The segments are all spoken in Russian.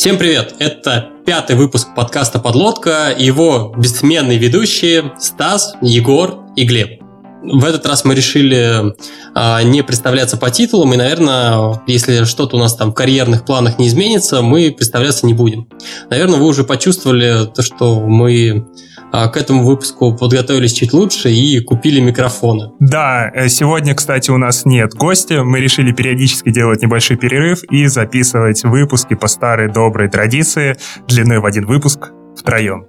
Всем привет! Это пятый выпуск подкаста «Подлодка», его бессменные ведущие Стас, Егор и Глеб. В этот раз мы решили а, не представляться по титулам, и, наверное, если что-то у нас там в карьерных планах не изменится, мы представляться не будем. Наверное, вы уже почувствовали то, что мы а, к этому выпуску подготовились чуть лучше и купили микрофоны. Да, э, сегодня, кстати, у нас нет гостя. Мы решили периодически делать небольшой перерыв и записывать выпуски по старой доброй традиции длиной в один выпуск втроем.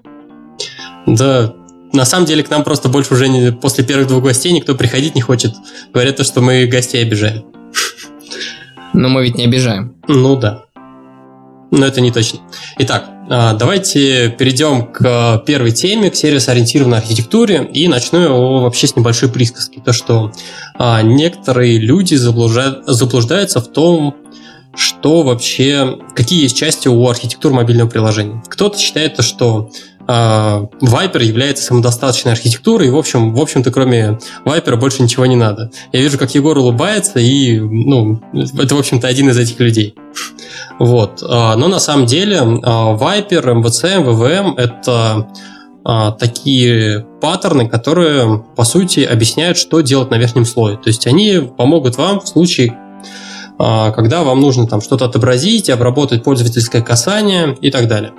Да, на самом деле к нам просто больше уже не, после первых двух гостей никто приходить не хочет. Говорят то, что мы гостей обижаем. Но мы ведь не обижаем. Ну да. Но это не точно. Итак, а, давайте перейдем к первой теме, к сервис-ориентированной архитектуре, и начну его вообще с небольшой присказки. То, что а, некоторые люди заблуждаются в том, что вообще, какие есть части у архитектуры мобильного приложения. Кто-то считает, что а, Viper является самодостаточной архитектурой, и, в общем, в общем-то, кроме Viper больше ничего не надо. Я вижу, как Егор улыбается, и, ну, это, в общем-то, один из этих людей. Вот. А, но на самом деле а, Viper, MVC, MVVM — это такие паттерны, которые, по сути, объясняют, что делать на верхнем слое. То есть они помогут вам в случае, когда вам нужно там что-то отобразить, обработать пользовательское касание и так далее.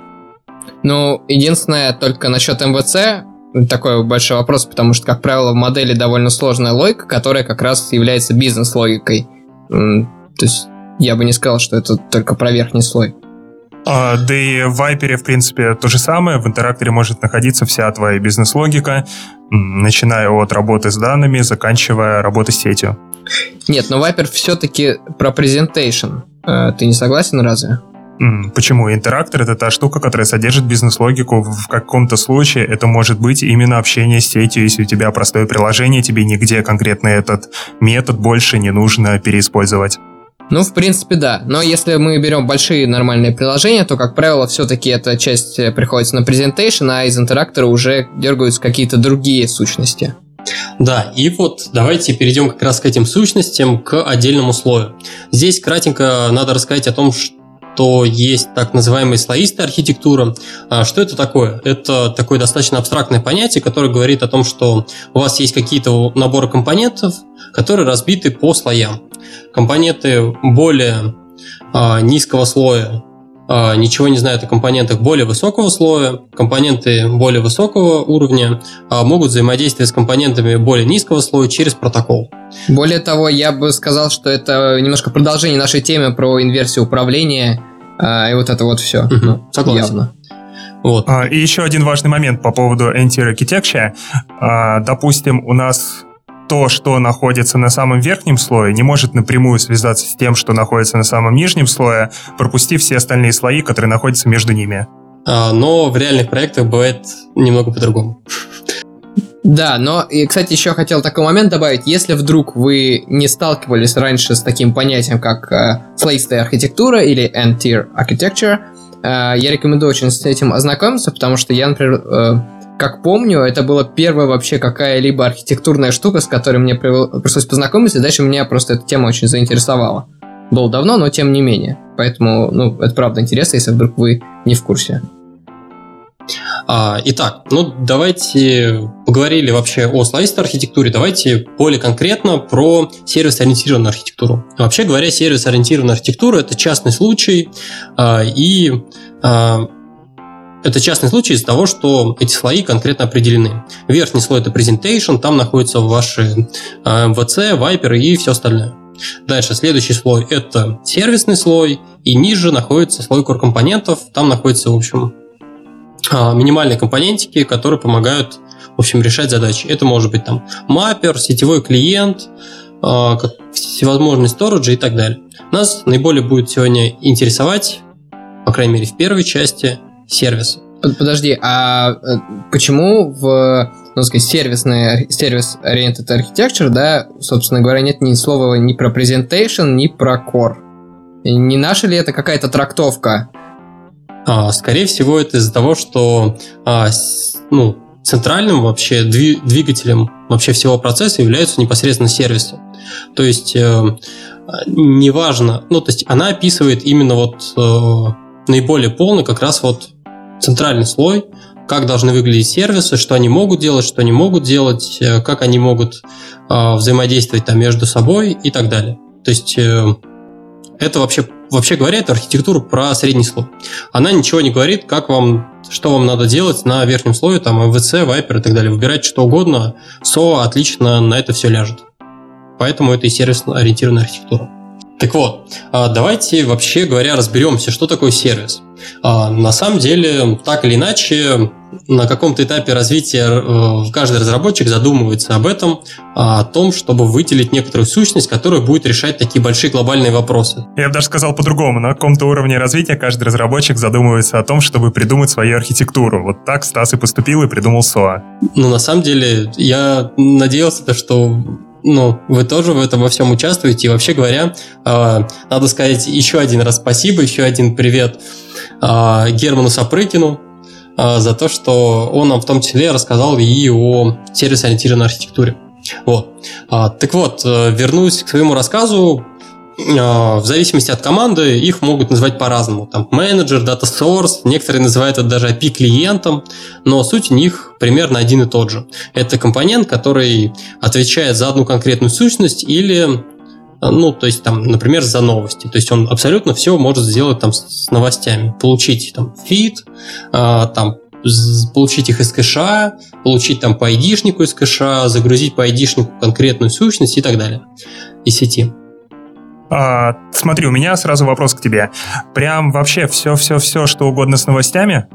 Ну, единственное, только насчет МВЦ, такой большой вопрос, потому что, как правило, в модели довольно сложная логика, которая как раз является бизнес-логикой. То есть я бы не сказал, что это только про верхний слой. А, да и в Viper, в принципе, то же самое. В интеракторе может находиться вся твоя бизнес-логика, начиная от работы с данными, заканчивая работой с сетью. Нет, но Viper все-таки про презентейшн. Э, ты не согласен разве? Почему? Интерактор — это та штука, которая содержит бизнес-логику. В каком-то случае это может быть именно общение с сетью. Если у тебя простое приложение, тебе нигде конкретно этот метод больше не нужно переиспользовать. Ну, в принципе, да. Но если мы берем большие нормальные приложения, то, как правило, все-таки эта часть э, приходится на презентейшн, а из интерактора уже дергаются какие-то другие сущности. Да, и вот давайте перейдем как раз к этим сущностям, к отдельному слою. Здесь кратенько надо рассказать о том, что то есть так называемая слоистая архитектура. А что это такое? Это такое достаточно абстрактное понятие, которое говорит о том, что у вас есть какие-то наборы компонентов, которые разбиты по слоям. Компоненты более а, низкого слоя ничего не знают о компонентах более высокого слоя. Компоненты более высокого уровня а, могут взаимодействовать с компонентами более низкого слоя через протокол. Более того, я бы сказал, что это немножко продолжение нашей темы про инверсию управления а, и вот это вот все. Угу, ну, согласен. Явно. Вот. И еще один важный момент по поводу anti-architecture. Допустим, у нас то, что находится на самом верхнем слое, не может напрямую связаться с тем, что находится на самом нижнем слое, пропустив все остальные слои, которые находятся между ними. А, но в реальных проектах бывает немного по-другому. Да, но, и, кстати, еще хотел такой момент добавить. Если вдруг вы не сталкивались раньше с таким понятием, как э, слоистая архитектура или end-tier architecture, э, я рекомендую очень с этим ознакомиться, потому что я, например, э, как помню, это была первая вообще какая-либо архитектурная штука, с которой мне пришлось познакомиться, и дальше меня просто эта тема очень заинтересовала. Было давно, но тем не менее. Поэтому, ну, это правда интересно, если вдруг вы не в курсе. А, итак, ну давайте поговорили вообще о слоистой архитектуре, давайте более конкретно про сервис-ориентированную архитектуру. Вообще говоря, сервис-ориентированная архитектура – это частный случай, а, и а, это частный случай из-за того, что эти слои конкретно определены. Верхний слой это presentation, там находятся ваши MVC, Viper и все остальное. Дальше следующий слой это сервисный слой, и ниже находится слой core компонентов, там находятся, в общем, а, минимальные компонентики, которые помогают, в общем, решать задачи. Это может быть там маппер, сетевой клиент, а, всевозможные сториджи и так далее. Нас наиболее будет сегодня интересовать, по крайней мере, в первой части, сервис. Подожди, а э, почему в ну, сказать, сервисный, сервис oriented architecture, да, собственно говоря, нет ни слова ни про presentation, ни про core? Не наша ли это какая-то трактовка? А, скорее всего, это из-за того, что а, ну, центральным вообще двигателем вообще всего процесса являются непосредственно сервисы. То есть э, неважно, ну то есть она описывает именно вот э, наиболее полный как раз вот центральный слой, как должны выглядеть сервисы, что они могут делать, что не могут делать, э, как они могут э, взаимодействовать там между собой и так далее. То есть э, это вообще, вообще говоря, это архитектура про средний слой. Она ничего не говорит, как вам, что вам надо делать на верхнем слое, там MVC, Viper и так далее. Выбирать что угодно, SOA отлично на это все ляжет. Поэтому это и сервисно-ориентированная архитектура. Так вот, а, давайте вообще говоря разберемся, что такое сервис. А, на самом деле, так или иначе, на каком-то этапе развития э, каждый разработчик задумывается об этом, а, о том, чтобы выделить некоторую сущность, которая будет решать такие большие глобальные вопросы. Я бы даже сказал по-другому. На каком-то уровне развития каждый разработчик задумывается о том, чтобы придумать свою архитектуру. Вот так Стас и поступил и придумал SOA. Ну, на самом деле, я надеялся, что ну, вы тоже в этом во всем участвуете. И вообще говоря, э, надо сказать еще один раз спасибо, еще один привет э, Герману Сапрыкину э, за то, что он нам в том числе рассказал и о сервис-ориентированной архитектуре. Вот. Так вот, вернусь к своему рассказу. А, в зависимости от команды их могут называть по-разному. Там менеджер, дата source, некоторые называют это даже API клиентом, но суть у них примерно один и тот же. Это компонент, который отвечает за одну конкретную сущность или ну, то есть там, например, за новости. То есть он абсолютно все может сделать там с новостями. Получить там фид, а, там получить их из кэша, получить там по ID-шнику из кэша, загрузить по ID-шнику конкретную сущность и так далее из сети. А, смотри, у меня сразу вопрос к тебе. Прям вообще все-все-все, что угодно с новостями?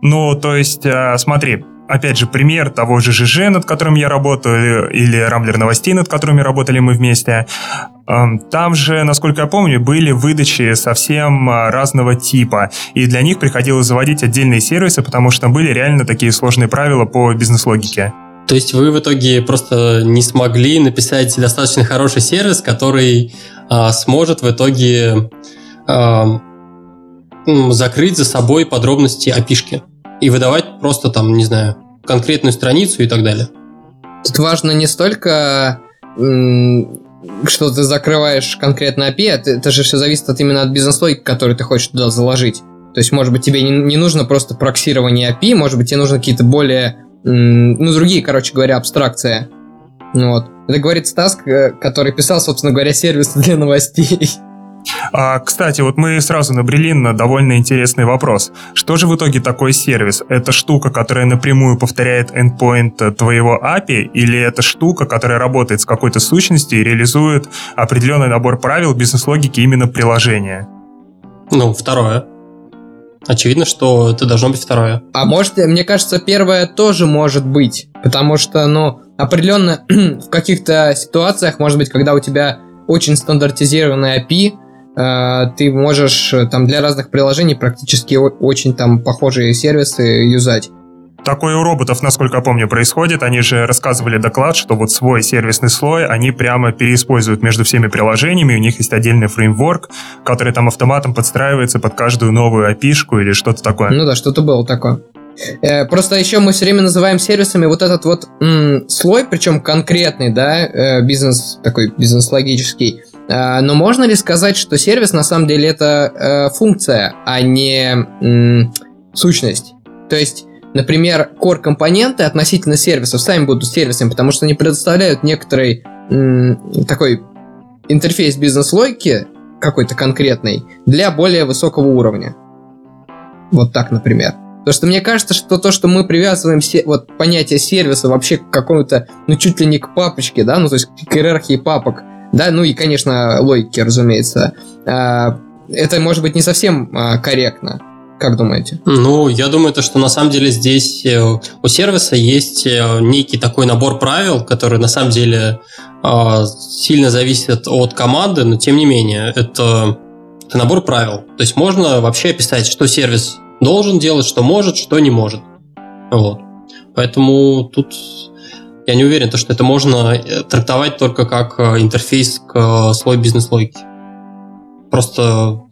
Ну, то есть, а, смотри, опять же, пример того же ЖЖ, над которым я работаю, или Рамблер новостей, над которыми работали мы вместе. Там же, насколько я помню, были выдачи совсем а, разного типа, и для них приходилось заводить отдельные сервисы, потому что были реально такие сложные правила по бизнес-логике. То есть вы в итоге просто не смогли написать достаточно хороший сервис, который а, сможет в итоге а, закрыть за собой подробности опишки и выдавать просто там, не знаю, конкретную страницу и так далее. Тут важно не столько что ты закрываешь конкретно API, это, это же все зависит от именно от бизнес-логики, который ты хочешь туда заложить. То есть, может быть, тебе не, не нужно просто проксирование API, может быть, тебе нужны какие-то более, ну, другие, короче говоря, абстракции. Ну вот. Это говорит Стас, который писал, собственно говоря, сервис для новостей. А, кстати, вот мы сразу набрели на довольно интересный вопрос. Что же в итоге такой сервис? Это штука, которая напрямую повторяет endpoint твоего API, или это штука, которая работает с какой-то сущностью и реализует определенный набор правил бизнес-логики именно приложения? Ну, второе. Очевидно, что это должно быть второе. А может, мне кажется, первое тоже может быть. Потому что, ну, определенно в каких-то ситуациях, может быть, когда у тебя очень стандартизированная API, э, ты можешь э, там для разных приложений практически очень там похожие сервисы юзать. Такое у роботов, насколько я помню, происходит. Они же рассказывали доклад, что вот свой сервисный слой они прямо переиспользуют между всеми приложениями. У них есть отдельный фреймворк, который там автоматом подстраивается под каждую новую api или что-то такое. Ну да, что-то было такое. Э, просто еще мы все время называем сервисами вот этот вот м, слой, причем конкретный, да, э, бизнес такой бизнес-логический. Э, но можно ли сказать, что сервис на самом деле это функция, а не м, сущность? То есть Например, core-компоненты относительно сервисов сами будут сервисами, потому что они предоставляют некоторый м, такой интерфейс бизнес-логики, какой-то конкретный, для более высокого уровня. Вот так, например. Потому что мне кажется, что то, что мы привязываем се- вот понятие сервиса вообще к какому-то, ну, чуть ли не к папочке, да, ну, то есть к иерархии папок, да, ну и, конечно, логике, разумеется, э- это может быть не совсем э- корректно. Как думаете? Ну, я думаю, то, что на самом деле здесь э, у сервиса есть э, некий такой набор правил, который на самом деле э, сильно зависит от команды, но тем не менее, это, это набор правил. То есть можно вообще описать, что сервис должен делать, что может, что не может. Вот. Поэтому тут я не уверен, что это можно трактовать только как интерфейс к слой бизнес-логики. Просто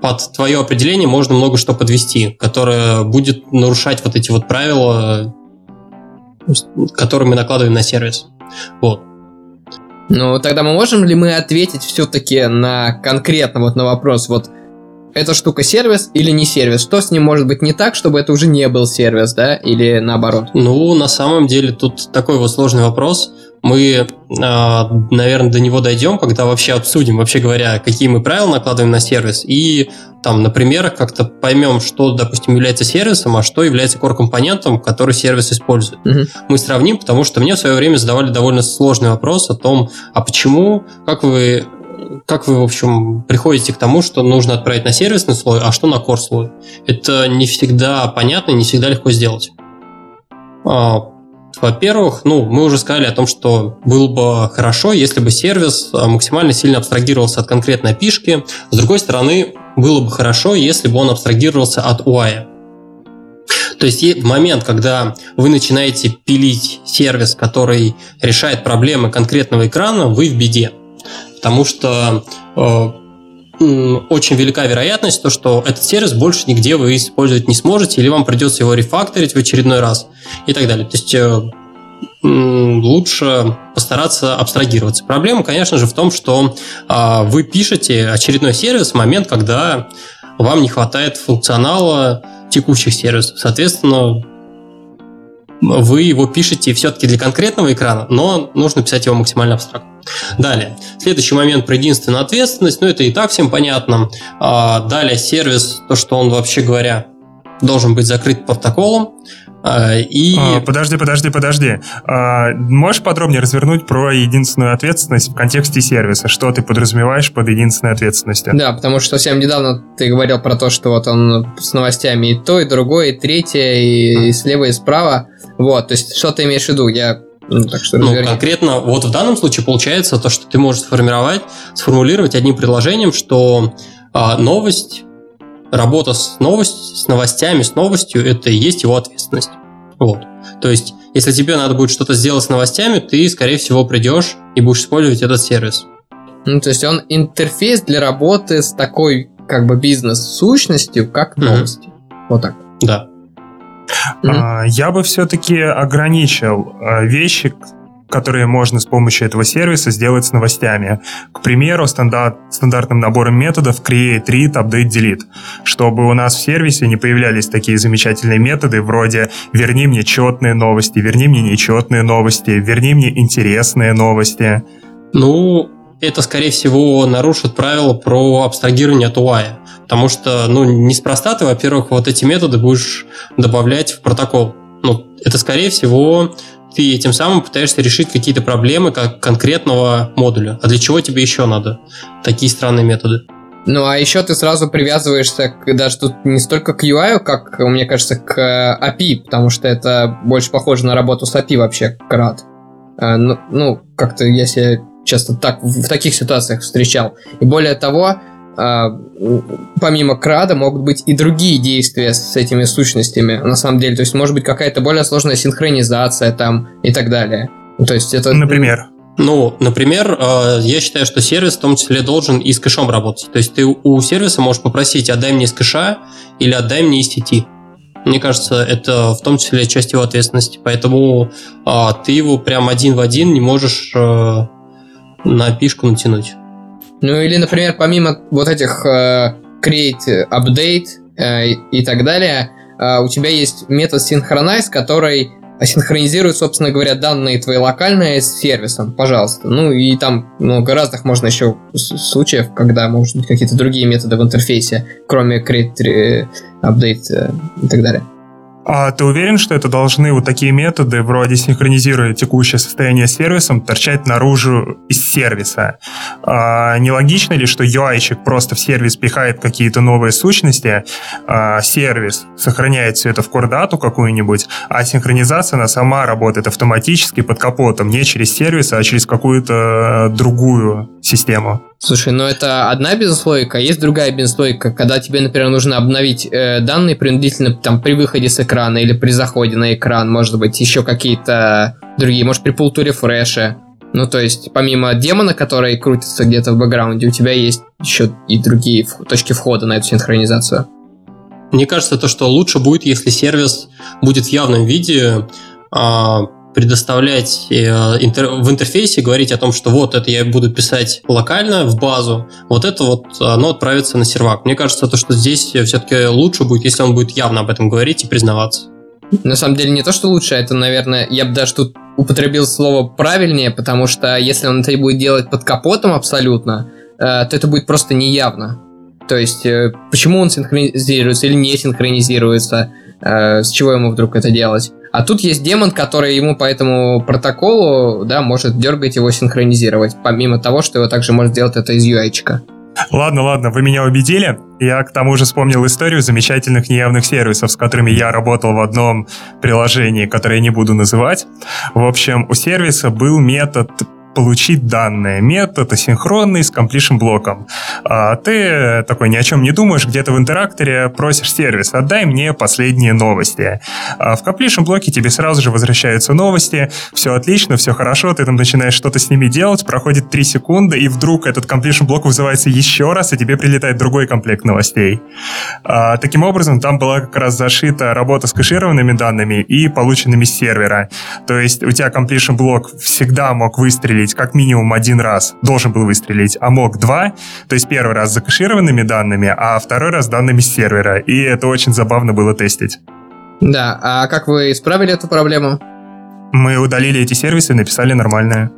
под твое определение можно много что подвести, которое будет нарушать вот эти вот правила, которые мы накладываем на сервис. Вот. Ну, тогда мы можем ли мы ответить все-таки на конкретно вот на вопрос, вот эта штука сервис или не сервис? Что с ним может быть не так, чтобы это уже не был сервис, да, или наоборот? Ну, на самом деле, тут такой вот сложный вопрос. Мы, а, наверное, до него дойдем, когда вообще обсудим, вообще говоря, какие мы правила накладываем на сервис, и там на примерах как-то поймем, что, допустим, является сервисом, а что является core-компонентом, который сервис использует. Угу. Мы сравним, потому что мне в свое время задавали довольно сложный вопрос о том, а почему, как вы как вы, в общем, приходите к тому, что нужно отправить на сервисный слой, а что на core слой? Это не всегда понятно, не всегда легко сделать. Во-первых, ну, мы уже сказали о том, что было бы хорошо, если бы сервис а, максимально сильно абстрагировался от конкретной пишки. С другой стороны, было бы хорошо, если бы он абстрагировался от UI. То есть в момент, когда вы начинаете пилить сервис, который решает проблемы конкретного экрана, вы в беде потому что э, очень велика вероятность, то, что этот сервис больше нигде вы использовать не сможете, или вам придется его рефакторить в очередной раз и так далее. То есть э, лучше постараться абстрагироваться. Проблема, конечно же, в том, что э, вы пишете очередной сервис в момент, когда вам не хватает функционала текущих сервисов. Соответственно, вы его пишете все-таки для конкретного экрана, но нужно писать его максимально абстрактно. Далее. Следующий момент про единственную ответственность. Ну, это и так всем понятно. А, далее сервис, то, что он, вообще говоря, должен быть закрыт протоколом. А, и... А, подожди, подожди, подожди. А, можешь подробнее развернуть про единственную ответственность в контексте сервиса? Что ты подразумеваешь под единственной ответственностью? Да, потому что совсем недавно ты говорил про то, что вот он с новостями и то, и другое, и третье, и, и слева, и справа. Вот, то есть что ты имеешь в виду? Я ну, так что ну, конкретно вот в данном случае получается то, что ты можешь сформировать, сформулировать одним предложением, что а, новость, работа с, новость, с новостями, с новостью, это и есть его ответственность. Вот. То есть, если тебе надо будет что-то сделать с новостями, ты, скорее всего, придешь и будешь использовать этот сервис. Ну, то есть он интерфейс для работы с такой как бы бизнес-сущностью, как новости. Mm-hmm. Вот так. Да. Mm-hmm. Я бы все-таки ограничил а, вещи, которые можно с помощью этого сервиса сделать с новостями. К примеру, стандарт, стандартным набором методов create, read, update, delete, чтобы у нас в сервисе не появлялись такие замечательные методы вроде верни мне четные новости, верни мне нечетные новости, верни мне интересные новости. Ну, это, скорее всего, нарушит правила про абстрагирование от UI. Потому что, ну, неспроста ты, во-первых, вот эти методы будешь добавлять в протокол. Ну, это, скорее всего, ты этим самым пытаешься решить какие-то проблемы как конкретного модуля. А для чего тебе еще надо такие странные методы? Ну, а еще ты сразу привязываешься к, даже тут не столько к UI, как, мне кажется, к API, потому что это больше похоже на работу с API вообще, крат. А, ну, ну, как-то я себя часто так в таких ситуациях встречал. И более того, помимо крада могут быть и другие действия с этими сущностями, на самом деле. То есть, может быть, какая-то более сложная синхронизация там и так далее. То есть, это... Например? Ну, например, а, я считаю, что сервис в том числе должен и с кэшом работать. То есть ты у сервиса можешь попросить, отдай мне из кэша или отдай мне из сети. Мне кажется, это в том числе часть его ответственности. Поэтому а, ты его прям один в один не можешь а, на пишку натянуть. Ну или, например, помимо вот этих э, create, update э, и так далее, э, у тебя есть метод synchronize, который синхронизирует, собственно говоря, данные твои локальные с сервисом, пожалуйста. Ну и там много разных можно еще случаев, когда, может быть, какие-то другие методы в интерфейсе, кроме create, э, update э, и так далее. А ты уверен, что это должны вот такие методы, вроде синхронизируя текущее состояние с сервисом, торчать наружу из сервиса? А, нелогично ли, что UI-щик просто в сервис пихает какие-то новые сущности, а сервис сохраняет все это в core какую-нибудь, а синхронизация она сама работает автоматически под капотом, не через сервис, а через какую-то другую систему? Слушай, ну это одна бизнес-логика, а есть другая бизнес-логика, когда тебе, например, нужно обновить э, данные принудительно там при выходе с экрана или при заходе на экран, может быть, еще какие-то другие, может, при пулту рефреше. Ну, то есть, помимо демона, который крутится где-то в бэкграунде, у тебя есть еще и другие точки входа на эту синхронизацию. Мне кажется, то, что лучше будет, если сервис будет в явном виде а, предоставлять э, в интерфейсе, говорить о том, что вот это я буду писать локально в базу, вот это вот оно отправится на сервак. Мне кажется, то, что здесь все-таки лучше будет, если он будет явно об этом говорить и признаваться. На самом деле не то, что лучше, это, наверное, я бы даже тут употребил слово правильнее, потому что если он это будет делать под капотом абсолютно, э, то это будет просто неявно. То есть, э, почему он синхронизируется или не синхронизируется, с чего ему вдруг это делать. А тут есть демон, который ему по этому протоколу, да, может дергать его синхронизировать, помимо того, что его также может делать это из UI. -чика. Ладно, ладно, вы меня убедили. Я к тому же вспомнил историю замечательных неявных сервисов, с которыми я работал в одном приложении, которое я не буду называть. В общем, у сервиса был метод получить данные. Метод асинхронный с completion блоком. А ты такой ни о чем не думаешь, где-то в интеракторе просишь сервис, отдай мне последние новости. А в completion блоке тебе сразу же возвращаются новости, все отлично, все хорошо, ты там начинаешь что-то с ними делать, проходит 3 секунды, и вдруг этот completion блок вызывается еще раз, и тебе прилетает другой комплект новостей. А, таким образом, там была как раз зашита работа с кэшированными данными и полученными с сервера. То есть у тебя completion блок всегда мог выстрелить выстрелить как минимум один раз, должен был выстрелить, а мог два, то есть первый раз с закэшированными данными, а второй раз данными с сервера, и это очень забавно было тестить. Да, а как вы исправили эту проблему? Мы удалили эти сервисы и написали нормальное.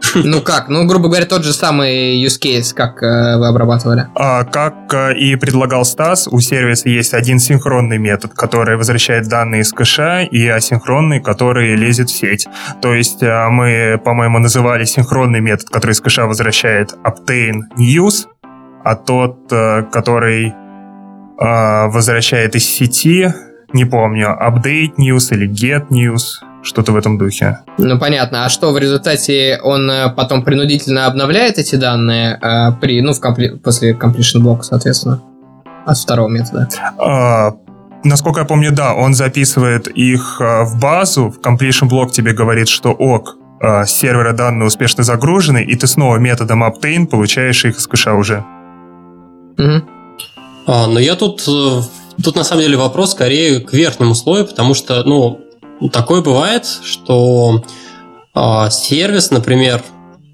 Ну как? Ну, грубо говоря, тот же самый use case, как э, вы обрабатывали. А, как э, и предлагал Стас, у сервиса есть один синхронный метод, который возвращает данные из кэша, и асинхронный, который лезет в сеть. То есть э, мы, по-моему, называли синхронный метод, который из кэша возвращает obtain news, а тот, э, который э, возвращает из сети, не помню, update news или get news, что-то в этом духе. Ну, понятно. А что, в результате он э, потом принудительно обновляет эти данные э, при, ну, в компли... после completion блока, соответственно, от второго метода? А, насколько я помню, да, он записывает их э, в базу, в completion блок тебе говорит, что ок, с сервера данные успешно загружены, и ты снова методом obtain получаешь их из кэша уже. Угу. А, но я тут, тут на самом деле вопрос скорее к верхнему слою, потому что, ну, Такое бывает, что э, сервис, например,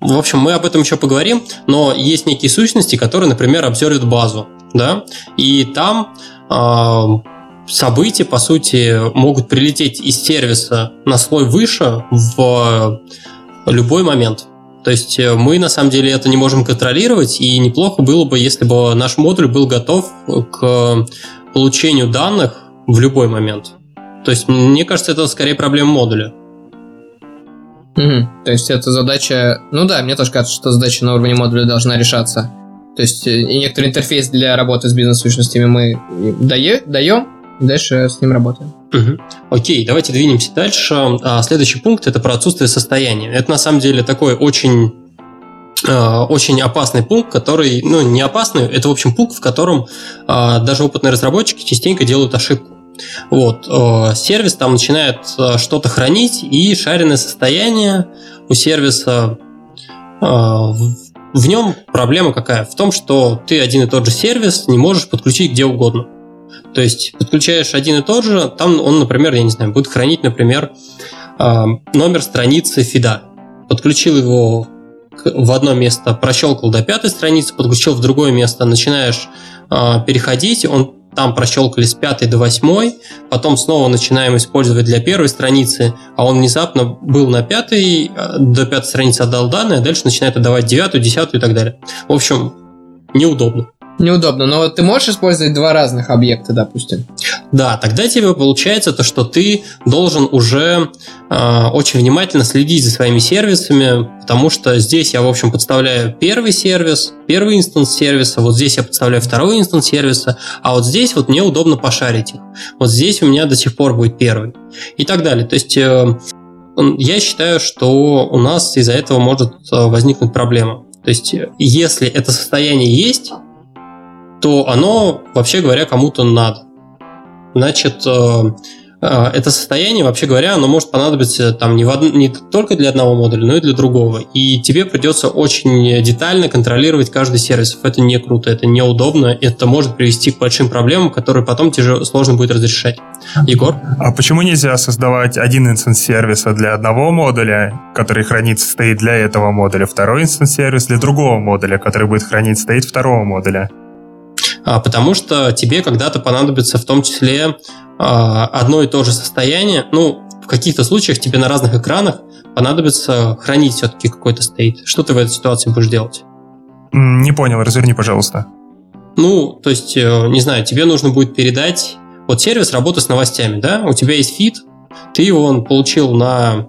в общем, мы об этом еще поговорим, но есть некие сущности, которые, например, обзорят базу, да, и там э, события, по сути, могут прилететь из сервиса на слой выше в любой момент. То есть э, мы на самом деле это не можем контролировать, и неплохо было бы, если бы наш модуль был готов к получению данных в любой момент. То есть, мне кажется, это скорее проблема модуля. Угу. То есть, это задача... Ну да, мне тоже кажется, что задача на уровне модуля должна решаться. То есть, э, и некоторый интерфейс для работы с бизнес-сущностями мы даем, дальше с ним работаем. Угу. Окей, давайте двинемся дальше. А, следующий пункт это про отсутствие состояния. Это на самом деле такой очень а, очень опасный пункт, который, ну, не опасный, это, в общем, пункт, в котором э, даже опытные разработчики частенько делают ошибку. Вот, э, сервис там начинает э, что-то хранить, и шаренное состояние у сервиса э, в нем проблема какая? В том, что ты один и тот же сервис не можешь подключить где угодно. То есть подключаешь один и тот же, там он, например, я не знаю, будет хранить, например, номер страницы фида. Подключил его в одно место, прощелкал до пятой страницы, подключил в другое место, начинаешь переходить, он там прощелкали с пятой до восьмой, потом снова начинаем использовать для первой страницы, а он внезапно был на пятой, э, до пятой страницы отдал данные, а дальше начинает отдавать девятую, десятую и так далее. В общем, неудобно. Неудобно, но ты можешь использовать два разных объекта, допустим. Да, тогда тебе получается то, что ты должен уже э, очень внимательно следить за своими сервисами, потому что здесь я, в общем, подставляю первый сервис, первый instance сервиса, вот здесь я подставляю второй instance сервиса, а вот здесь вот мне удобно пошарить их. Вот здесь у меня до сих пор будет первый. И так далее. То есть э, я считаю, что у нас из-за этого может э, возникнуть проблема. То есть, если это состояние есть, то оно, вообще говоря, кому-то надо. Значит, э, а, это состояние, вообще говоря, оно может понадобиться там не, в од... не только для одного модуля, но и для другого. И тебе придется очень детально контролировать каждый сервис. Это не круто, это неудобно, это может привести к большим проблемам, которые потом тебе сложно будет разрешать. Егор? А почему нельзя создавать один instance сервиса для одного модуля, который хранит state для этого модуля, второй instance сервис для другого модуля, который будет хранить state второго модуля? А, потому что тебе когда-то понадобится в том числе а, одно и то же состояние. Ну, в каких-то случаях тебе на разных экранах понадобится хранить все-таки какой-то стейт. Что ты в этой ситуации будешь делать? Не понял, разверни, пожалуйста. Ну, то есть, э, не знаю, тебе нужно будет передать... Вот сервис работы с новостями, да? У тебя есть фид, ты его он получил на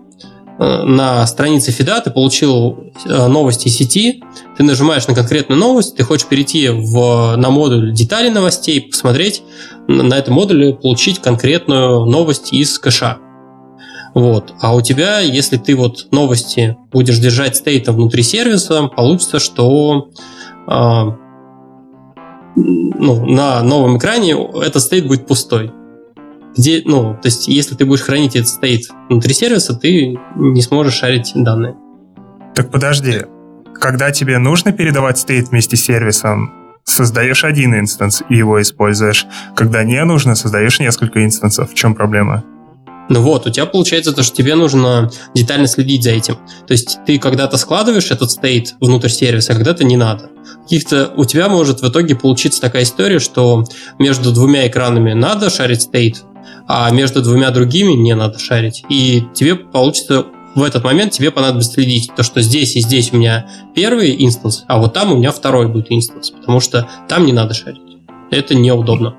на странице фида ты получил э, новости сети, ты нажимаешь на конкретную новость, ты хочешь перейти в, на модуль детали новостей, посмотреть на этом модуле, получить конкретную новость из кэша. Вот. А у тебя, если ты вот новости будешь держать стейтом внутри сервиса, получится, что э, ну, на новом экране этот стейт будет пустой где, ну, то есть, если ты будешь хранить этот стейт внутри сервиса, ты не сможешь шарить данные. Так подожди, когда тебе нужно передавать state вместе с сервисом, создаешь один instance и его используешь. Когда не нужно, создаешь несколько инстансов. В чем проблема? Ну вот, у тебя получается то, что тебе нужно детально следить за этим. То есть ты когда-то складываешь этот state внутрь сервиса, а когда-то не надо. Каких-то у тебя может в итоге получиться такая история, что между двумя экранами надо шарить state, а между двумя другими не надо шарить. И тебе получится в этот момент тебе понадобится следить, то, что здесь и здесь у меня первый instance, а вот там у меня второй будет instance, потому что там не надо шарить. Это неудобно.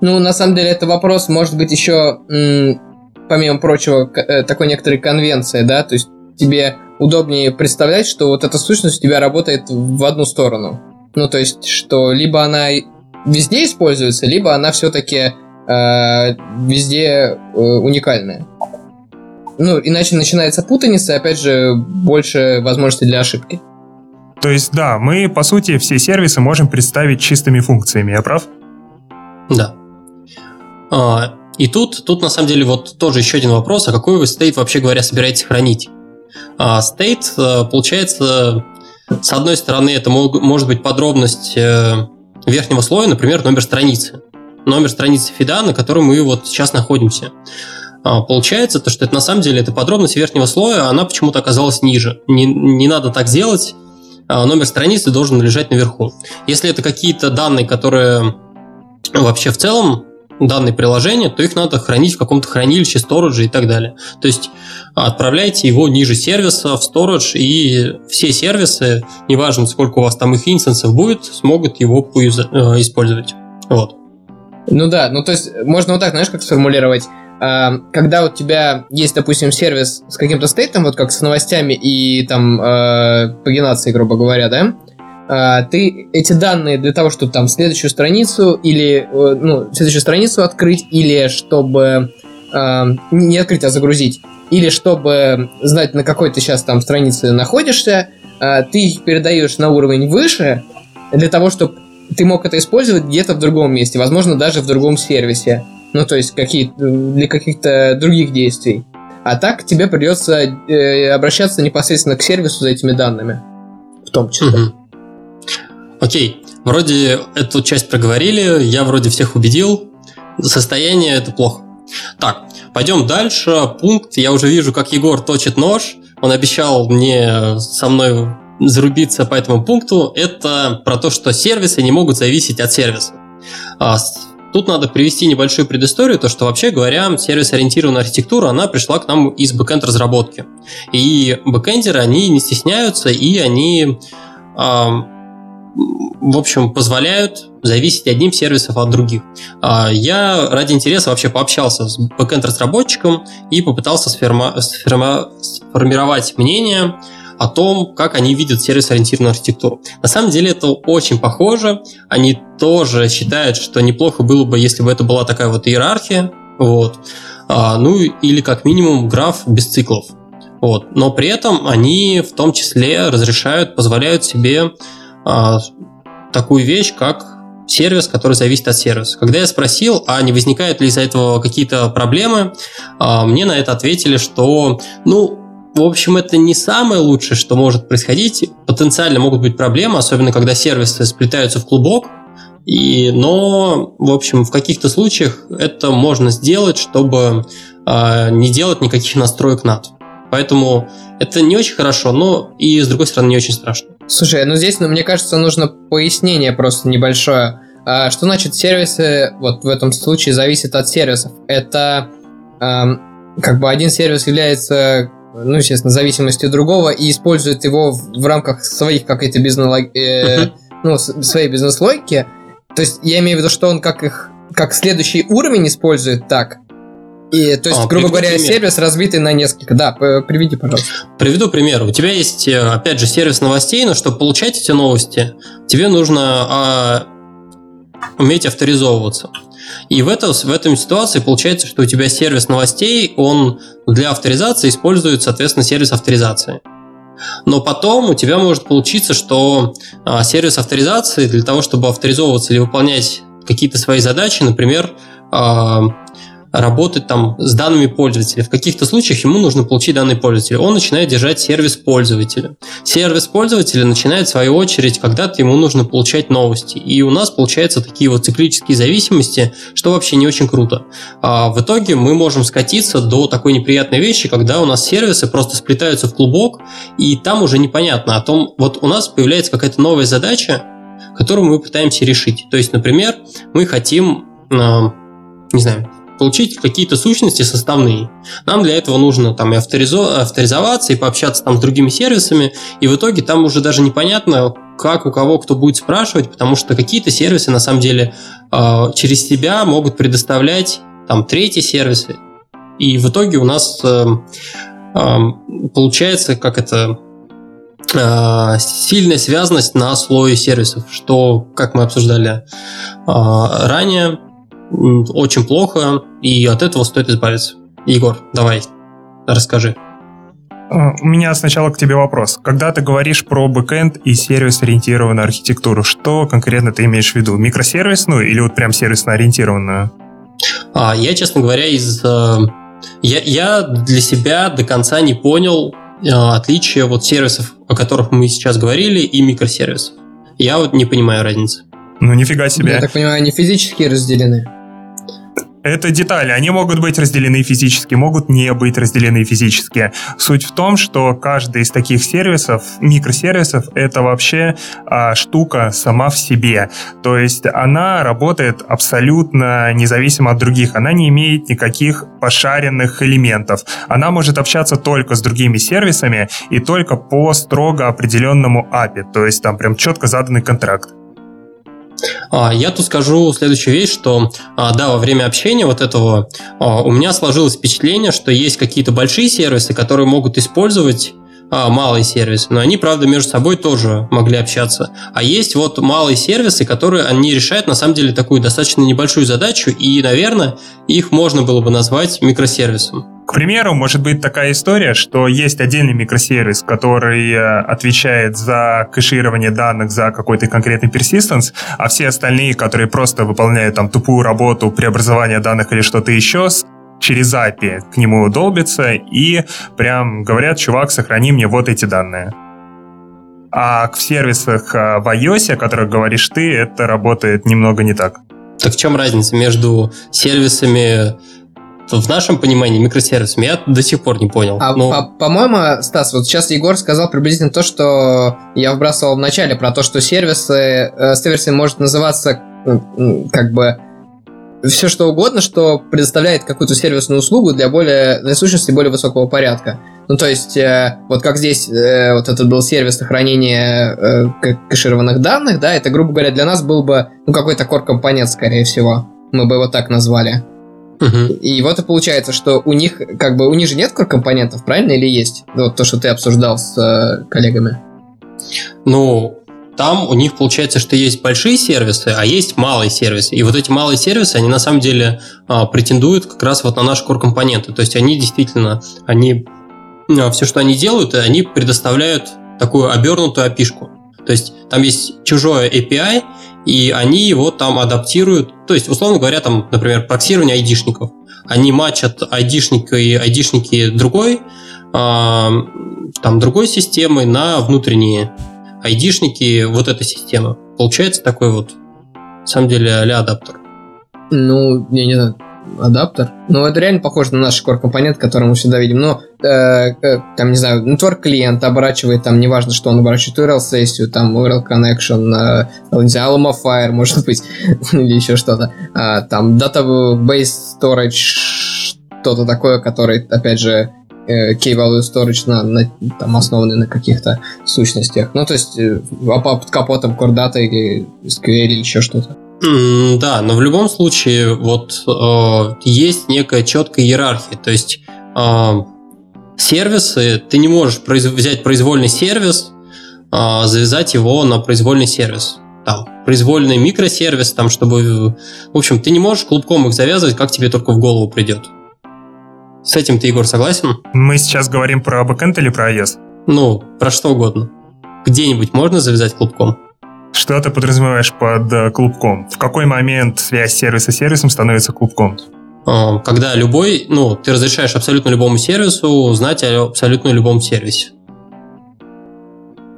Ну, на самом деле, это вопрос, может быть, еще, помимо прочего, э, такой некоторой конвенции, да, то есть тебе удобнее представлять, что вот эта сущность у тебя работает в одну сторону. Ну, то есть, что либо она везде используется, либо она все-таки э, везде э, уникальная. Ну, иначе начинается путаница, и опять же, больше возможностей для ошибки. То есть, да, мы, по сути, все сервисы можем представить чистыми функциями, я прав? Да. А, и тут, тут, на самом деле, вот тоже еще один вопрос, а какой вы стейт, вообще говоря, собираетесь хранить? А, стейт, а, получается, с одной стороны, это может быть подробность э, верхнего слоя, например, номер страницы номер страницы фида, на которой мы вот сейчас находимся. А, получается, то, что это на самом деле это подробность верхнего слоя, она почему-то оказалась ниже. Не, не надо так делать. А, номер страницы должен лежать наверху. Если это какие-то данные, которые вообще в целом данные приложения, то их надо хранить в каком-то хранилище, стороже и так далее. То есть отправляйте его ниже сервиса в storage, и все сервисы, неважно сколько у вас там их инстансов будет, смогут его э, использовать. Вот. Ну да, ну то есть можно вот так, знаешь, как сформулировать. Uh, когда у тебя есть, допустим, сервис с каким-то стейтом, вот как с новостями и там uh, пагинацией, грубо говоря, да, uh, ты эти данные для того, чтобы там следующую страницу или, э, ну, следующую страницу открыть, или чтобы не открыть, а загрузить, или чтобы знать, на какой ты сейчас там странице находишься, ты их передаешь на уровень выше, для того, чтобы ты мог это использовать где-то в другом месте, возможно, даже в другом сервисе. Ну, то есть какие, для каких-то других действий. А так тебе придется э, обращаться непосредственно к сервису за этими данными. В том числе. Угу. Окей. Вроде эту часть проговорили, я вроде всех убедил. Состояние это плохо. Так, пойдем дальше. Пункт. Я уже вижу, как Егор точит нож. Он обещал мне со мной зарубиться по этому пункту, это про то, что сервисы не могут зависеть от сервиса. А, тут надо привести небольшую предысторию, то что вообще говоря, сервис-ориентированная архитектура, она пришла к нам из бэкенд разработки. И бэкендеры, они не стесняются, и они, в общем, позволяют зависеть одним сервисом от других. А, я ради интереса вообще пообщался с бэкенд разработчиком и попытался сформировать мнение, о том, как они видят сервис-ориентированную архитектуру. На самом деле это очень похоже. Они тоже считают, что неплохо было бы, если бы это была такая вот иерархия. Вот. А, ну или как минимум граф без циклов. Вот. Но при этом они в том числе разрешают, позволяют себе а, такую вещь, как сервис, который зависит от сервиса. Когда я спросил, а не возникают ли из-за этого какие-то проблемы, а, мне на это ответили, что, ну, в общем, это не самое лучшее, что может происходить. Потенциально могут быть проблемы, особенно когда сервисы сплетаются в клубок. И, но, в общем, в каких-то случаях это можно сделать, чтобы э, не делать никаких настроек NAT. Поэтому это не очень хорошо, но и, с другой стороны, не очень страшно. Слушай, ну здесь, ну, мне кажется, нужно пояснение просто небольшое. А, что значит сервисы, вот в этом случае, зависит от сервисов? Это эм, как бы один сервис является ну, естественно, зависимостью другого и использует его в, в рамках своих какой-то бизнес э, ну, своей бизнес-логики. То есть я имею в виду, что он как их как следующий уровень использует так, и, то есть, а, грубо говоря, пример. сервис разбитый на несколько. Да, приведи, пожалуйста. Приведу пример. У тебя есть, э, опять же, сервис новостей, но чтобы получать эти новости, тебе нужно а, уметь авторизовываться. И в, это, в этом ситуации получается, что у тебя сервис новостей, он для авторизации использует, соответственно, сервис авторизации. Но потом у тебя может получиться, что а, сервис авторизации для того, чтобы авторизовываться или выполнять какие-то свои задачи, например, а, работать там с данными пользователя. В каких-то случаях ему нужно получить данные пользователя. Он начинает держать сервис пользователя. Сервис пользователя начинает, в свою очередь, когда-то ему нужно получать новости. И у нас получаются такие вот циклические зависимости, что вообще не очень круто. А в итоге мы можем скатиться до такой неприятной вещи, когда у нас сервисы просто сплетаются в клубок, и там уже непонятно о том, вот у нас появляется какая-то новая задача, которую мы пытаемся решить. То есть, например, мы хотим, не знаю, получить какие-то сущности составные. Нам для этого нужно там и авторизо- авторизоваться, и пообщаться там с другими сервисами, и в итоге там уже даже непонятно, как у кого кто будет спрашивать, потому что какие-то сервисы на самом деле э, через себя могут предоставлять там третьи сервисы, и в итоге у нас э, э, получается, как это э, сильная связанность на слое сервисов, что, как мы обсуждали э, ранее, очень плохо, и от этого стоит избавиться. Егор, давай, расскажи. Э, у меня сначала к тебе вопрос. Когда ты говоришь про бэкэнд и сервис-ориентированную архитектуру, что конкретно ты имеешь в виду? Микросервисную или вот прям сервисно-ориентированную? А, я, честно говоря, из... Э, я, я для себя до конца не понял э, отличия вот сервисов, о которых мы сейчас говорили, и микросервисов. Я вот не понимаю разницы. Ну, нифига себе. Я так понимаю, они физически разделены? Это детали. Они могут быть разделены физически, могут не быть разделены физически. Суть в том, что каждый из таких сервисов, микросервисов, это вообще а, штука сама в себе. То есть она работает абсолютно независимо от других. Она не имеет никаких пошаренных элементов. Она может общаться только с другими сервисами и только по строго определенному API. То есть там прям четко заданный контракт. А, я тут скажу следующую вещь, что а, да, во время общения вот этого а, у меня сложилось впечатление, что есть какие-то большие сервисы, которые могут использовать малые сервисы, но они, правда, между собой тоже могли общаться. А есть вот малые сервисы, которые они решают, на самом деле, такую достаточно небольшую задачу, и, наверное, их можно было бы назвать микросервисом. К примеру, может быть такая история, что есть отдельный микросервис, который э, отвечает за кэширование данных за какой-то конкретный persistence, а все остальные, которые просто выполняют там тупую работу преобразования данных или что-то еще, через API к нему долбятся и прям говорят, чувак, сохрани мне вот эти данные. А в сервисах э, в iOS, о которых говоришь ты, это работает немного не так. Так в чем разница между сервисами в нашем понимании микросервисами я до сих пор не понял. А, но... по- по-моему, Стас, вот сейчас Егор сказал приблизительно то, что я вбрасывал в начале, про то, что сервисы, э, сервисом может называться как бы все что угодно, что предоставляет какую-то сервисную услугу для более, для сущности более высокого порядка. Ну, то есть, э, вот как здесь э, вот этот был сервис сохранения э, кэшированных данных, да, это, грубо говоря, для нас был бы, ну, какой-то core-компонент, скорее всего. Мы бы его так назвали. Угу. И вот и получается, что у них, как бы, у них же нет компонентов, правильно, или есть? Вот то, что ты обсуждал с э, коллегами. Ну, там у них получается, что есть большие сервисы, а есть малые сервисы. И вот эти малые сервисы, они на самом деле а, претендуют как раз вот на наши core-компоненты. То есть они действительно, они а, все, что они делают, они предоставляют такую обернутую api -шку. То есть там есть чужое API, и они его там адаптируют. То есть, условно говоря, там, например, проксирование айдишников. Они матчат айдишника и айдишники другой, а, там, другой системы на внутренние айдишники вот этой системы. Получается такой вот, на самом деле, а адаптер. Ну, я не знаю, адаптер. Ну, это реально похоже на наш core компонент, который мы всегда видим. Но, э, э, там, не знаю, network клиент оборачивает, там, неважно, что он оборачивает URL сессию, там, URL connection, э, не знаю, Alma Fire, может быть, или еще что-то. А, там, database storage, что-то такое, который, опять же, э, key value storage на, на, там основанный на каких-то сущностях. Ну, то есть, э, под капотом data или SQL или еще что-то. Да, но в любом случае вот э, есть некая четкая иерархия. То есть э, сервисы, ты не можешь произ... взять произвольный сервис, э, завязать его на произвольный сервис. Там, произвольный микросервис, там, чтобы... В общем, ты не можешь клубком их завязывать, как тебе только в голову придет. С этим ты, Егор, согласен? Мы сейчас говорим про бэкэнд или про iOS? Ну, про что угодно. Где-нибудь можно завязать клубком? Что ты подразумеваешь под э, клубком? В какой момент связь сервиса с сервисом становится клубком? А, когда любой, ну, ты разрешаешь абсолютно любому сервису знать о абсолютно любом сервисе.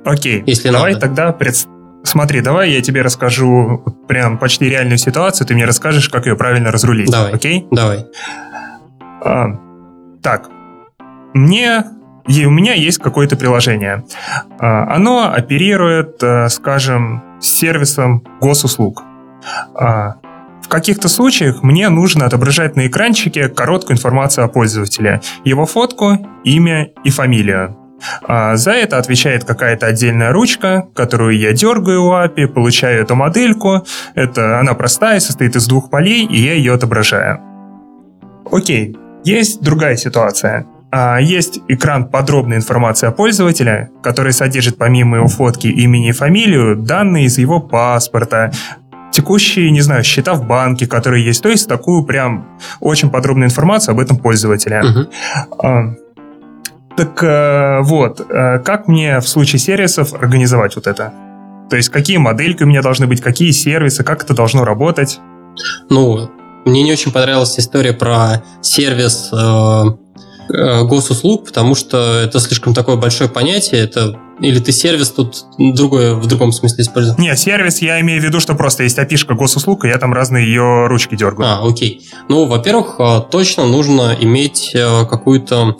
Окей, Если давай надо. тогда пред... Смотри, давай я тебе расскажу прям почти реальную ситуацию, ты мне расскажешь, как ее правильно разрулить. Давай. Окей? Давай. А, так, мне и у меня есть какое-то приложение. А, оно оперирует, э, скажем, сервисом госуслуг. А, в каких-то случаях мне нужно отображать на экранчике короткую информацию о пользователе, его фотку, имя и фамилию. А за это отвечает какая-то отдельная ручка, которую я дергаю у API, получаю эту модельку. Это она простая, состоит из двух полей, и я ее отображаю. Окей, есть другая ситуация. А есть экран подробной информации о пользователе, который содержит помимо его фотки, имени и фамилию, данные из его паспорта, текущие, не знаю, счета в банке, которые есть. То есть такую прям очень подробную информацию об этом пользователе. Uh-huh. Так э, вот, э, как мне в случае сервисов организовать вот это? То есть какие модельки у меня должны быть, какие сервисы, как это должно работать? Ну, мне не очень понравилась история про сервис э, Э, госуслуг, потому что это слишком такое большое понятие. Это или ты сервис тут другое в другом смысле используешь? Не, сервис я имею в виду, что просто есть опишка госуслуг, и я там разные ее ручки дергаю. А, окей. Ну, во-первых, э, точно нужно иметь э, какую-то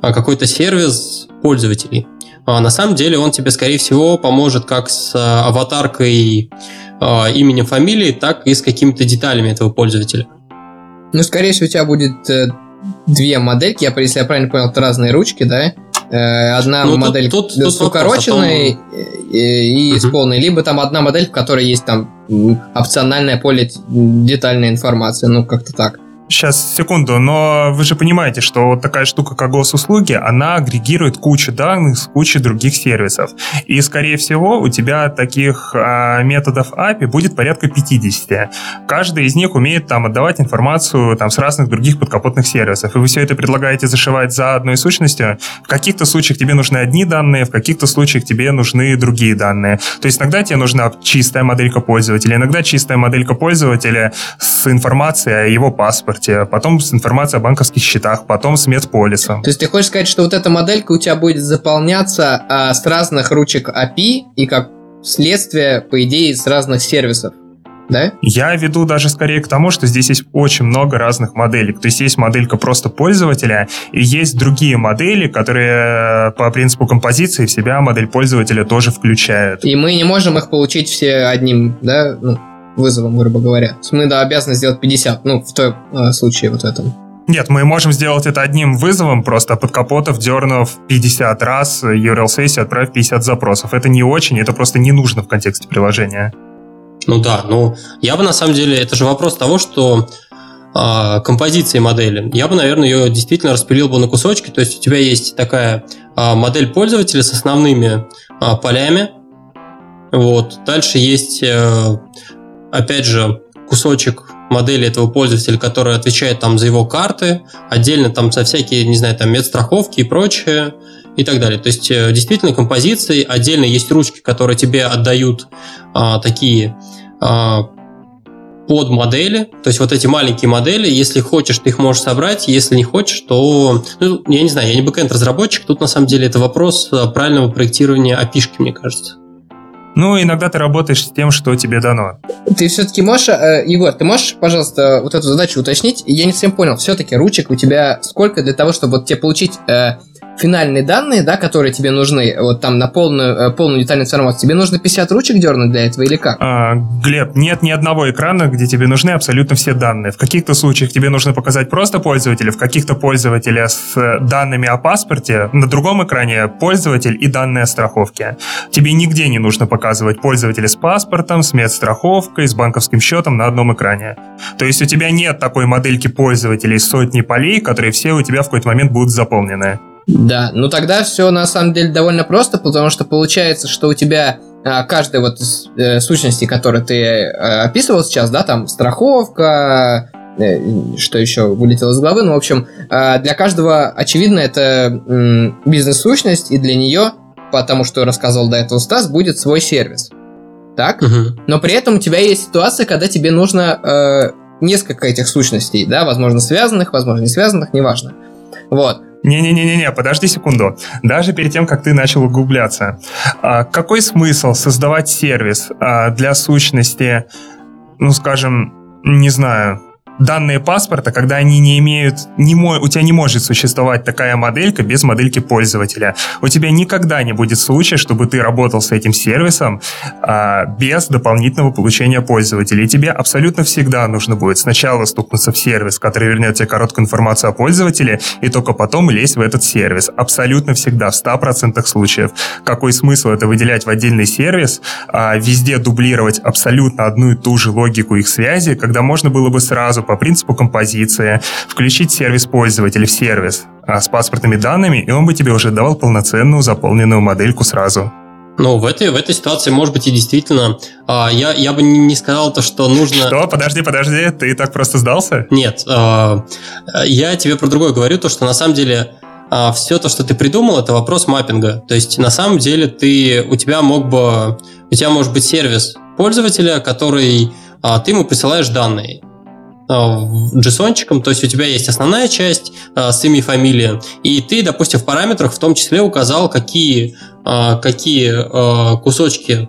какой-то сервис пользователей. А на самом деле он тебе, скорее всего, поможет как с аватаркой именем, фамилией, так и с какими-то деталями этого пользователя. Ну, скорее всего, у тебя будет две модельки, я, если я правильно понял, это разные ручки, да? Э, одна ну, модель тут, тут, с укороченной том... и, и uh-huh. с полной, либо там одна модель, в которой есть там опциональная поле детальная информация, ну как-то так. Сейчас, секунду, но вы же понимаете, что вот такая штука, как госуслуги, она агрегирует кучу данных с кучей других сервисов. И, скорее всего, у тебя таких а, методов API будет порядка 50. Каждый из них умеет там отдавать информацию там, с разных других подкапотных сервисов. И вы все это предлагаете зашивать за одной сущностью. В каких-то случаях тебе нужны одни данные, в каких-то случаях тебе нужны другие данные. То есть иногда тебе нужна чистая моделька пользователя, иногда чистая моделька пользователя с информацией о его паспорте паспорте, потом с информацией о банковских счетах, потом с медполисом. То есть ты хочешь сказать, что вот эта моделька у тебя будет заполняться а, с разных ручек API и как следствие, по идее, с разных сервисов? да? Я веду даже скорее к тому, что здесь есть очень много разных моделей. То есть есть моделька просто пользователя, и есть другие модели, которые по принципу композиции в себя модель пользователя тоже включают. И мы не можем их получить все одним, да? Ну, вызовом, грубо говоря. То есть мы да, обязаны сделать 50, ну, в том э, случае вот этом. Нет, мы можем сделать это одним вызовом, просто под капотов дернув 50 раз URL-сессию, отправив 50 запросов. Это не очень, это просто не нужно в контексте приложения. Ну да, ну я бы на самом деле, это же вопрос того, что э, композиции модели. Я бы, наверное, ее действительно распилил бы на кусочки. То есть у тебя есть такая э, модель пользователя с основными э, полями. Вот. Дальше есть э, опять же, кусочек модели этого пользователя, который отвечает там за его карты, отдельно там за всякие, не знаю, там медстраховки и прочее, и так далее. То есть э, действительно композиции, отдельно есть ручки, которые тебе отдают а, такие под модели, то есть вот эти маленькие модели, если хочешь, ты их можешь собрать, если не хочешь, то, ну, я не знаю, я не бэкэнд разработчик, тут на самом деле это вопрос правильного проектирования api мне кажется. Ну, иногда ты работаешь с тем, что тебе дано. Ты все-таки можешь, э, Егор, ты можешь, пожалуйста, вот эту задачу уточнить? Я не совсем понял, все-таки ручек у тебя сколько для того, чтобы вот тебе получить э, финальные данные, да, которые тебе нужны, вот там на полную, э, полную детальную информацию, тебе нужно 50 ручек дернуть для этого или как? А, Глеб, нет ни одного экрана, где тебе нужны абсолютно все данные. В каких-то случаях тебе нужно показать просто пользователя, в каких-то пользователя с э, данными о паспорте, на другом экране пользователь и данные о страховке. Тебе нигде не нужно показывать пользователя с паспортом, с медстраховкой, с банковским счетом на одном экране. То есть у тебя нет такой модельки пользователей сотни полей, которые все у тебя в какой-то момент будут заполнены. Да, ну тогда все на самом деле довольно просто, потому что получается, что у тебя а, каждая вот из э, сущностей, которые ты а, описывал сейчас, да, там страховка, э, что еще вылетело из головы, ну, в общем, а, для каждого, очевидно, это м, бизнес-сущность, и для нее, потому что рассказывал до этого Стас, будет свой сервис. Так? Угу. Но при этом у тебя есть ситуация, когда тебе нужно э, несколько этих сущностей, да, возможно, связанных, возможно, не связанных, неважно. Вот. Не-не-не-не, подожди секунду. Даже перед тем, как ты начал углубляться, а, какой смысл создавать сервис а, для сущности, ну, скажем, не знаю, данные паспорта, когда они не имеют, не мо, у тебя не может существовать такая моделька без модельки пользователя. У тебя никогда не будет случая, чтобы ты работал с этим сервисом а, без дополнительного получения пользователя. И тебе абсолютно всегда нужно будет сначала стукнуться в сервис, который вернет тебе короткую информацию о пользователе, и только потом лезть в этот сервис. Абсолютно всегда, в 100% случаев. Какой смысл это выделять в отдельный сервис, а, везде дублировать абсолютно одну и ту же логику их связи, когда можно было бы сразу по принципу композиции, включить сервис пользователя в сервис а, с паспортными данными, и он бы тебе уже давал полноценную заполненную модельку сразу. Ну, в этой, в этой ситуации, может быть, и действительно, а, я, я бы не сказал то, что нужно... Что? Подожди, подожди, ты так просто сдался? Нет, а, я тебе про другое говорю, то, что на самом деле а, все то, что ты придумал, это вопрос маппинга. То есть, на самом деле, ты, у тебя мог бы... У тебя может быть сервис пользователя, который... А, ты ему присылаешь данные. Э, JSON, то есть у тебя есть основная часть э, с имя и фамилия, и ты, допустим, в параметрах в том числе указал, какие, э, какие кусочки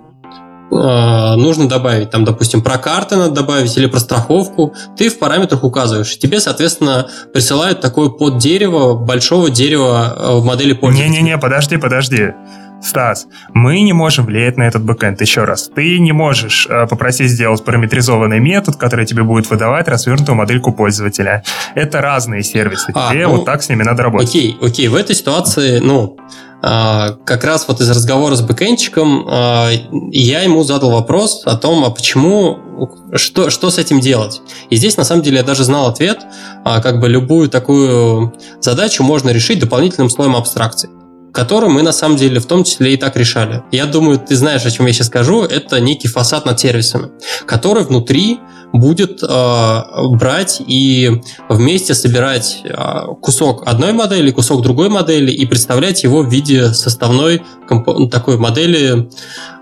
нужно добавить. Там, допустим, про карты надо добавить или про страховку. Ты в параметрах указываешь. Тебе, соответственно, присылают такое под дерево большого дерева в модели пользователя. Не-не-не, подожди, подожди. Стас, мы не можем влиять на этот бэкэнд. Еще раз, ты не можешь э, попросить сделать параметризованный метод, который тебе будет выдавать развернутую модельку пользователя. Это разные сервисы. А, тебе ну, вот так с ними надо работать. Окей, окей. В этой ситуации, ну, а, как раз вот из разговора с бэкэндчиком а, я ему задал вопрос о том, а почему, что, что с этим делать. И здесь, на самом деле, я даже знал ответ, а, как бы любую такую задачу можно решить дополнительным слоем абстракции который мы на самом деле в том числе и так решали. Я думаю, ты знаешь, о чем я сейчас скажу. Это некий фасад над сервисами, который внутри будет э, брать и вместе собирать э, кусок одной модели, кусок другой модели и представлять его в виде составной комп- такой модели,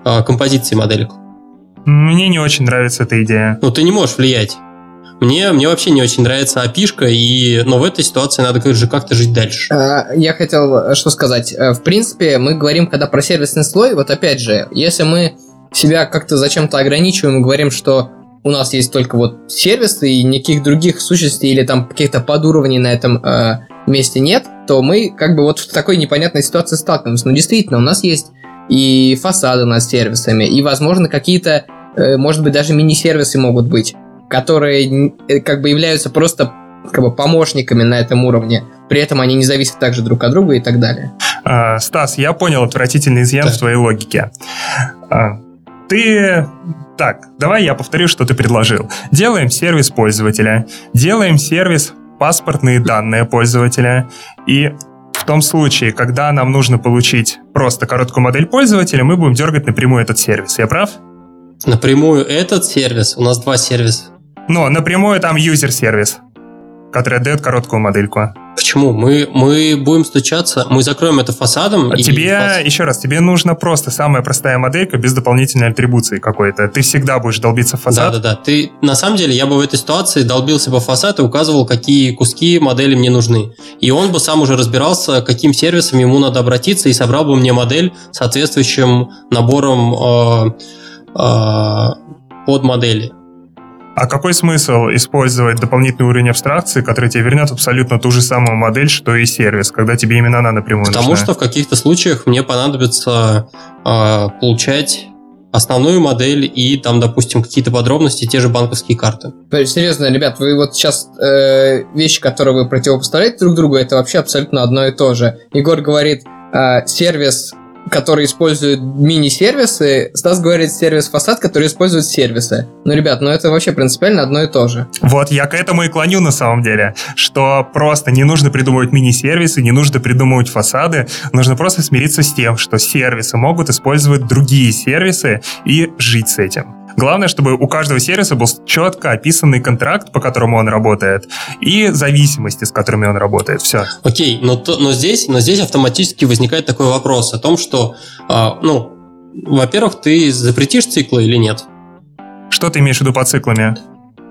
э, композиции моделек. Мне не очень нравится эта идея. Ну, ты не можешь влиять. Мне, мне вообще не очень нравится опишка, и, но в этой ситуации надо же как-то жить дальше. А, я хотел э, что сказать. Э, в принципе, мы говорим, когда про сервисный слой, вот опять же, если мы себя как-то зачем-то ограничиваем и говорим, что у нас есть только вот сервисы и никаких других сущностей или там каких-то подуровней на этом э, месте нет, то мы как бы вот в такой непонятной ситуации сталкиваемся. Но действительно, у нас есть и фасады над сервисами, и, возможно, какие-то, э, может быть, даже мини-сервисы могут быть которые э, как бы являются просто как бы помощниками на этом уровне. При этом они не зависят также друг от друга и так далее. А, Стас, я понял отвратительный изъян да. в твоей логике. А, ты... Так, давай я повторю, что ты предложил. Делаем сервис пользователя, делаем сервис паспортные данные пользователя, и в том случае, когда нам нужно получить просто короткую модель пользователя, мы будем дергать напрямую этот сервис. Я прав? Напрямую этот сервис? У нас два сервиса. Но напрямую там юзер-сервис, который дает короткую модельку. Почему? Мы, мы будем стучаться, мы закроем это фасадом. А тебе, фас... еще раз, тебе нужно просто самая простая моделька без дополнительной атрибуции какой-то. Ты всегда будешь долбиться в фасад. Да-да-да. Ты, на самом деле, я бы в этой ситуации долбился по фасад и указывал, какие куски модели мне нужны. И он бы сам уже разбирался, каким сервисом ему надо обратиться, и собрал бы мне модель соответствующим набором э, э, под модели. А какой смысл использовать дополнительный уровень абстракции, который тебе вернет абсолютно ту же самую модель, что и сервис, когда тебе именно она напрямую Потому нужна? что в каких-то случаях мне понадобится э, получать основную модель и там, допустим, какие-то подробности, те же банковские карты. Серьезно, ребят, вы вот сейчас э, вещи, которые вы противопоставляете друг другу, это вообще абсолютно одно и то же. Егор говорит, э, сервис который использует мини-сервисы, Стас говорит сервис фасад, который использует сервисы. Ну, ребят, ну это вообще принципиально одно и то же. Вот, я к этому и клоню на самом деле, что просто не нужно придумывать мини-сервисы, не нужно придумывать фасады, нужно просто смириться с тем, что сервисы могут использовать другие сервисы и жить с этим. Главное, чтобы у каждого сервиса был четко описанный контракт, по которому он работает, и зависимости, с которыми он работает. Все. Окей, но, то, но, здесь, но здесь автоматически возникает такой вопрос о том, что, э, ну, во-первых, ты запретишь циклы или нет? Что ты имеешь в виду по циклами?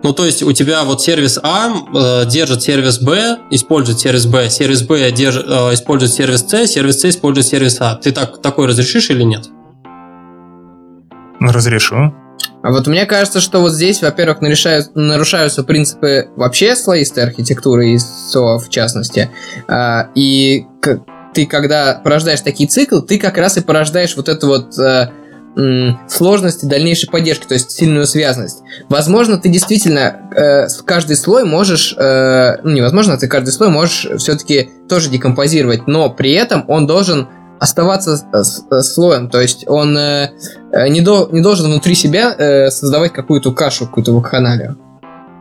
Ну, то есть у тебя вот сервис А э, держит сервис Б, использует сервис Б, сервис Б держит, э, использует сервис С, сервис С использует сервис А. Ты так, такой разрешишь или нет? Ну, разрешу. А вот мне кажется, что вот здесь, во-первых, нарушаются принципы вообще слоистой архитектуры и СО в частности. А, и ты, когда порождаешь такие циклы, ты как раз и порождаешь вот эту вот э, сложности дальнейшей поддержки, то есть сильную связанность. Возможно, ты действительно э, каждый слой можешь, э, ну невозможно, ты каждый слой можешь все-таки тоже декомпозировать, но при этом он должен оставаться слоем, то есть он э, э, не, до, не должен внутри себя э, создавать какую-то кашу, какую-то вакханалию.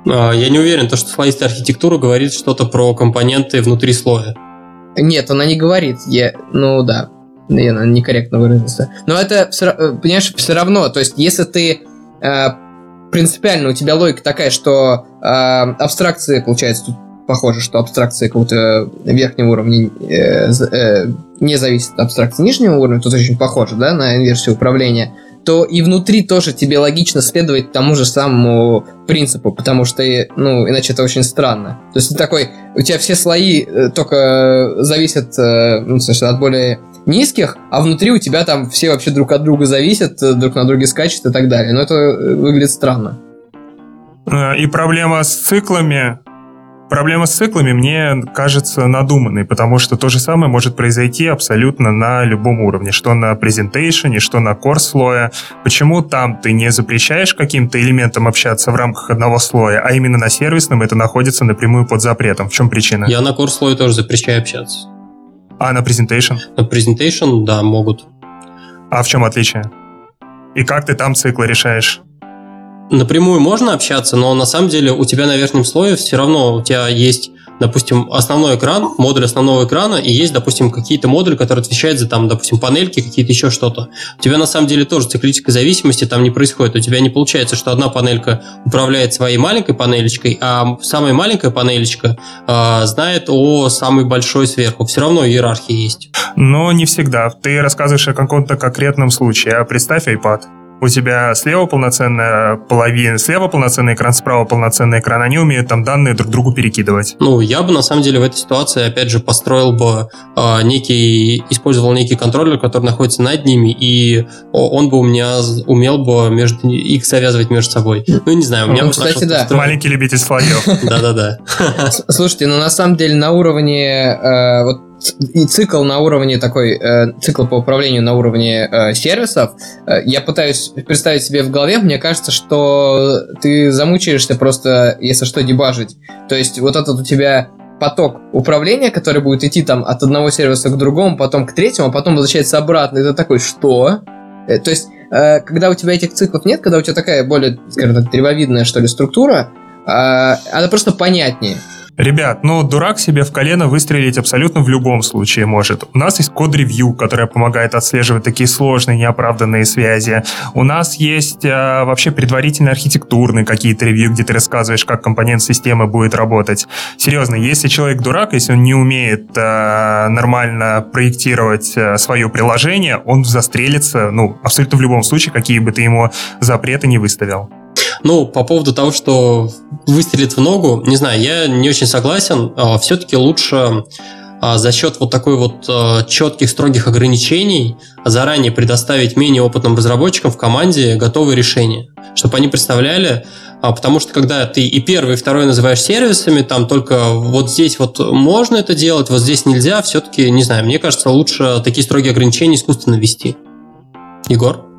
А, я не уверен, то, что слоистая архитектура говорит что-то про компоненты внутри слоя. Нет, она не говорит. Я, ну да, я некорректно выразился. Но это, э, понимаешь, все равно. То есть, если ты э, принципиально у тебя логика такая, что э, абстракции, получается, тут похоже, что абстракция какого-то верхнего уровня э, э, не зависит от абстракции нижнего уровня, тут очень похоже, да, на инверсию управления, то и внутри тоже тебе логично следовать тому же самому принципу, потому что, ну, иначе это очень странно. То есть ты такой, у тебя все слои э, только зависят, э, ну, слушай, от более низких, а внутри у тебя там все вообще друг от друга зависят, э, друг на друге скачут и так далее. Но это выглядит странно. И проблема с циклами Проблема с циклами мне кажется надуманной, потому что то же самое может произойти абсолютно на любом уровне, что на презентейшене, что на core слоя. Почему там ты не запрещаешь каким-то элементам общаться в рамках одного слоя, а именно на сервисном это находится напрямую под запретом? В чем причина? Я на core слое тоже запрещаю общаться. А на презентейшн? На презентейшн, да, могут. А в чем отличие? И как ты там циклы решаешь? Напрямую можно общаться, но на самом деле у тебя на верхнем слое все равно у тебя есть допустим, основной экран, модуль основного экрана, и есть, допустим, какие-то модули, которые отвечают за, там, допустим, панельки, какие-то еще что-то. У тебя на самом деле тоже циклической зависимости там не происходит. У тебя не получается, что одна панелька управляет своей маленькой панелечкой, а самая маленькая панелечка э, знает о самой большой сверху. Все равно иерархия есть. Но не всегда. Ты рассказываешь о каком-то конкретном случае. А представь iPad у тебя слева полноценная половина, слева полноценный экран, справа полноценный экран, они умеют там данные друг другу перекидывать. Ну, я бы на самом деле в этой ситуации, опять же, построил бы э, некий, использовал некий контроллер, который находится над ними, и он бы у меня умел бы между их завязывать между собой. Ну, не знаю, у меня ну, кстати, да. Маленький любитель слоев. Да-да-да. Слушайте, ну на самом деле на уровне э, вот и цикл на уровне такой, э, цикл по управлению на уровне э, сервисов, э, я пытаюсь представить себе в голове, мне кажется, что ты замучаешься просто, если что, дебажить. То есть вот этот у тебя поток управления, который будет идти там от одного сервиса к другому, потом к третьему, а потом возвращается обратно. Ты такой, что? Э, то есть, э, когда у тебя этих циклов нет, когда у тебя такая более, скажем так, древовидная, что ли, структура, э, она просто понятнее. Ребят, ну, дурак себе в колено выстрелить абсолютно в любом случае может. У нас есть код-ревью, которая помогает отслеживать такие сложные, неоправданные связи. У нас есть э, вообще предварительно архитектурные какие-то ревью, где ты рассказываешь, как компонент системы будет работать. Серьезно, если человек дурак, если он не умеет э, нормально проектировать э, свое приложение, он застрелится, ну, абсолютно в любом случае, какие бы ты ему запреты не выставил. Ну, по поводу того, что выстрелит в ногу, не знаю, я не очень согласен. А, Все-таки лучше а, за счет вот такой вот а, четких, строгих ограничений заранее предоставить менее опытным разработчикам в команде готовые решения, чтобы они представляли, потому что когда ты и первый, и второй называешь сервисами, там только вот здесь вот можно это делать, вот здесь нельзя, все-таки, не знаю, мне кажется, лучше такие строгие ограничения искусственно ввести. Егор?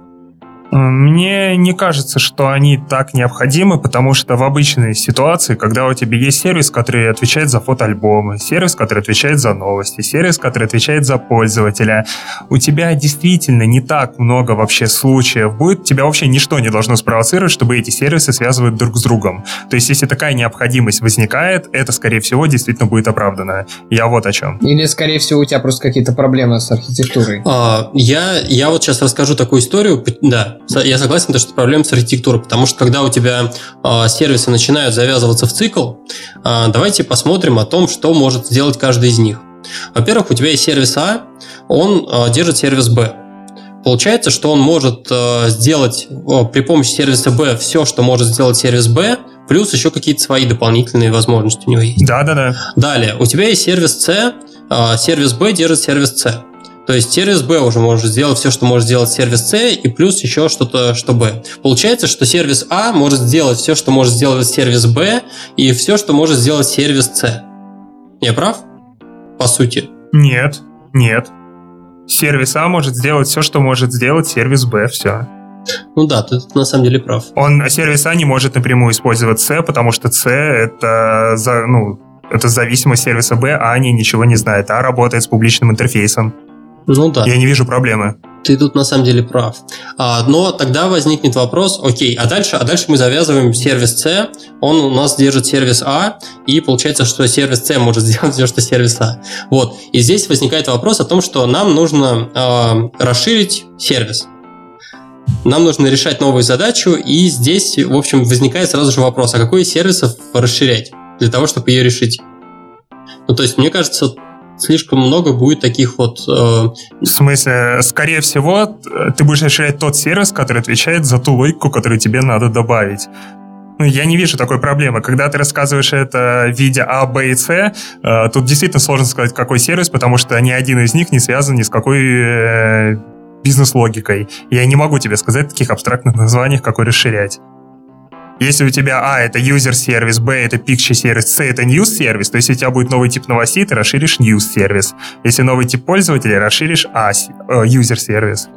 Мне не кажется, что они так необходимы, потому что в обычной ситуации, когда у тебя есть сервис, который отвечает за фотоальбомы, сервис, который отвечает за новости, сервис, который отвечает за пользователя, у тебя действительно не так много вообще случаев будет, тебя вообще ничто не должно спровоцировать, чтобы эти сервисы связывать друг с другом. То есть, если такая необходимость возникает, это, скорее всего, действительно будет оправдано. Я вот о чем. Или, скорее всего, у тебя просто какие-то проблемы с архитектурой. А, я, я вот сейчас расскажу такую историю. Да, я согласен, что проблема с архитектурой, потому что когда у тебя э, сервисы начинают завязываться в цикл, э, давайте посмотрим о том, что может сделать каждый из них. Во-первых, у тебя есть сервис А, он э, держит сервис Б. Получается, что он может э, сделать э, при помощи сервиса Б все, что может сделать сервис Б, плюс еще какие-то свои дополнительные возможности у него есть. Да, да, да. Далее, у тебя есть сервис С, э, сервис Б держит сервис С. То есть сервис B уже может сделать все, что может сделать сервис C, и плюс еще что-то, что B. Получается, что сервис А может сделать все, что может сделать сервис B, и все, что может сделать сервис C. Я прав? По сути. Нет, нет. Сервис А может сделать все, что может сделать сервис Б, все. Ну да, ты на самом деле прав. Он сервис А не может напрямую использовать C, потому что C это за, ну, это зависимость сервиса B, а они ничего не знают, а работает с публичным интерфейсом. Ну да. Я не вижу проблемы. Ты тут на самом деле прав. А, но тогда возникнет вопрос, окей, а дальше, а дальше мы завязываем сервис C, он у нас держит сервис А, и получается, что сервис C может сделать все, что сервис А. Вот. И здесь возникает вопрос о том, что нам нужно э, расширить сервис. Нам нужно решать новую задачу, и здесь, в общем, возникает сразу же вопрос, а какой из сервисов расширять для того, чтобы ее решить? Ну, то есть, мне кажется, слишком много будет таких вот... Э... В смысле, скорее всего, ты будешь расширять тот сервис, который отвечает за ту логику, которую тебе надо добавить. Ну, я не вижу такой проблемы. Когда ты рассказываешь это в виде А, Б и С, э, тут действительно сложно сказать, какой сервис, потому что ни один из них не связан ни с какой э, бизнес-логикой. Я не могу тебе сказать таких абстрактных названиях, какой расширять. Если у тебя А это user сервис, Б это picture сервис, С это news сервис, то если у тебя будет новый тип новостей, ты расширишь news сервис. Если новый тип пользователя, расширишь А user сервис.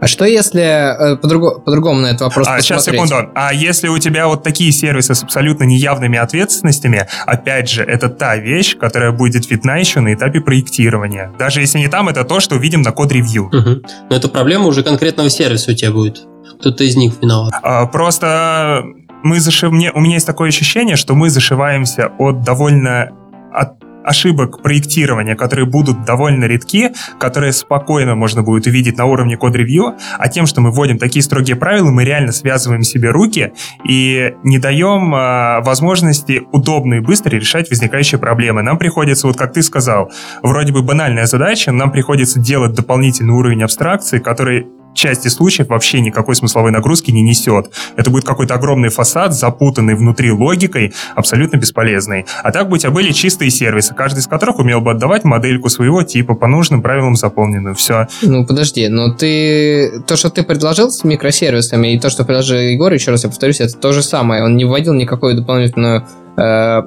А что если э, по-другому, по-другому на этот вопрос а, Сейчас, секунду. А если у тебя вот такие сервисы с абсолютно неявными ответственностями, опять же, это та вещь, которая будет видна еще на этапе проектирования. Даже если не там, это то, что увидим на код-ревью. Угу. Но это проблема уже конкретного сервиса у тебя будет. Кто-то из них виноват. А, просто мы зашив... Мне... у меня есть такое ощущение, что мы зашиваемся от довольно от ошибок проектирования, которые будут довольно редки, которые спокойно можно будет увидеть на уровне код-ревью, а тем, что мы вводим такие строгие правила, мы реально связываем себе руки и не даем э, возможности удобно и быстро решать возникающие проблемы. Нам приходится, вот как ты сказал, вроде бы банальная задача, нам приходится делать дополнительный уровень абстракции, который части случаев вообще никакой смысловой нагрузки не несет. Это будет какой-то огромный фасад, запутанный внутри логикой, абсолютно бесполезный. А так бы у тебя были чистые сервисы, каждый из которых умел бы отдавать модельку своего типа по нужным правилам заполненную. Все. Ну, подожди, но ты... То, что ты предложил с микросервисами, и то, что предложил Егор, еще раз я повторюсь, это то же самое. Он не вводил никакую дополнительную э,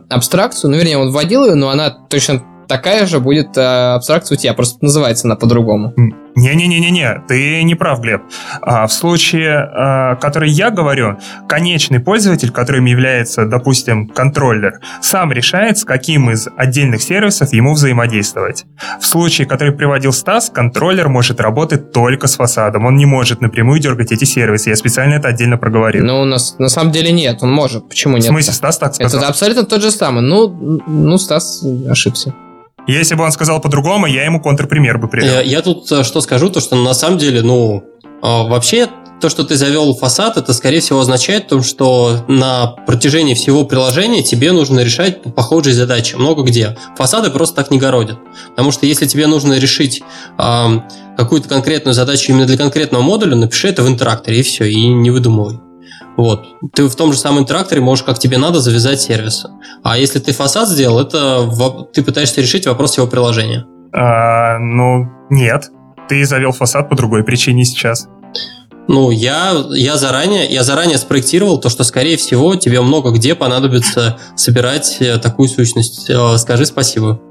абстракцию, ну, вернее, он вводил ее, но она точно такая же будет э, абстракция у тебя, просто называется она по-другому. Не-не-не-не-не, ты не прав, Глеб. А, в случае, а, который я говорю, конечный пользователь, которым является, допустим, контроллер, сам решает, с каким из отдельных сервисов ему взаимодействовать. В случае, который приводил Стас, контроллер может работать только с фасадом. Он не может напрямую дергать эти сервисы. Я специально это отдельно проговорил. Ну, у нас на самом деле нет, он может. Почему нет? В смысле, Стас так сказал? Это абсолютно тот же самый. Ну, ну Стас ошибся. Если бы он сказал по-другому, я ему контрпример бы привел. Я, я тут э, что скажу, то что на самом деле, ну, а, вообще то, что ты завел фасад, это, скорее всего, означает то, что на протяжении всего приложения тебе нужно решать похожие задачи. Много где. Фасады просто так не городят. Потому что если тебе нужно решить э, какую-то конкретную задачу именно для конкретного модуля, напиши это в интеракторе, и все, и не выдумывай. Вот. Ты в том же самом интеракторе можешь, как тебе надо, завязать сервисы. А если ты фасад сделал, это ты пытаешься решить вопрос его приложения. А, ну, нет. Ты завел фасад по другой причине сейчас. Ну, я, я, заранее, я заранее спроектировал то, что, скорее всего, тебе много где понадобится собирать э, такую сущность. Э, скажи спасибо.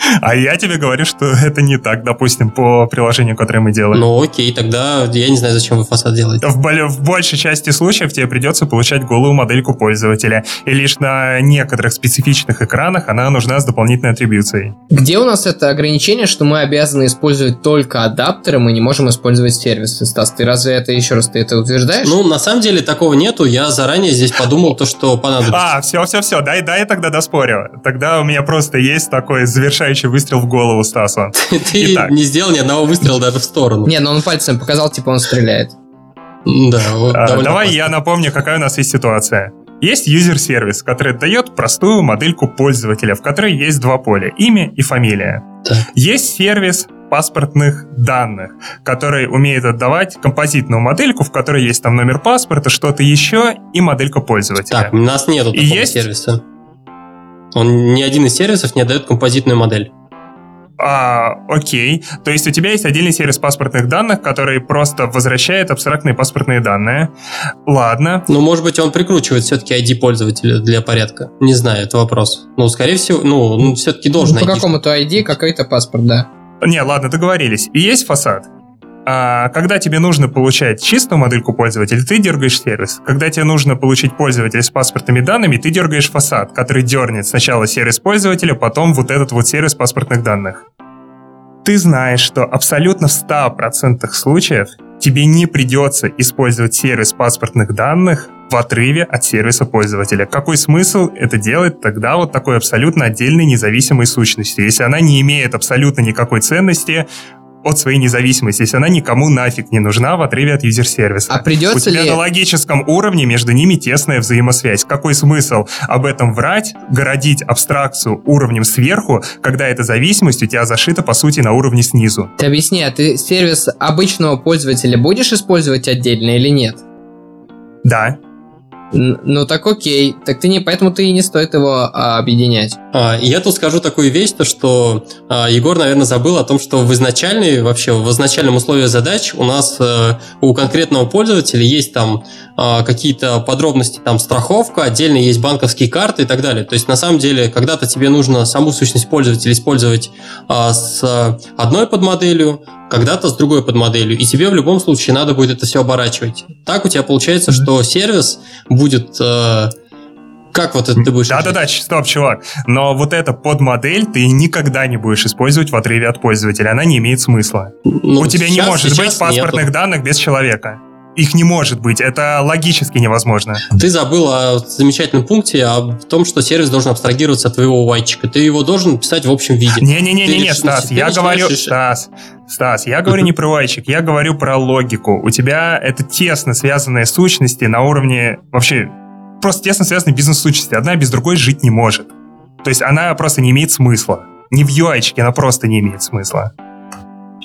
А я тебе говорю, что это не так, допустим, по приложению, которое мы делаем. Ну окей, тогда я не знаю, зачем вы фасад делаете. В, в большей части случаев тебе придется получать голую модельку пользователя. И лишь на некоторых специфичных экранах она нужна с дополнительной атрибуцией. Где у нас это ограничение, что мы обязаны использовать только адаптеры, мы не можем использовать сервисы? Стас, ты разве это еще раз ты это утверждаешь? Ну, на самом деле такого нету. Я заранее здесь подумал то, что понадобится. А, все, все, все, дай, дай я тогда доспорю. Тогда у меня просто есть такой завершающий потрясающий выстрел в голову Стаса. Ты не сделал ни одного выстрела даже в сторону. Не, но он пальцем показал, типа он стреляет. Да, а, Давай я напомню, какая у нас есть ситуация. Есть юзер-сервис, который дает простую модельку пользователя, в которой есть два поля – имя и фамилия. Так. Есть сервис паспортных данных, который умеет отдавать композитную модельку, в которой есть там номер паспорта, что-то еще и моделька пользователя. Так, у нас нету такого и есть... сервиса. Он ни один из сервисов не отдает композитную модель. А, окей. То есть у тебя есть отдельный сервис паспортных данных, который просто возвращает абстрактные паспортные данные. Ладно. Ну, может быть, он прикручивает все-таки ID пользователя для порядка. Не знаю, это вопрос. Ну, скорее всего, ну, все-таки должен ну, По какому-то ID какой-то паспорт, да. Не, ладно, договорились. И есть фасад. А когда тебе нужно получать чистую модельку пользователя, ты дергаешь сервис. Когда тебе нужно получить пользователя с паспортными данными, ты дергаешь фасад, который дернет сначала сервис пользователя, потом вот этот вот сервис паспортных данных. Ты знаешь, что абсолютно в 100% случаев тебе не придется использовать сервис паспортных данных в отрыве от сервиса пользователя. Какой смысл это делать тогда вот такой абсолютно отдельной независимой сущности, если она не имеет абсолютно никакой ценности от своей независимости, если она никому нафиг не нужна в отрыве от юзер-сервиса. А придется У тебя ли... на логическом уровне между ними тесная взаимосвязь. Какой смысл об этом врать, городить абстракцию уровнем сверху, когда эта зависимость у тебя зашита, по сути, на уровне снизу? Ты объясни, а ты сервис обычного пользователя будешь использовать отдельно или нет? Да. Ну так окей, так ты не, поэтому ты и не стоит его а, объединять. А, я тут скажу такую вещь, то что а, Егор, наверное, забыл о том, что в изначальной, вообще в изначальном условии задач у нас а, у конкретного пользователя есть там а, какие-то подробности, там страховка, отдельно есть банковские карты и так далее. То есть на самом деле когда-то тебе нужно саму сущность пользователя использовать с одной подмоделью, когда-то с другой подмоделью, и тебе в любом случае надо будет это все оборачивать. Так у тебя получается, что сервис будет... Как вот это ты будешь? Да-да-да, стоп, чувак. Но вот эта подмодель ты никогда не будешь использовать в отрыве от пользователя. Она не имеет смысла. Ну, У тебя сейчас, не может быть паспортных нету. данных без человека. Их не может быть, это логически невозможно. Ты забыл о замечательном пункте, о том, что сервис должен абстрагироваться от твоего вайчика. Ты его должен писать в общем виде. Не-не-не, Стас, я говорю... Стас, Стас, я говорю не про вайчик, я говорю про логику. У тебя это тесно связанные сущности на уровне вообще просто тесно связанные бизнес-сущности. Одна без другой жить не может. То есть она просто не имеет смысла. Не в UI, она просто не имеет смысла.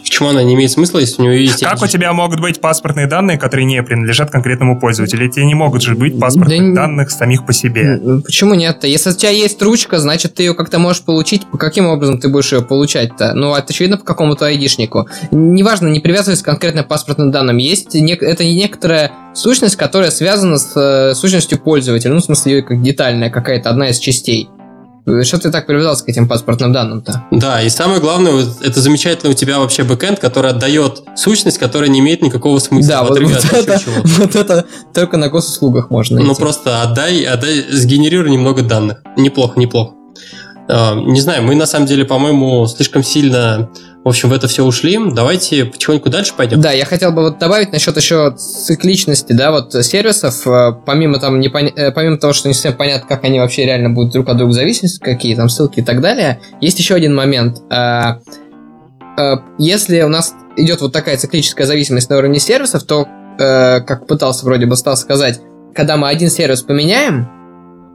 Почему она не имеет смысла, если у нее есть... Как у тебя могут быть паспортные данные, которые не принадлежат конкретному пользователю? Тебе не могут же быть паспортных да данных самих по себе. Почему нет-то? Если у тебя есть ручка, значит, ты ее как-то можешь получить. По каким образом ты будешь ее получать-то? Ну, это очевидно по какому-то айдишнику. Неважно, не привязываясь к конкретно паспортным данным. Есть не... это некоторая сущность, которая связана с э, сущностью пользователя. Ну, в смысле, ее как детальная какая-то, одна из частей. Что ты так привязался к этим паспортным данным-то? Да, и самое главное, вот это замечательно у тебя вообще бэкэнд, который отдает сущность, которая не имеет никакого смысла. Да, вот, вот, это, вот это только на госуслугах можно Ну просто отдай, отдай, сгенерируй немного данных. Неплохо, неплохо. Uh, не знаю, мы на самом деле, по-моему, слишком сильно в общем, в это все ушли. Давайте потихоньку дальше пойдем. Да, я хотел бы вот добавить насчет еще цикличности, да, вот сервисов, э, помимо там не пон... Э, помимо того, что не совсем понятно, как они вообще реально будут друг от друга зависеть, какие там ссылки и так далее, есть еще один момент. Э, если у нас идет вот такая циклическая зависимость на уровне сервисов, то, как пытался вроде бы стал сказать, когда мы один сервис поменяем,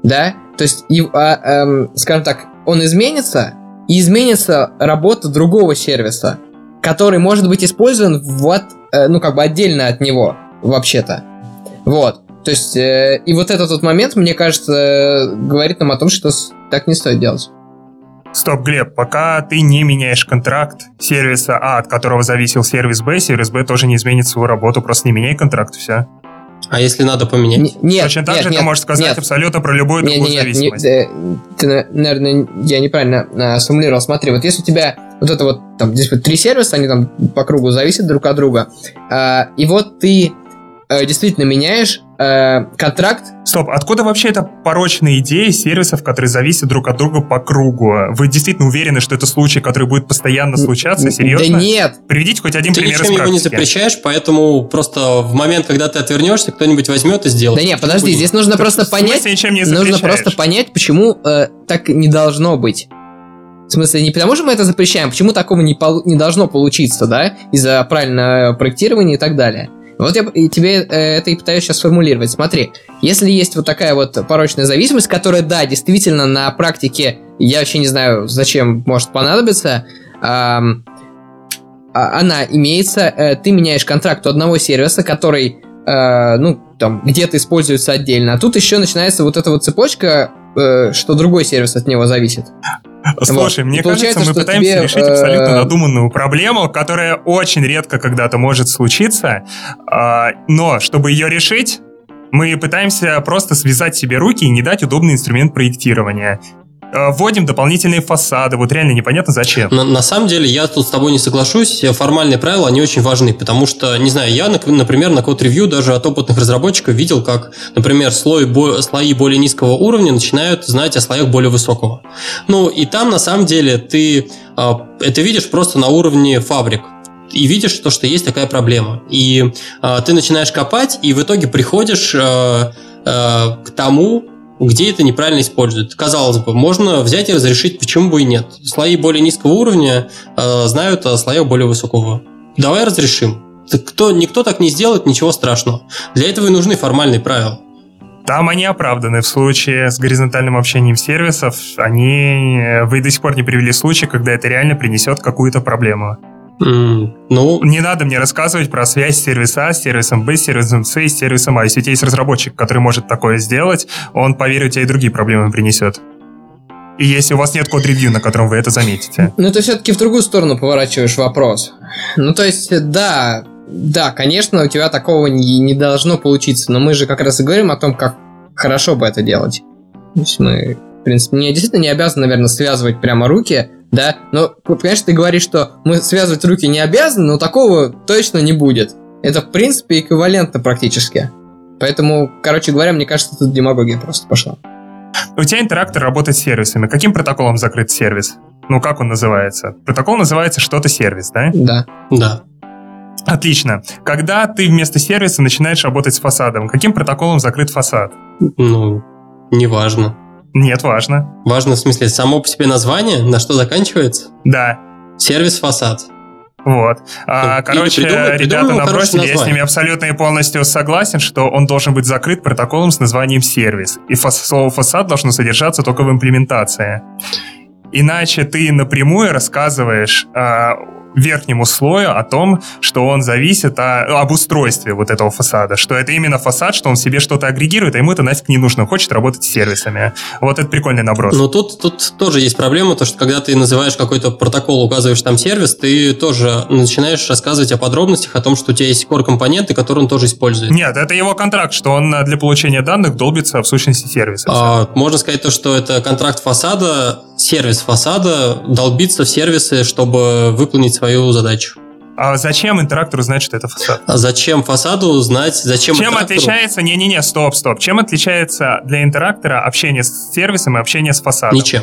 да, то есть, а, эм, скажем так, он изменится, и изменится работа другого сервиса, который может быть использован вот, э, ну, как бы отдельно от него, вообще-то. Вот. То есть, э, и вот этот вот момент, мне кажется, говорит нам о том, что так не стоит делать. Стоп, Глеб, пока ты не меняешь контракт сервиса А, от которого зависел сервис Б, сервис Б тоже не изменит свою работу, просто не меняй контракт, все. А если надо поменять? нет, Точно так нет, же нет, ты можешь сказать нет. абсолютно про любую нет, другую нет, зависимость. Нет, ты, наверное, я неправильно а, сформулировал. Смотри, вот если у тебя вот это вот, там, здесь вот три сервиса, они там по кругу зависят друг от друга, а, и вот ты а, действительно меняешь э, контракт. Стоп, откуда вообще эта порочная идея сервисов, которые зависят друг от друга по кругу? Вы действительно уверены, что это случай, который будет постоянно случаться? Серьезно? Да нет. Приведите хоть один Ты пример ничем из его не практики. запрещаешь, поэтому просто в момент, когда ты отвернешься, кто-нибудь возьмет и сделает. Да нет, подожди, Будет. здесь нужно Так просто понять, ничем не нужно просто понять, почему э, так не должно быть. В смысле, не потому что мы это запрещаем, почему такого не, пол- не должно получиться, да, из-за правильного проектирования и так далее. Вот я и тебе э, это и пытаюсь сейчас сформулировать. Смотри, если есть вот такая вот порочная зависимость, которая, да, действительно на практике, я вообще не знаю, зачем может понадобиться, а- она имеется, э, ты меняешь контракт у одного сервиса, который, э, ну, там, где-то используется отдельно, а тут еще начинается вот эта вот цепочка, э, что другой сервис от него зависит. Слушай, Вот. мне кажется, мы пытаемся тебе, решить э, абсолютно надуманную проблему, которая очень редко когда-то может случиться, а, но чтобы ее решить, мы пытаемся просто связать себе руки и не дать удобный инструмент проектирования. Э, Вводим дополнительные фасады, вот реально непонятно зачем. На, на самом деле, я тут с тобой не соглашусь. Формальные правила, они очень важны, потому что, не знаю, я, например, на код-ревью даже от опытных разработчиков видел, как, например, слой бо- слои более низкого уровня начинают знать о слоях более высокого. Ну, и там, на самом деле, ты а, это видишь просто на уровне фабрик. И видишь то, что есть такая проблема. И а, ты начинаешь копать, и в итоге приходишь а, а, к тому, где это неправильно используют. Казалось бы, можно взять и разрешить, почему бы и нет. Слои более низкого уровня э, знают о слоях более высокого. Давай разрешим. Кто, никто так не сделает, ничего страшного. Для этого и нужны формальные правила. Там они оправданы. В случае с горизонтальным общением сервисов, они... э, Вы до сих пор не привели случай, когда это реально принесет какую-то проблему. Ну, Не надо мне рассказывать про связь сервиса А с сервисом Б, с сервисом С и с сервисом А. Если у тебя есть разработчик, который может такое сделать, он, поверь, у тебя и другие проблемы принесет. И если у вас нет код-ревью, на котором вы это заметите. Ну, ты все-таки в другую сторону поворачиваешь вопрос. Ну, то есть, да, да, конечно, у тебя такого не, не должно получиться, но мы же как раз и говорим о том, как хорошо бы это делать. То есть мы, в принципе, мне действительно не обязаны, наверное, связывать прямо руки, да, но, понимаешь, ты говоришь, что мы связывать руки не обязаны, но такого точно не будет. Это, в принципе, эквивалентно практически. Поэтому, короче говоря, мне кажется, тут демагогия просто пошла. У тебя интерактор работает с сервисами. Каким протоколом закрыт сервис? Ну, как он называется? Протокол называется что-то сервис, да? Да. да. Отлично. Когда ты вместо сервиса начинаешь работать с фасадом, каким протоколом закрыт фасад? Ну, неважно. Нет, важно. Важно, в смысле, само по себе название, на что заканчивается? Да. Сервис-фасад. Вот. А, Ну, короче, придумай- ребята придумай набросили, я с ними абсолютно и полностью согласен, что он должен быть закрыт протоколом с названием сервис. И фас- слово фасад должно содержаться только в имплементации. Иначе ты напрямую рассказываешь а, верхнему слою о том, что он зависит о, об устройстве вот этого фасада, что это именно фасад, что он себе что-то агрегирует, а ему это нафиг не нужно, он хочет работать с сервисами. Вот это прикольный наброс. Но тут, тут тоже есть проблема, то что когда ты называешь какой-то протокол, указываешь там сервис, ты тоже начинаешь рассказывать о подробностях, о том, что у тебя есть core-компоненты, которые он тоже использует. Нет, это его контракт, что он для получения данных долбится в сущности сервиса. А, можно сказать то, что это контракт фасада, сервис фасада долбится в сервисы, чтобы выполнить свою задачу. А зачем интерактору знать, что это фасад? А зачем фасаду знать, зачем Чем интерактору? отличается... Не-не-не, стоп, стоп. Чем отличается для интерактора общение с сервисом и общение с фасадом? Ничем.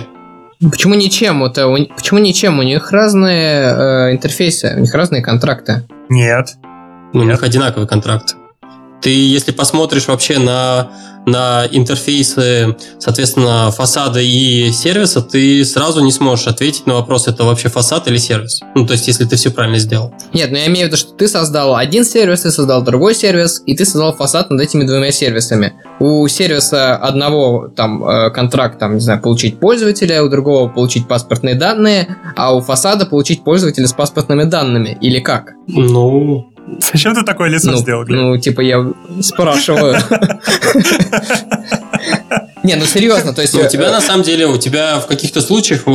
Почему ничем? Это, у- почему ничем? У них разные э, интерфейсы, у них разные контракты. Нет. Ну, у Нет. них одинаковый контракт. Ты, если посмотришь вообще на, на интерфейсы, соответственно, фасада и сервиса, ты сразу не сможешь ответить на вопрос, это вообще фасад или сервис. Ну, то есть, если ты все правильно сделал. Нет, но я имею в виду, что ты создал один сервис, ты создал другой сервис, и ты создал фасад над этими двумя сервисами. У сервиса одного там э, контракт, там, не знаю, получить пользователя, у другого получить паспортные данные, а у фасада получить пользователя с паспортными данными. Или как? Ну, Зачем ты такое лицо ну, сделал, Глеб? ну, типа, я спрашиваю. Не, ну серьезно, то есть... у тебя на самом деле, у тебя в каких-то случаях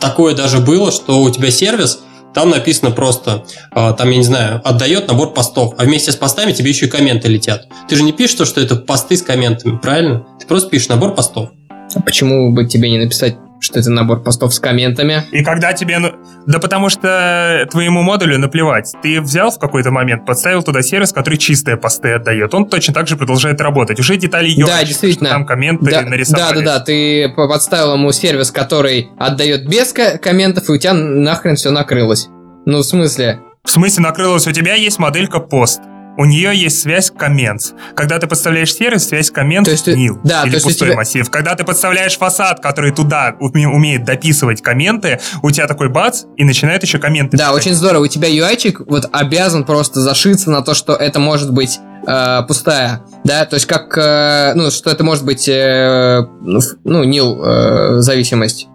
такое даже было, что у тебя сервис, там написано просто, а, там, я не знаю, отдает набор постов, а вместе с постами тебе еще и комменты летят. Ты же не пишешь, то, что это посты с комментами, правильно? Ты просто пишешь набор постов. А Почему бы тебе не написать, что это набор постов с комментами? И когда тебе... Да потому что твоему модулю наплевать. Ты взял в какой-то момент, подставил туда сервис, который чистые посты отдает. Он точно так же продолжает работать. Уже детали Да, ёбочек, действительно. Там комменты Да, нарисовались. да, да, да, ты по- подставил ему сервис, который отдает без ко- комментов, и у тебя нахрен все накрылось. Ну, в смысле? В смысле накрылось? У тебя есть моделька пост. У нее есть связь коммент. Когда ты подставляешь сервис, связь коммент То есть nil, да, или то есть пустой тебя- массив. Когда ты подставляешь фасад, который туда уме- умеет дописывать комменты, у тебя такой бац, и начинает еще комменты Да, писать. очень здорово. У тебя UI-чик вот обязан просто зашиться на то, что это может быть э, пустая, да, то есть как, э, ну, что это может быть, э, ну, ну, э, зависимость.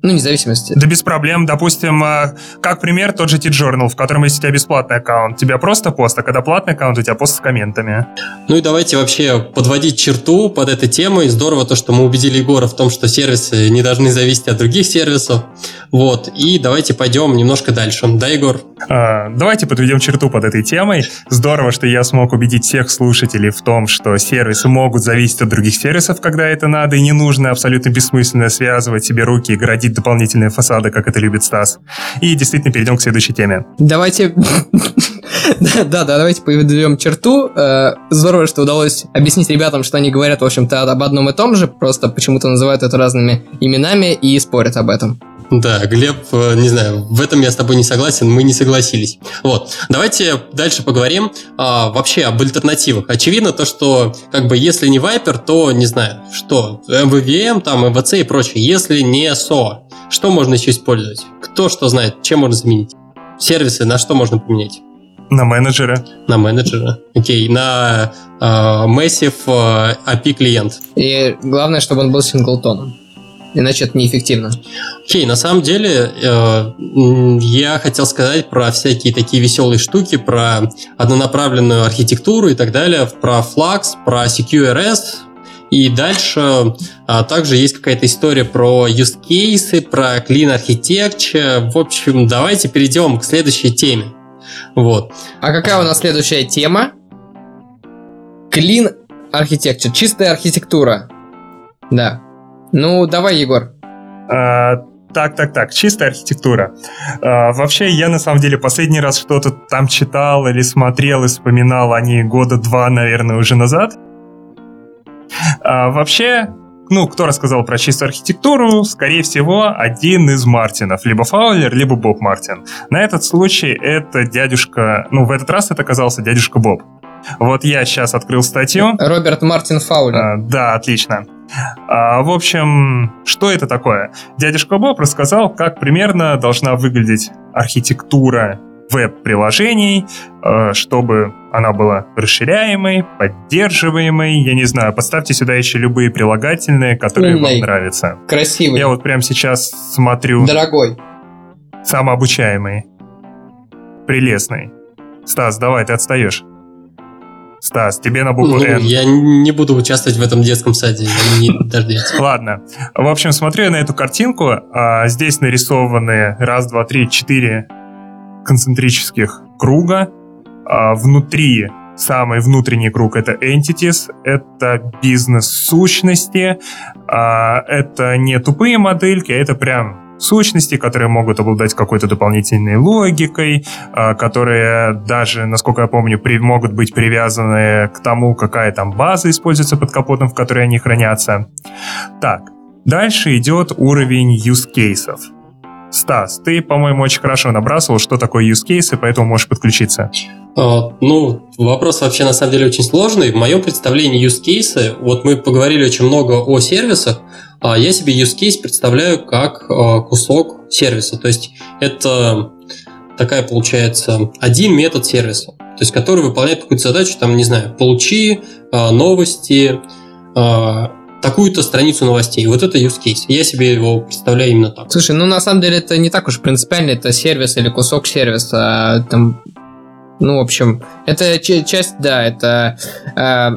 Ну, независимость. Да без проблем. Допустим, э, как пример, тот же T-Journal, в котором есть у тебя бесплатный аккаунт. У тебя просто пост, а когда платный аккаунт, у тебя пост с комментами. Ну и давайте вообще подводить черту под этой темой. Здорово то, что мы убедили Егора в том, что сервисы не должны зависеть от других сервисов. Вот. И давайте пойдем немножко дальше. Да, Егор? А, Давайте подведем черту под этой темой. Здорово, что я смог убедить всех слушателей в том, что сервисы могут зависеть от других сервисов, когда это надо, и не нужно абсолютно бессмысленно связывать себе руки и городить дополнительные фасады, как это любит Стас. И действительно перейдем к следующей теме. Давайте... Да, да, да, давайте подведем черту. Э, Здорово, что удалось объяснить ребятам, что они говорят, в общем-то, об одном и том же, просто почему-то называют это разными именами и спорят об этом. Да, Глеб, э, не знаю, в этом я с тобой не согласен, мы не согласились. Вот, давайте дальше поговорим а, вообще об альтернативах. Очевидно то, что как бы если не Viper, то не знаю, что, MVVM, там, MVC и прочее. Если не SOA, что можно еще использовать? Кто что знает, чем можно заменить? Сервисы на что можно поменять? На менеджера. На менеджера. Окей, на э, Massive э, API клиент. И главное, чтобы он был синглтоном. Иначе это неэффективно. Окей, на самом деле э, я хотел сказать про всякие такие веселые штуки, про однонаправленную архитектуру и так далее, про Flux, про CQRS. И дальше а, также есть какая-то история про use cases, про clean architecture. В общем, давайте перейдем к следующей теме. Вот. А какая у нас следующая тема? Clean Architecture. Чистая архитектура. Да. Ну, давай, Егор. А, так, так, так, чистая архитектура. А, вообще, я на самом деле последний раз что-то там читал или смотрел и вспоминал о ней года два, наверное, уже назад. А, вообще, ну, кто рассказал про чистую архитектуру? Скорее всего, один из Мартинов. Либо Фаулер, либо Боб Мартин. На этот случай это дядюшка... Ну, в этот раз это оказался дядюшка Боб. Вот я сейчас открыл статью. Роберт Мартин Фаулер. А, да, отлично. А, в общем, что это такое? Дядюшка Боб рассказал, как примерно должна выглядеть архитектура веб-приложений, э, чтобы она была расширяемой, поддерживаемой. Я не знаю, поставьте сюда еще любые прилагательные, которые Умной. вам нравятся. Красивый. Я вот прямо сейчас смотрю Дорогой. самообучаемый, прелестный. Стас, давай, ты отстаешь. Стас, тебе на букву Ну, Н. я не буду участвовать в этом детском саде, не дождется. Ладно. В общем, смотрю на эту картинку. а, здесь нарисованы раз, два, три, четыре концентрических круга. А, внутри самый внутренний круг это entities, это бизнес-сущности, а, это не тупые модельки, это прям сущности, которые могут обладать какой-то дополнительной логикой, а, которые даже, насколько я помню, при- могут быть привязаны к тому, какая там база используется под капотом, в которой они хранятся. Так, дальше идет уровень use cases. Стас, ты, по-моему, очень хорошо набрасывал, что такое use case, поэтому можешь подключиться. А, Ну, вопрос вообще на самом деле очень сложный. В моем представлении use case, вот мы поговорили очень много о сервисах, я себе use case представляю как а, кусок сервиса. То есть это такая, получается, один метод сервиса, то есть который выполняет какую-то задачу, там, не знаю, получи а, новости, а, такую-то страницу новостей. Вот это use case. Я себе его представляю именно так. Слушай, ну на самом деле это не так уж принципиально, это сервис или кусок сервиса. а, Там, ну, в общем, это часть, да, это, э,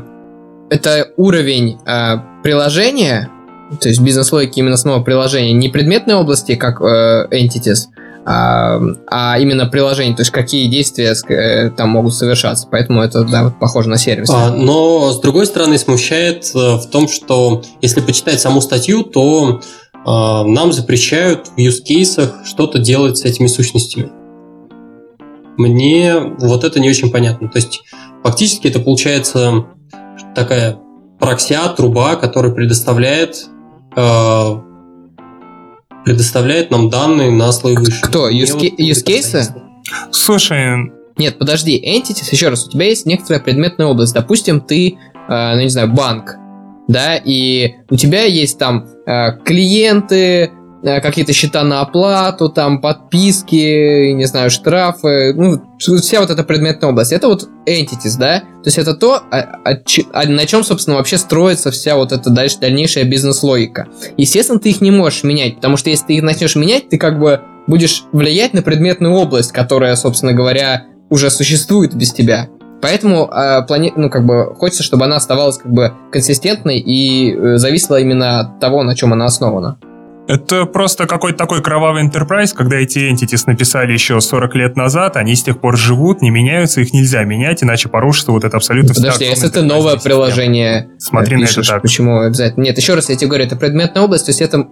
это уровень э, приложения, то есть бизнес-логики именно самого приложения, не предметной области, как э, entities, а, а именно приложение, то есть какие действия э, там могут совершаться. Поэтому это, да, вот похоже на сервис. А, Но, с другой стороны, смущает э, в том, что если почитать саму статью, то а, нам запрещают в use кейсах что-то делать с этими сущностями. Мне вот это не очень понятно. То есть, фактически это получается такая проксия, труба, которая предоставляет э, предоставляет нам данные на слой выше. кто? Use вот use. Слушай, Нет, подожди, entities, еще раз, у тебя есть некоторая предметная область. Допустим, ты, э, ну не знаю, банк, да, и у тебя есть там э, клиенты, э, какие-то счета на оплату, там подписки, не знаю, штрафы, ну, вся вот эта предметная область. Это вот entities, да? То есть это то, а- ч- а на чем, собственно, вообще строится вся вот эта дальше, дальнейшая бизнес-логика. Естественно, ты их не можешь менять, потому что если ты их начнешь менять, ты как бы будешь влиять на предметную область, которая, собственно говоря, уже существует без тебя. Поэтому э, плани- ну, как бы, хочется, чтобы она оставалась как бы консистентной и э, зависела именно от того, на чем она основана. Это просто какой-то такой кровавый enterprise, когда эти entities написали еще 40 лет назад, они с тех пор живут, не меняются, их нельзя менять, иначе порушится вот это абсолютно Подожди, если это новое приложение Смотри э, на это пишешь, так. почему обязательно? Нет, еще раз я тебе говорю, это предметная область, то есть это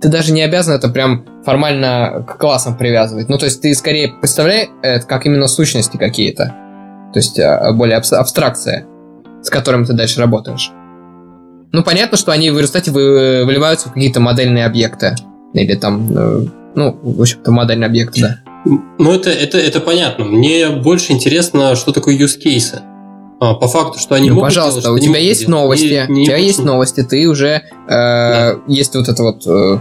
ты даже не обязан это прям формально к классам привязывать. Ну, то есть ты скорее представляй это как именно сущности какие-то. То есть а, более абс- абстракция, с которым ты дальше работаешь. Ну, понятно, что они в результате вы- выливаются в какие-то модельные объекты. Или там, э, ну, в общем-то, модельные объекты, да. Ну, это, это, это понятно. Мне больше интересно, что такое use cases. А, по факту, что они ну, могут пожалуйста, делать, у не тебя есть делать. новости, Не- не у тебя есть очень- новости, ты уже э, есть вот это вот э,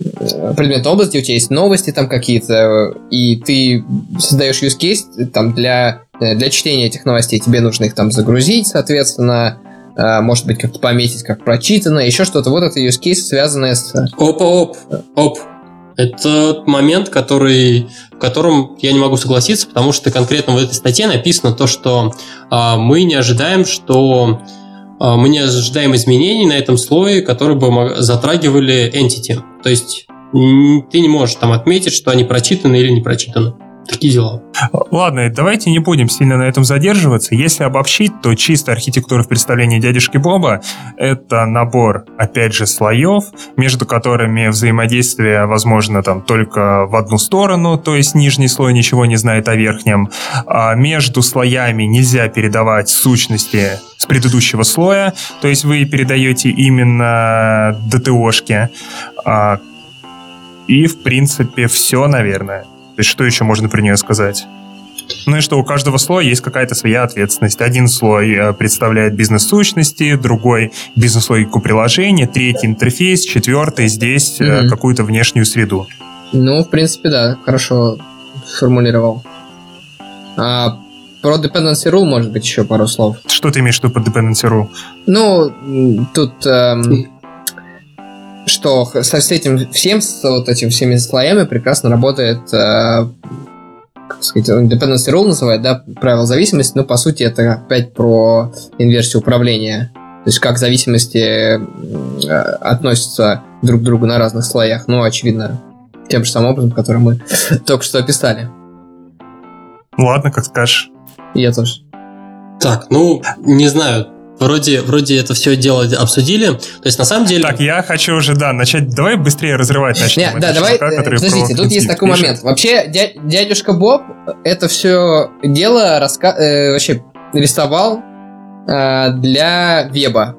э, предмет области, у тебя есть новости там какие-то, э, и ты создаешь use case там для э, для чтения этих новостей. Тебе нужно их там загрузить, соответственно, э, может быть как-то пометить как прочитано, еще что-то. Вот это use case, связанное с Опа, оп. Это момент, который, в котором я не могу согласиться, потому что конкретно в этой статье написано то, что а, мы не ожидаем, что а, мы не ожидаем изменений на этом слое, которые бы затрагивали entity. То есть ты не можешь там отметить, что они прочитаны или не прочитаны. Такие дела. Ладно, давайте не будем сильно на этом задерживаться. Если обобщить, то чисто архитектура в представлении дядюшки Боба — это набор, опять же, слоев, между которыми взаимодействие возможно там только в одну сторону, то есть нижний слой ничего не знает о верхнем. А между слоями нельзя передавать сущности с предыдущего слоя, то есть вы передаете именно ДТОшки. А, и, в принципе, все, наверное. То есть что еще можно про нее сказать? Ну и что у каждого слоя есть какая-то своя ответственность. Один слой э, представляет бизнес-сущности, другой бизнес-логику приложения, третий интерфейс, четвертый здесь Мгм. какую-то внешнюю среду. Ну, в принципе, да, хорошо сформулировал. А, про dependency rule, может быть, еще пару слов. Что ты имеешь в виду под dependency rule? Ну, тут эм, что со с этим всем, с вот этими всеми слоями прекрасно работает э, как сказать, dependency rule называют, да, правила зависимости, но по сути это опять про инверсию управления. То есть как зависимости э, относятся друг к другу на разных слоях. Ну, очевидно, тем же самым образом, который мы только что описали. Ладно, как скажешь. Я тоже. Так, ну, не знаю, Вроде, вроде это все дело обсудили. То есть, на самом деле... Так, я хочу уже, да, начать... Давай быстрее разрывать начнем. Нет, да, давай... Чувака, подождите, тут есть такой пишет. момент. Вообще, дядюшка Боб это все дело раска... э, вообще рисовал э, для веба.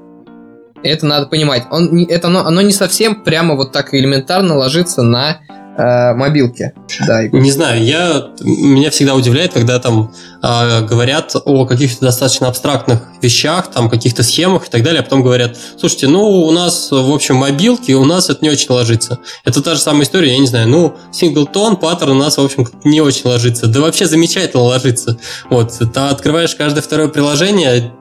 Это надо понимать. Он, это, оно, оно не совсем прямо вот так элементарно ложится на э, мобилке. Да, Не знаю, я, меня всегда удивляет, когда там э, говорят о каких-то достаточно абстрактных вещах, там каких-то схемах и так далее, а потом говорят, слушайте, ну у нас, в общем, мобилки, у нас это не очень ложится. Это та же самая история, я не знаю, ну, синглтон, паттерн у нас, в общем, не очень ложится. Да вообще замечательно ложится. Вот, ты открываешь каждое второе приложение,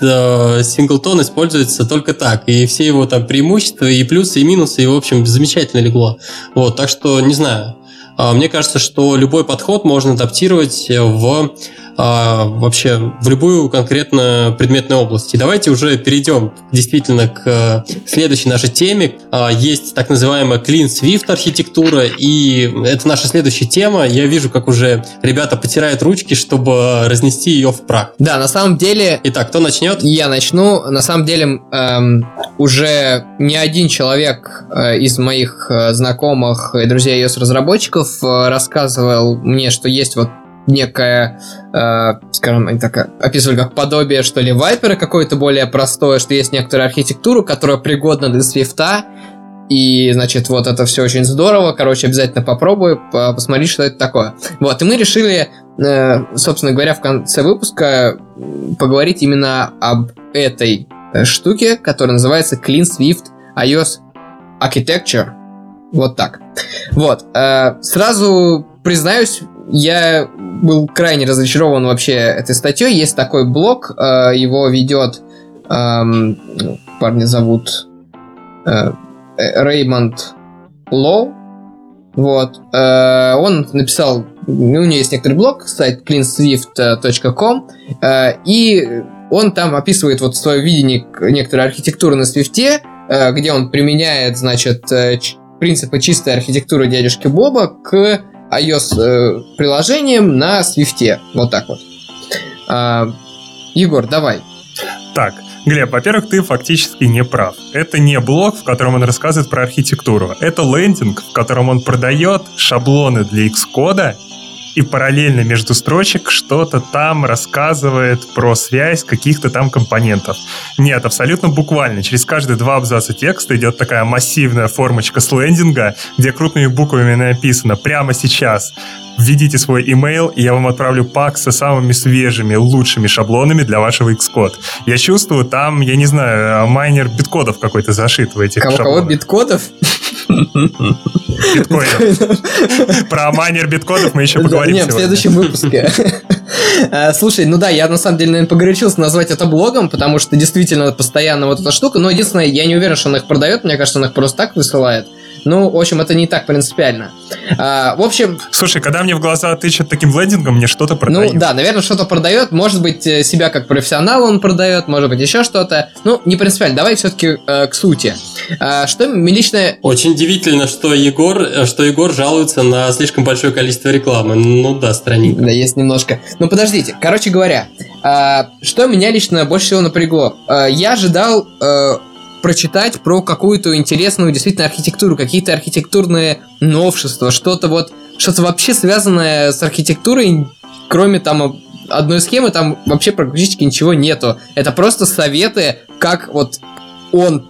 синглтон используется только так, и все его там преимущества, и плюсы, и минусы, и, в общем, замечательно легло. Вот, так что, не знаю, а, мне кажется, что любой подход можно адаптировать в а, вообще в любую конкретно предметную область. И давайте уже перейдем действительно к э, следующей нашей теме. А, есть так называемая Clean Swift архитектура, и это наша следующая тема. Я вижу, как уже ребята потирают ручки, чтобы разнести ее в прах. Да, на самом деле... Итак, кто начнет? Я начну. На самом деле эм, уже не один человек э, из моих э, знакомых и друзей iOS-разработчиков э, рассказывал мне, что есть вот некое, э, скажем, так описывали как подобие, что ли, вайпера какое-то более простое, что есть некоторая архитектура, которая пригодна для свифта, и, значит, вот это все очень здорово. Короче, обязательно попробую, посмотри, что это такое. Вот, и мы решили, э, собственно говоря, в конце выпуска поговорить именно об этой э, штуке, которая называется Clean Swift iOS Architecture. Вот так. Вот. Э, сразу признаюсь, я был крайне разочарован вообще этой статьей. Есть такой блог, э, его ведет эм, парня зовут э, Реймонд Лоу. Вот. Э, он написал, у него есть некоторый блог, сайт cleanswift.com, и он там описывает вот свое видение некоторой архитектуры на свифте, где он применяет, значит, принципы чистой архитектуры дядюшки Боба к iOS э, приложением на Swift. Вот так вот. А, Егор, давай. Так, Глеб, во-первых, ты фактически не прав. Это не блог, в котором он рассказывает про архитектуру. Это лендинг, в котором он продает шаблоны для Xcode и параллельно между строчек что-то там рассказывает про связь каких-то там компонентов. Нет, абсолютно буквально. Через каждые два абзаца текста идет такая массивная формочка с лендинга, где крупными буквами написано «Прямо сейчас введите свой email, и я вам отправлю пак со самыми свежими, лучшими шаблонами для вашего Xcode. Я чувствую, там, я не знаю, майнер биткодов какой-то зашит в этих Кого, шаблонах. Кого биткодов? Биткоинов. Про майнер биткодов мы еще поговорим Нет, в следующем выпуске. А, слушай, ну да, я на самом деле, наверное, погорячился назвать это блогом, потому что действительно постоянно вот эта штука, но единственное, я не уверен, что он их продает, мне кажется, он их просто так высылает. Ну, в общем, это не так принципиально. А, в общем... Слушай, когда мне в глаза тычет таким лендингом, мне что-то продает. Ну, да, наверное, что-то продает. Может быть, э, себя как профессионал он продает, может быть, еще что-то. Ну, не принципиально. Давай все-таки э, к сути. А, что лично... Очень удивительно, что Егор, э, что Егор жалуется на слишком большое количество рекламы. Ну да, странненько. Да, есть немножко. Ну, подождите. Короче говоря, а, что меня лично больше всего напрягло? А, я ожидал... А, прочитать про какую-то интересную действительно архитектуру, какие-то архитектурные новшества, что-то вот, что-то вообще связанное с архитектурой, кроме там одной схемы, там вообще практически ничего нету. Это просто советы, как вот он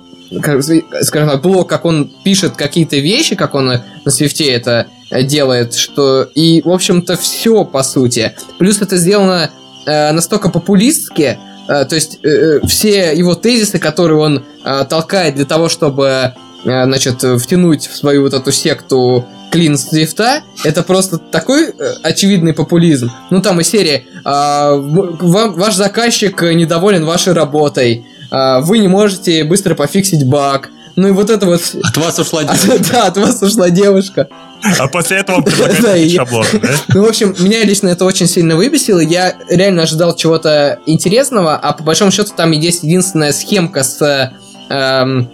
скажем так, блог, как он пишет какие-то вещи, как он на свифте это делает, что и, в общем-то, все, по сути. Плюс это сделано э, настолько популистски, то есть э, э, все его тезисы, которые он толкает для того, чтобы значит, втянуть в свою вот эту секту клин свифта, это просто такой очевидный популизм. Ну, там и серия «Ваш заказчик недоволен вашей работой», «Вы не можете быстро пофиксить баг», Ну и вот это вот... От вас ушла девушка. Да, от вас ушла девушка. А после этого он предлагает шаблон, да? Ну, в общем, меня лично это очень сильно выбесило. Я реально ожидал чего-то интересного, а по большому счету там есть единственная схемка с эм,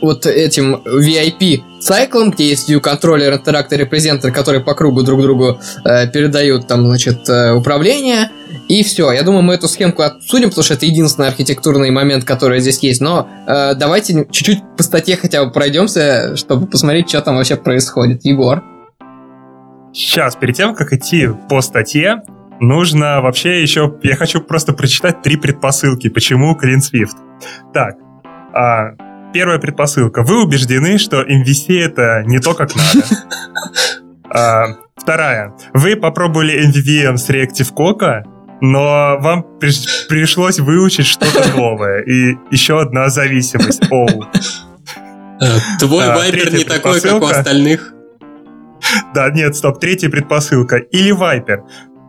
вот этим VIP циклом, где есть view контроллер, интерактор, репрезентор, которые по кругу друг другу э, передают там, значит, э, управление. И все. Я думаю, мы эту схемку отсудим, потому что это единственный архитектурный момент, который здесь есть. Но э, давайте чуть-чуть по статье хотя бы пройдемся, чтобы посмотреть, что там вообще происходит. Егор. Сейчас, перед тем, как идти по статье, нужно вообще еще... Я хочу просто прочитать три предпосылки, почему Clean Swift. Так, а, первая предпосылка. Вы убеждены, что MVC это не то, как надо. А, Вторая. Вы попробовали MVVM с Reactive Coca, но вам приш- пришлось выучить что-то новое. И еще одна зависимость. Оу. Э, Твой А, вайпер не такой, как у остальных. Да, нет, стоп, третья предпосылка. Или Viper.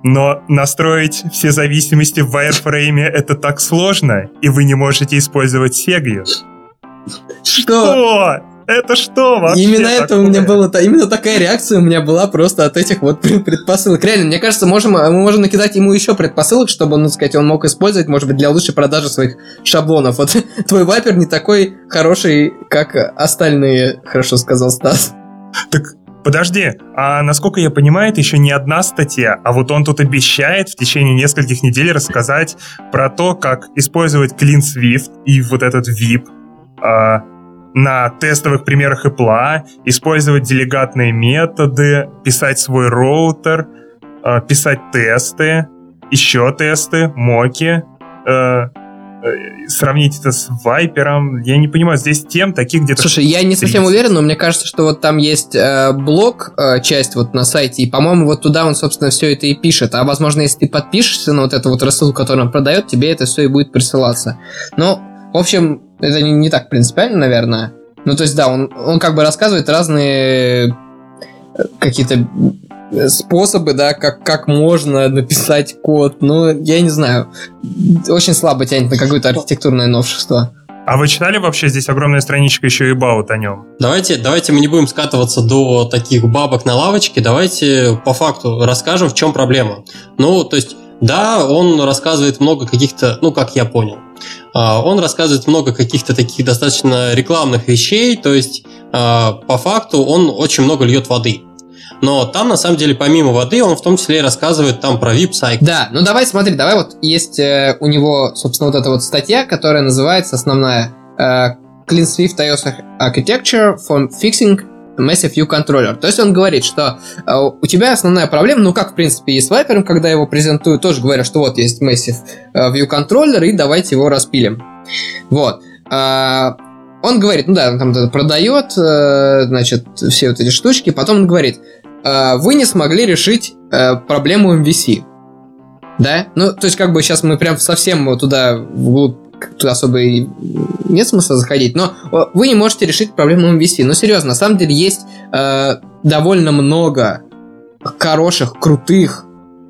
Но настроить все зависимости в Wireframe это так сложно, и вы не можете использовать Сегью. Что? Это что вообще Именно это у такое? меня было, именно такая реакция у меня была просто от этих вот пред- предпосылок. Реально, мне кажется, можем, мы можем накидать ему еще предпосылок, чтобы, ну, сказать, он мог использовать, может быть, для лучшей продажи своих шаблонов. Вот твой вайпер не такой хороший, как остальные, хорошо сказал Стас. Так подожди, а насколько я понимаю, это еще не одна статья, а вот он тут обещает в течение нескольких недель рассказать про то, как использовать Clean Swift и вот этот VIP а, на тестовых примерах Apple, использовать делегатные методы, писать свой роутер, а, писать тесты, еще тесты, моки, э, э, сравнить это с Вайпером. Я не понимаю, здесь тем таких где-то Слушай, я не совсем 30. уверен, но мне кажется, что вот там есть э, блок, э, часть вот на сайте, и, по-моему, вот туда он, собственно, все это и пишет. А, возможно, если ты подпишешься на вот эту вот рассылку, которую он продает, тебе это все и будет присылаться. Ну, в общем, это не, не так принципиально, наверное. Ну, то есть, да, он, он как бы рассказывает разные э, какие-то э, способы, да, как, как можно написать код. Ну, я не знаю. Очень слабо тянет на какое-то архитектурное новшество. А вы читали вообще здесь огромная страничка еще и баут о нем? Давайте, давайте мы не будем скатываться до таких бабок на лавочке. Давайте по факту расскажем, в чем проблема. Ну, то есть, да, он рассказывает много каких-то, ну, как я понял, он рассказывает много каких-то таких достаточно рекламных вещей, то есть, а, по факту он очень много льет воды. Но там, на самом деле, помимо воды, он в том числе и рассказывает там про VIP сайт. Да, ну давай смотри, давай вот есть э, у него, собственно, вот эта вот статья, которая называется основная э, Clean Swift iOS Architecture for Fixing Massive View Controller. То есть он говорит, что э, у тебя основная проблема, ну как в принципе и с Viper, когда его презентую, тоже говорят, что вот есть Massive э, View Controller и давайте его распилим. Вот. А, он говорит, ну да, он там продает, э, значит, все вот эти штучки, потом он говорит, э, вы не смогли решить э, проблему MVC. Да? Ну, то есть, как бы сейчас мы прям совсем туда вглубь тут особо и нет смысла заходить, но э, вы не можете решить проблему MVC. Но серьезно, на самом деле есть э, довольно много хороших, крутых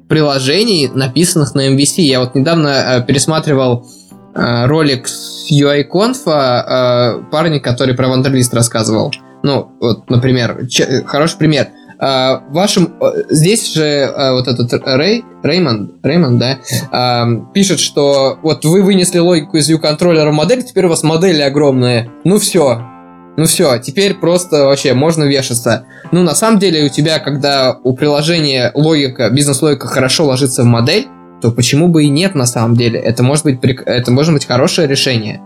приложений, написанных на MVC. Я вот недавно э, пересматривал э, ролик с UI-конфа э, парня, который про Вандерлист рассказывал. Ну, вот, например, че- хороший пример. А, вашем э, здесь же э, вот этот Рэй Реймонд Реймонд, да, а, пишет, что вот вы вынесли логику из view контроллера в модель, теперь у вас модели огромные. Ну все, ну все, теперь просто вообще можно вешаться. Ну на самом деле у тебя, когда у приложения логика, бизнес-логика хорошо ложится в модель, то почему бы и нет на самом деле? Это может быть это может быть хорошее решение.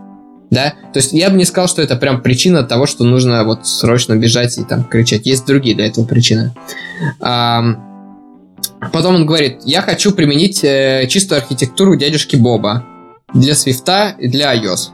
Да? То есть я бы не сказал, что это прям причина того, что нужно вот срочно бежать и там кричать. Есть другие для этого причины. Потом он говорит, я хочу применить э, чистую архитектуру дядюшки Боба для Свифта и для iOS.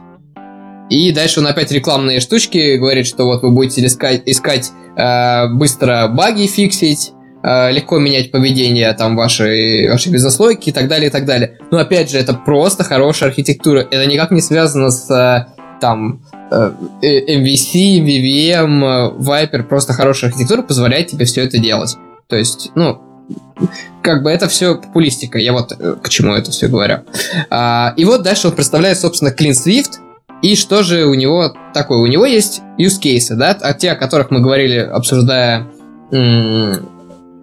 И дальше он опять рекламные штучки говорит, что вот вы будете искать, искать э, быстро баги фиксить, легко менять поведение там вашей, вашей бизнес-логики и так далее, и так далее. Но опять же, это просто хорошая архитектура. Это никак не связано с э, там э, э, MVC, VVM, э, Viper. Просто хорошая архитектура позволяет тебе все это делать. То есть, ну, как бы это все популистика. Я вот э, к чему это все говорю. А, и вот дальше он представляет, собственно, Clean Swift, И что же у него такое? У него есть use cases, да, о те, о которых мы говорили, обсуждая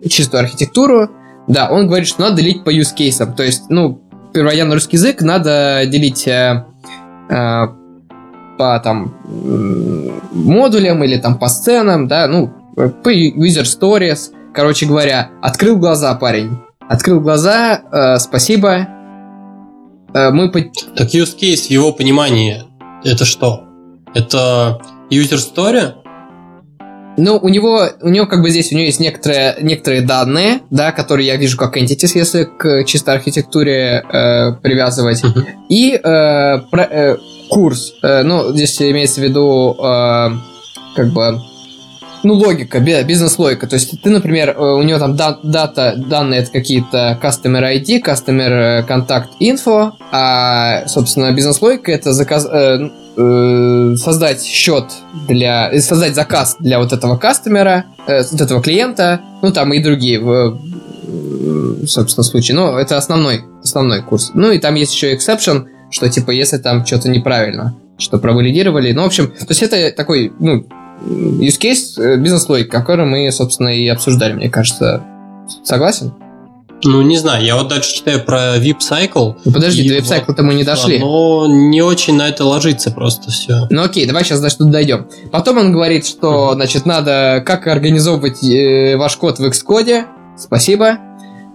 чистую архитектуру. Да, он говорит, что надо делить по use cases. То есть, ну, переводя на русский язык, надо делить э, э, по там модулям или там по сценам, да, ну, по user stories. Короче говоря, открыл глаза парень. Открыл глаза, э, спасибо. Э, мы... Так use case в его понимании это что? Это user story? Ну, у него, у него как бы здесь, у него есть некоторые, некоторые данные, да, которые я вижу как entities, если к чистой архитектуре э, привязывать. Uh-huh. И э, про, э, курс, э, ну, здесь имеется в виду э, как бы ну, логика, бизнес-логика. То есть ты, например, э, у него там дата, данные это какие-то customer ID, customer contact info, а, собственно, бизнес-логика это заказ, э, э, создать счет для, э, создать заказ для вот этого кастомера, э, вот этого клиента, ну, там и другие, в, собственно, случаи. Но это основной, основной курс. Ну, и там есть еще exception, что, типа, если там что-то неправильно, что провалидировали. Ну, в общем, то есть это такой, ну, use case, э, бизнес-логика, который мы, собственно, и обсуждали, мне кажется. Согласен? Ну, не знаю, я вот дальше читаю про VIP Cycle. Ну, подожди, до VIP Cycle-то мы не дошли. Но не очень на это ложится просто все. Ну, окей, давай сейчас, значит, тут дойдем. Потом он говорит, что, значит, надо, как организовывать э, ваш код в Xcode. Спасибо.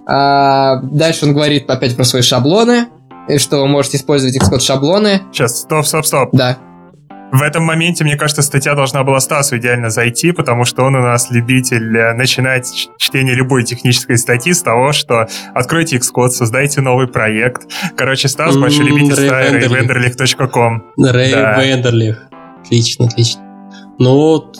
А, дальше он говорит опять про свои шаблоны, и что вы можете использовать Xcode шаблоны. Сейчас, стоп, стоп, стоп. Да. В этом моменте, мне кажется, статья должна была Стасу идеально зайти, потому что он у нас любитель э, начинать чтение любой технической статьи с того, что откройте Xcode, создайте новый проект. Короче, Стас большой любитель rayvenderlich.com. Ray Отлично, отлично. Ну,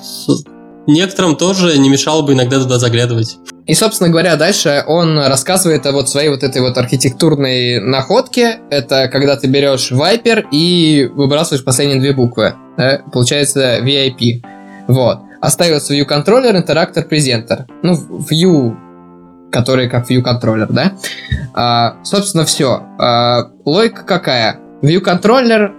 некоторым тоже не мешало бы иногда туда заглядывать. И, собственно говоря, дальше он рассказывает о вот своей вот этой вот архитектурной находке. Это когда ты берешь Viper и выбрасываешь последние две буквы. Да? Получается VIP. Вот. Остается View Controller, Interactor, Presenter. Ну, View, который как View Controller, да? А, собственно, все. А, логика какая? View Controller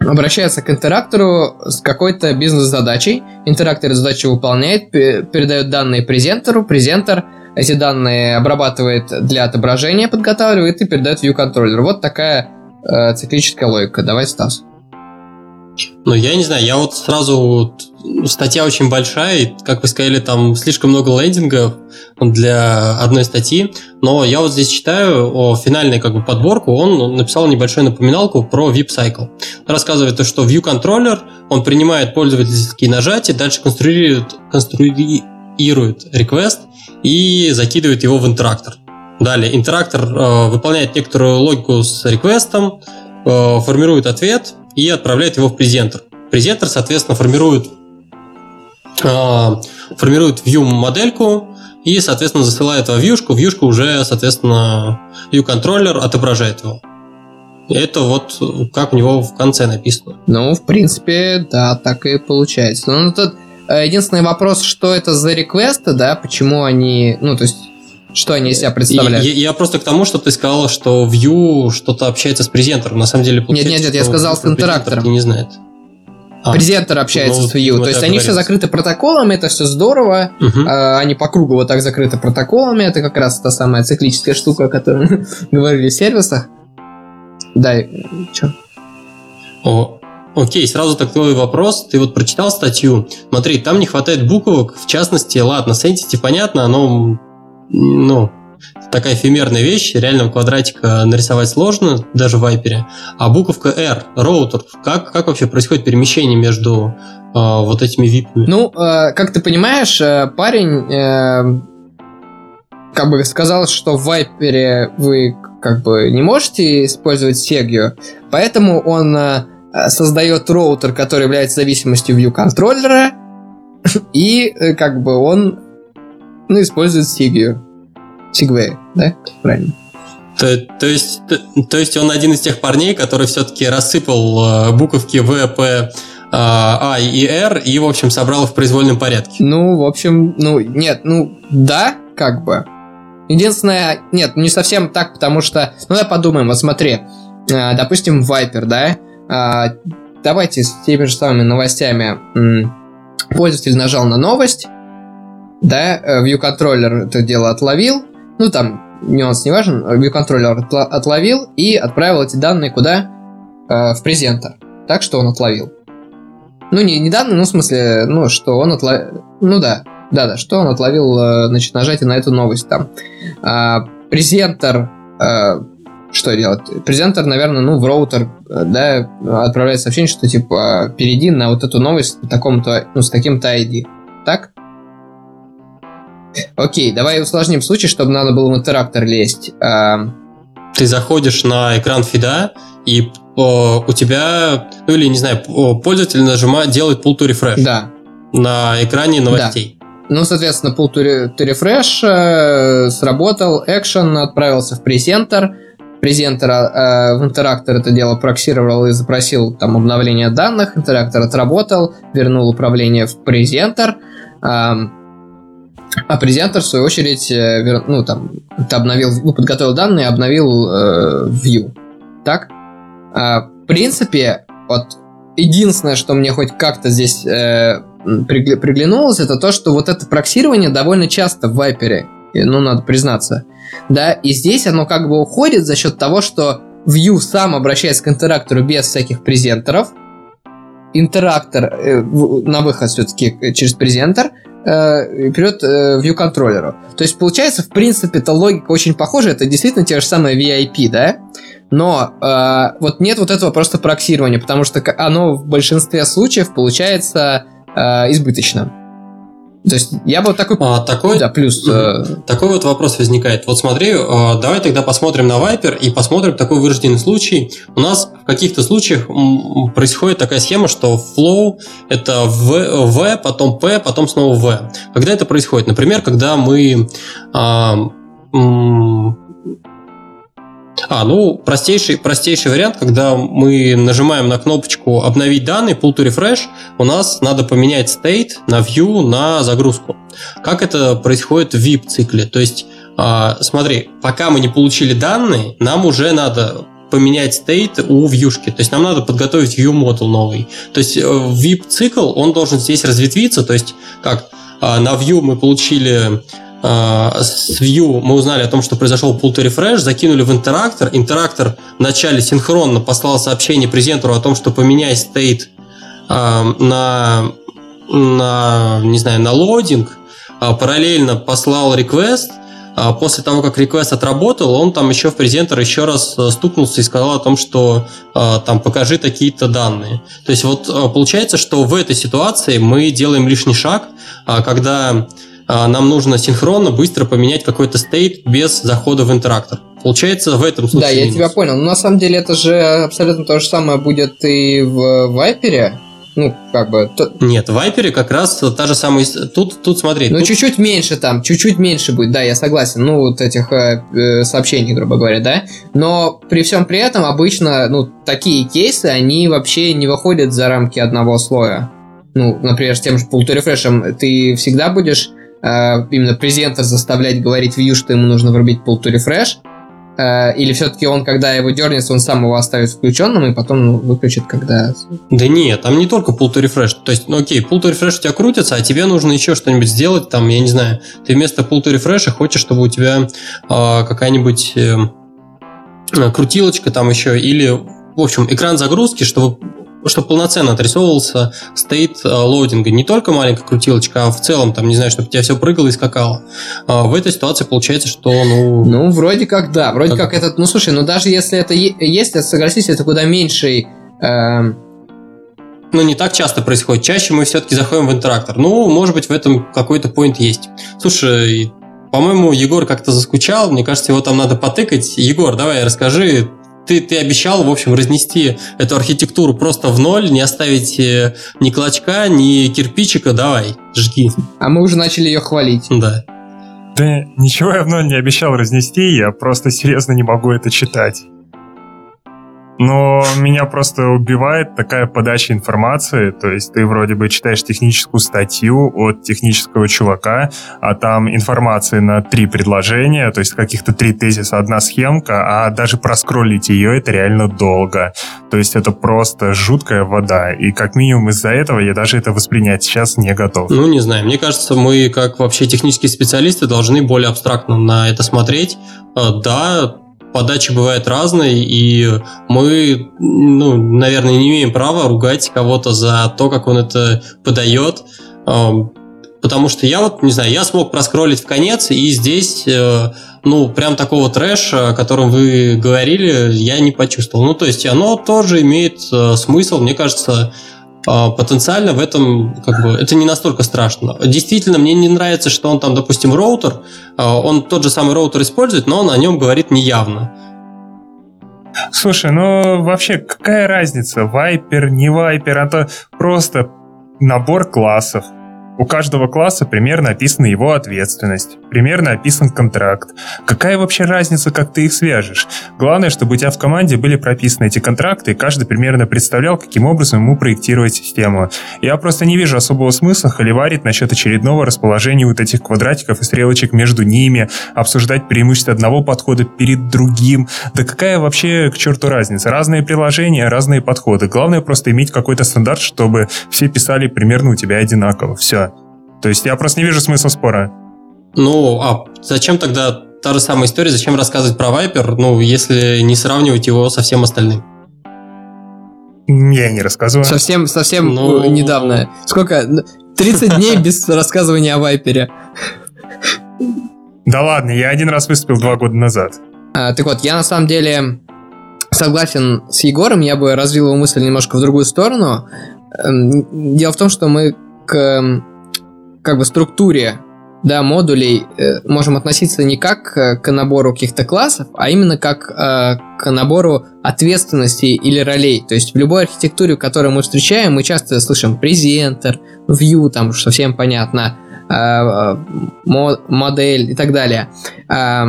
обращается к интерактору с какой-то бизнес-задачей. Интерактор задачу выполняет, передает данные презентеру, презентер эти данные обрабатывает для отображения, подготавливает и передает view контроллеру. Вот такая э, циклическая логика. Давай, Стас. Ну, я не знаю, я вот сразу... Статья очень большая, и, как вы сказали, там слишком много лендингов для одной статьи, но я вот здесь читаю о финальной как бы подборку, он написал небольшую напоминалку про VIP Cycle. рассказывает то, что View Controller, он принимает пользовательские нажатия, дальше конструирует, конструирует request и закидывает его в интерактор. Далее, интерактор э, выполняет некоторую логику с реквестом, формирует ответ, и отправляет его в презентер. Презентер, соответственно, формирует, э, формирует view-модельку и, соответственно, засылает во вьюшку. Вьюшка уже, соответственно, view-контроллер отображает его. Это вот как у него в конце написано. Ну, в принципе, да, так и получается. Ну, тут э, единственный вопрос, что это за реквесты, да, почему они, ну, то есть что они из себя представляют? Я, я просто к тому, что ты сказал, что Vue что-то общается с презентером. На самом деле, Нет, нет, нет, я сказал с интерактором. Не знает. А, Презентер общается ну, с Vue. То есть они все закрыты протоколами, это все здорово. Угу. А, они по кругу вот так закрыты протоколами. Это как раз та самая циклическая штука, о которой мы говорили в сервисах. Да, что? О, Окей, сразу такой вопрос. Ты вот прочитал статью. Смотри, там не хватает буквок. В частности, ладно, с Entity понятно, оно ну, такая эфемерная вещь, реального квадратика нарисовать сложно, даже в Вайпере. А буковка R, роутер, как, как вообще происходит перемещение между э, вот этими випами? Ну, э, как ты понимаешь, э, парень э, как бы сказал, что в Вайпере вы как бы не можете использовать сегью, поэтому он э, создает роутер, который является зависимостью view контроллера, и э, как бы он ну, использует Сигию. Сигвей, да? Правильно. То, то, есть, то, то есть он один из тех парней, который все-таки рассыпал э, буковки В, П, э, А и Р и, в общем, собрал их в произвольном порядке. Ну, в общем, ну, нет, ну, да, как бы. Единственное, нет, не совсем так, потому что, ну, давай подумаем, вот смотри, э, допустим, Viper, да, А, давайте с теми же самыми новостями. Пользователь нажал на новость, да, э, view-контроллер это дело отловил, ну там нюанс не важен, view-контроллер отловил и отправил эти данные куда? Э, в презентер. Так что он отловил. Ну, не, не данные, ну, в смысле, ну, что он отловил... Ну, да, да-да, что он отловил, э, значит, нажатие на эту новость там. А, презентер... А, что делать? Презентер, наверное, ну, в роутер, э, да, отправляет сообщение, что, типа, перейди на вот эту новость с таком-то, ну, с таким-то ID. Так? Окей, давай усложним случай, чтобы надо было в интерактор лезть. А... Ты заходишь на экран фида, и о, у тебя, ну или, не знаю, пользователь нажимает, делает pull to refresh. Да. На экране новостей. Да. Ну, соответственно, pull to, to refresh э, сработал, action отправился в презентер, презентер э, в интерактор это дело проксировал и запросил там обновление данных, интерактор отработал, вернул управление в презентер, э, а презентер, в свою очередь, э, вер, ну, там, ты обновил, ну, подготовил данные, обновил э, view. Так? А, в принципе, вот единственное, что мне хоть как-то здесь э, приглянулось, это то, что вот это проксирование довольно часто в вайпере, ну, надо признаться. Да, и здесь оно как бы уходит за счет того, что View сам обращается к интерактору без всяких презентеров, интерактор э, на выход все-таки через презентер э, вперед э, view контроллеру. То есть получается, в принципе, эта логика очень похожа. Это действительно те же самые VIP, да? Но э, вот нет вот этого просто проксирования, потому что оно в большинстве случаев получается э, избыточно. То есть я бы вот такой... А, такой, да, плюс... Э... Такой вот вопрос возникает. Вот смотри, э, давай тогда посмотрим на Viper и посмотрим такой вырожденный случай. У нас в каких-то случаях происходит такая схема, что flow это v, v, потом p, потом снова v. Когда это происходит? Например, когда мы... Э, а, ну, простейший, простейший вариант, когда мы нажимаем на кнопочку «Обновить данные», pull to refresh, у нас надо поменять state на view на загрузку. Как это происходит в VIP-цикле? То есть, а, смотри, пока мы не получили данные, нам уже надо поменять state у вьюшки. То есть нам надо подготовить view model новый. То есть VIP-цикл, он должен здесь разветвиться. То есть как а, на view мы получили с View мы узнали о том, что произошел pull to закинули в интерактор. Интерактор вначале синхронно послал сообщение презентеру о том, что поменяй state э, на, на, не знаю, на лодинг. Э, параллельно послал. Э, после того, как request отработал, он там еще в презентер еще раз стукнулся и сказал о том, что э, там покажи такие-то данные. То есть вот получается, что в этой ситуации мы делаем лишний шаг, э, когда а, нам нужно синхронно быстро поменять какой-то стейт без захода в интерактор. Получается, в этом случае Да, я тебя понял. Но на самом деле это же абсолютно то же самое будет и в Вайпере. Ну, как бы... То... Нет, в Вайпере как раз та же самая... Тут, тут смотри... Ну, тут... чуть-чуть меньше там, чуть-чуть меньше будет, да, я согласен. Ну, вот этих э, э, сообщений, грубо говоря, да. Но при всем при этом обычно, ну, такие кейсы, они вообще не выходят за рамки одного слоя. Ну, например, с тем же to ты всегда будешь именно презентер заставлять говорить view, что ему нужно врубить pull to refresh, э, или все-таки он, когда его дернется, он сам его оставит включенным и потом ну, выключит, когда... Да нет, там не только pull to refresh. То есть, ну окей, pull to refresh у тебя крутится, а тебе нужно еще что-нибудь сделать, там, я не знаю, ты вместо pull to refresh хочешь, чтобы у тебя э, какая-нибудь э, крутилочка там еще, или, в общем, экран загрузки, чтобы чтобы полноценно отрисовывался стейт э, лоудинга. Не только маленькая крутилочка, а в целом, там, не знаю, чтобы у тебя все прыгало и скакало. А в этой ситуации получается, что, ну... Ну, вроде как, да. Вроде как, как этот... Ну, слушай, ну даже если это есть, согласись, это куда меньший... Э... Ну, не так часто происходит. Чаще мы все-таки заходим в интерактор. Ну, может быть, в этом какой-то поинт есть. Слушай, по-моему, Егор как-то заскучал. Мне кажется, его там надо потыкать. Егор, давай расскажи, ты, ты обещал, в общем, разнести эту архитектуру просто в ноль, не оставить э, ни клочка, ни кирпичика. Давай, жги. А мы уже начали ее хвалить. Да. Да ничего я в ноль не обещал разнести, я просто серьезно не могу это читать. Но меня просто убивает такая подача информации. То есть ты вроде бы читаешь техническую статью от технического чувака, а там информации на три предложения, то есть каких-то три тезиса, одна схемка, а даже проскроллить ее это реально долго. То есть это просто жуткая вода. И как минимум из-за этого я даже это воспринять сейчас не готов. Ну, не знаю. Мне кажется, мы, как вообще технические специалисты, должны более абстрактно на это смотреть. Э, да, подача бывает разной, и мы, ну, наверное, не имеем права ругать кого-то за то, как он это подает, потому что я вот, не знаю, я смог проскролить в конец, и здесь, э, ну, прям такого трэша, о котором вы говорили, я не почувствовал. Ну, то есть оно тоже имеет э, смысл, мне кажется, потенциально в этом как бы это не настолько страшно. Действительно, мне не нравится, что он там, допустим, роутер, а, он тот же самый роутер использует, но он о нем говорит неявно. Слушай, ну вообще какая разница, вайпер, не вайпер, это просто набор классов. У каждого класса примерно описана его ответственность, примерно описан контракт. Какая вообще разница, как ты их свяжешь? Главное, чтобы у тебя в команде были прописаны эти контракты, и каждый примерно представлял, каким образом ему проектировать систему. Я просто не вижу особого смысла холиварить насчет очередного расположения вот этих квадратиков и стрелочек между ними, обсуждать преимущества одного подхода перед другим. Да какая вообще к черту разница? Разные приложения, разные подходы. Главное просто иметь какой-то стандарт, чтобы все писали примерно у тебя одинаково. Все. То есть я просто не вижу смысла спора. Ну, а зачем тогда та же самая история, зачем рассказывать про Viper, ну, если не сравнивать его со всем остальным? Я не рассказываю. Совсем, совсем ну... недавно. Сколько? 30 дней без рассказывания о Вайпере. Да ладно, я один раз выступил два года назад. А, так вот, я на самом деле согласен с Егором, я бы развил его мысль немножко в другую сторону. Эм, дело в том, что мы к как бы структуре да, модулей э, можем относиться не как э, к набору каких-то классов, а именно как э, к набору ответственностей или ролей. То есть в любой архитектуре, которую мы встречаем, мы часто слышим презентер, view, там совсем понятно, э, э модель и так далее. Э,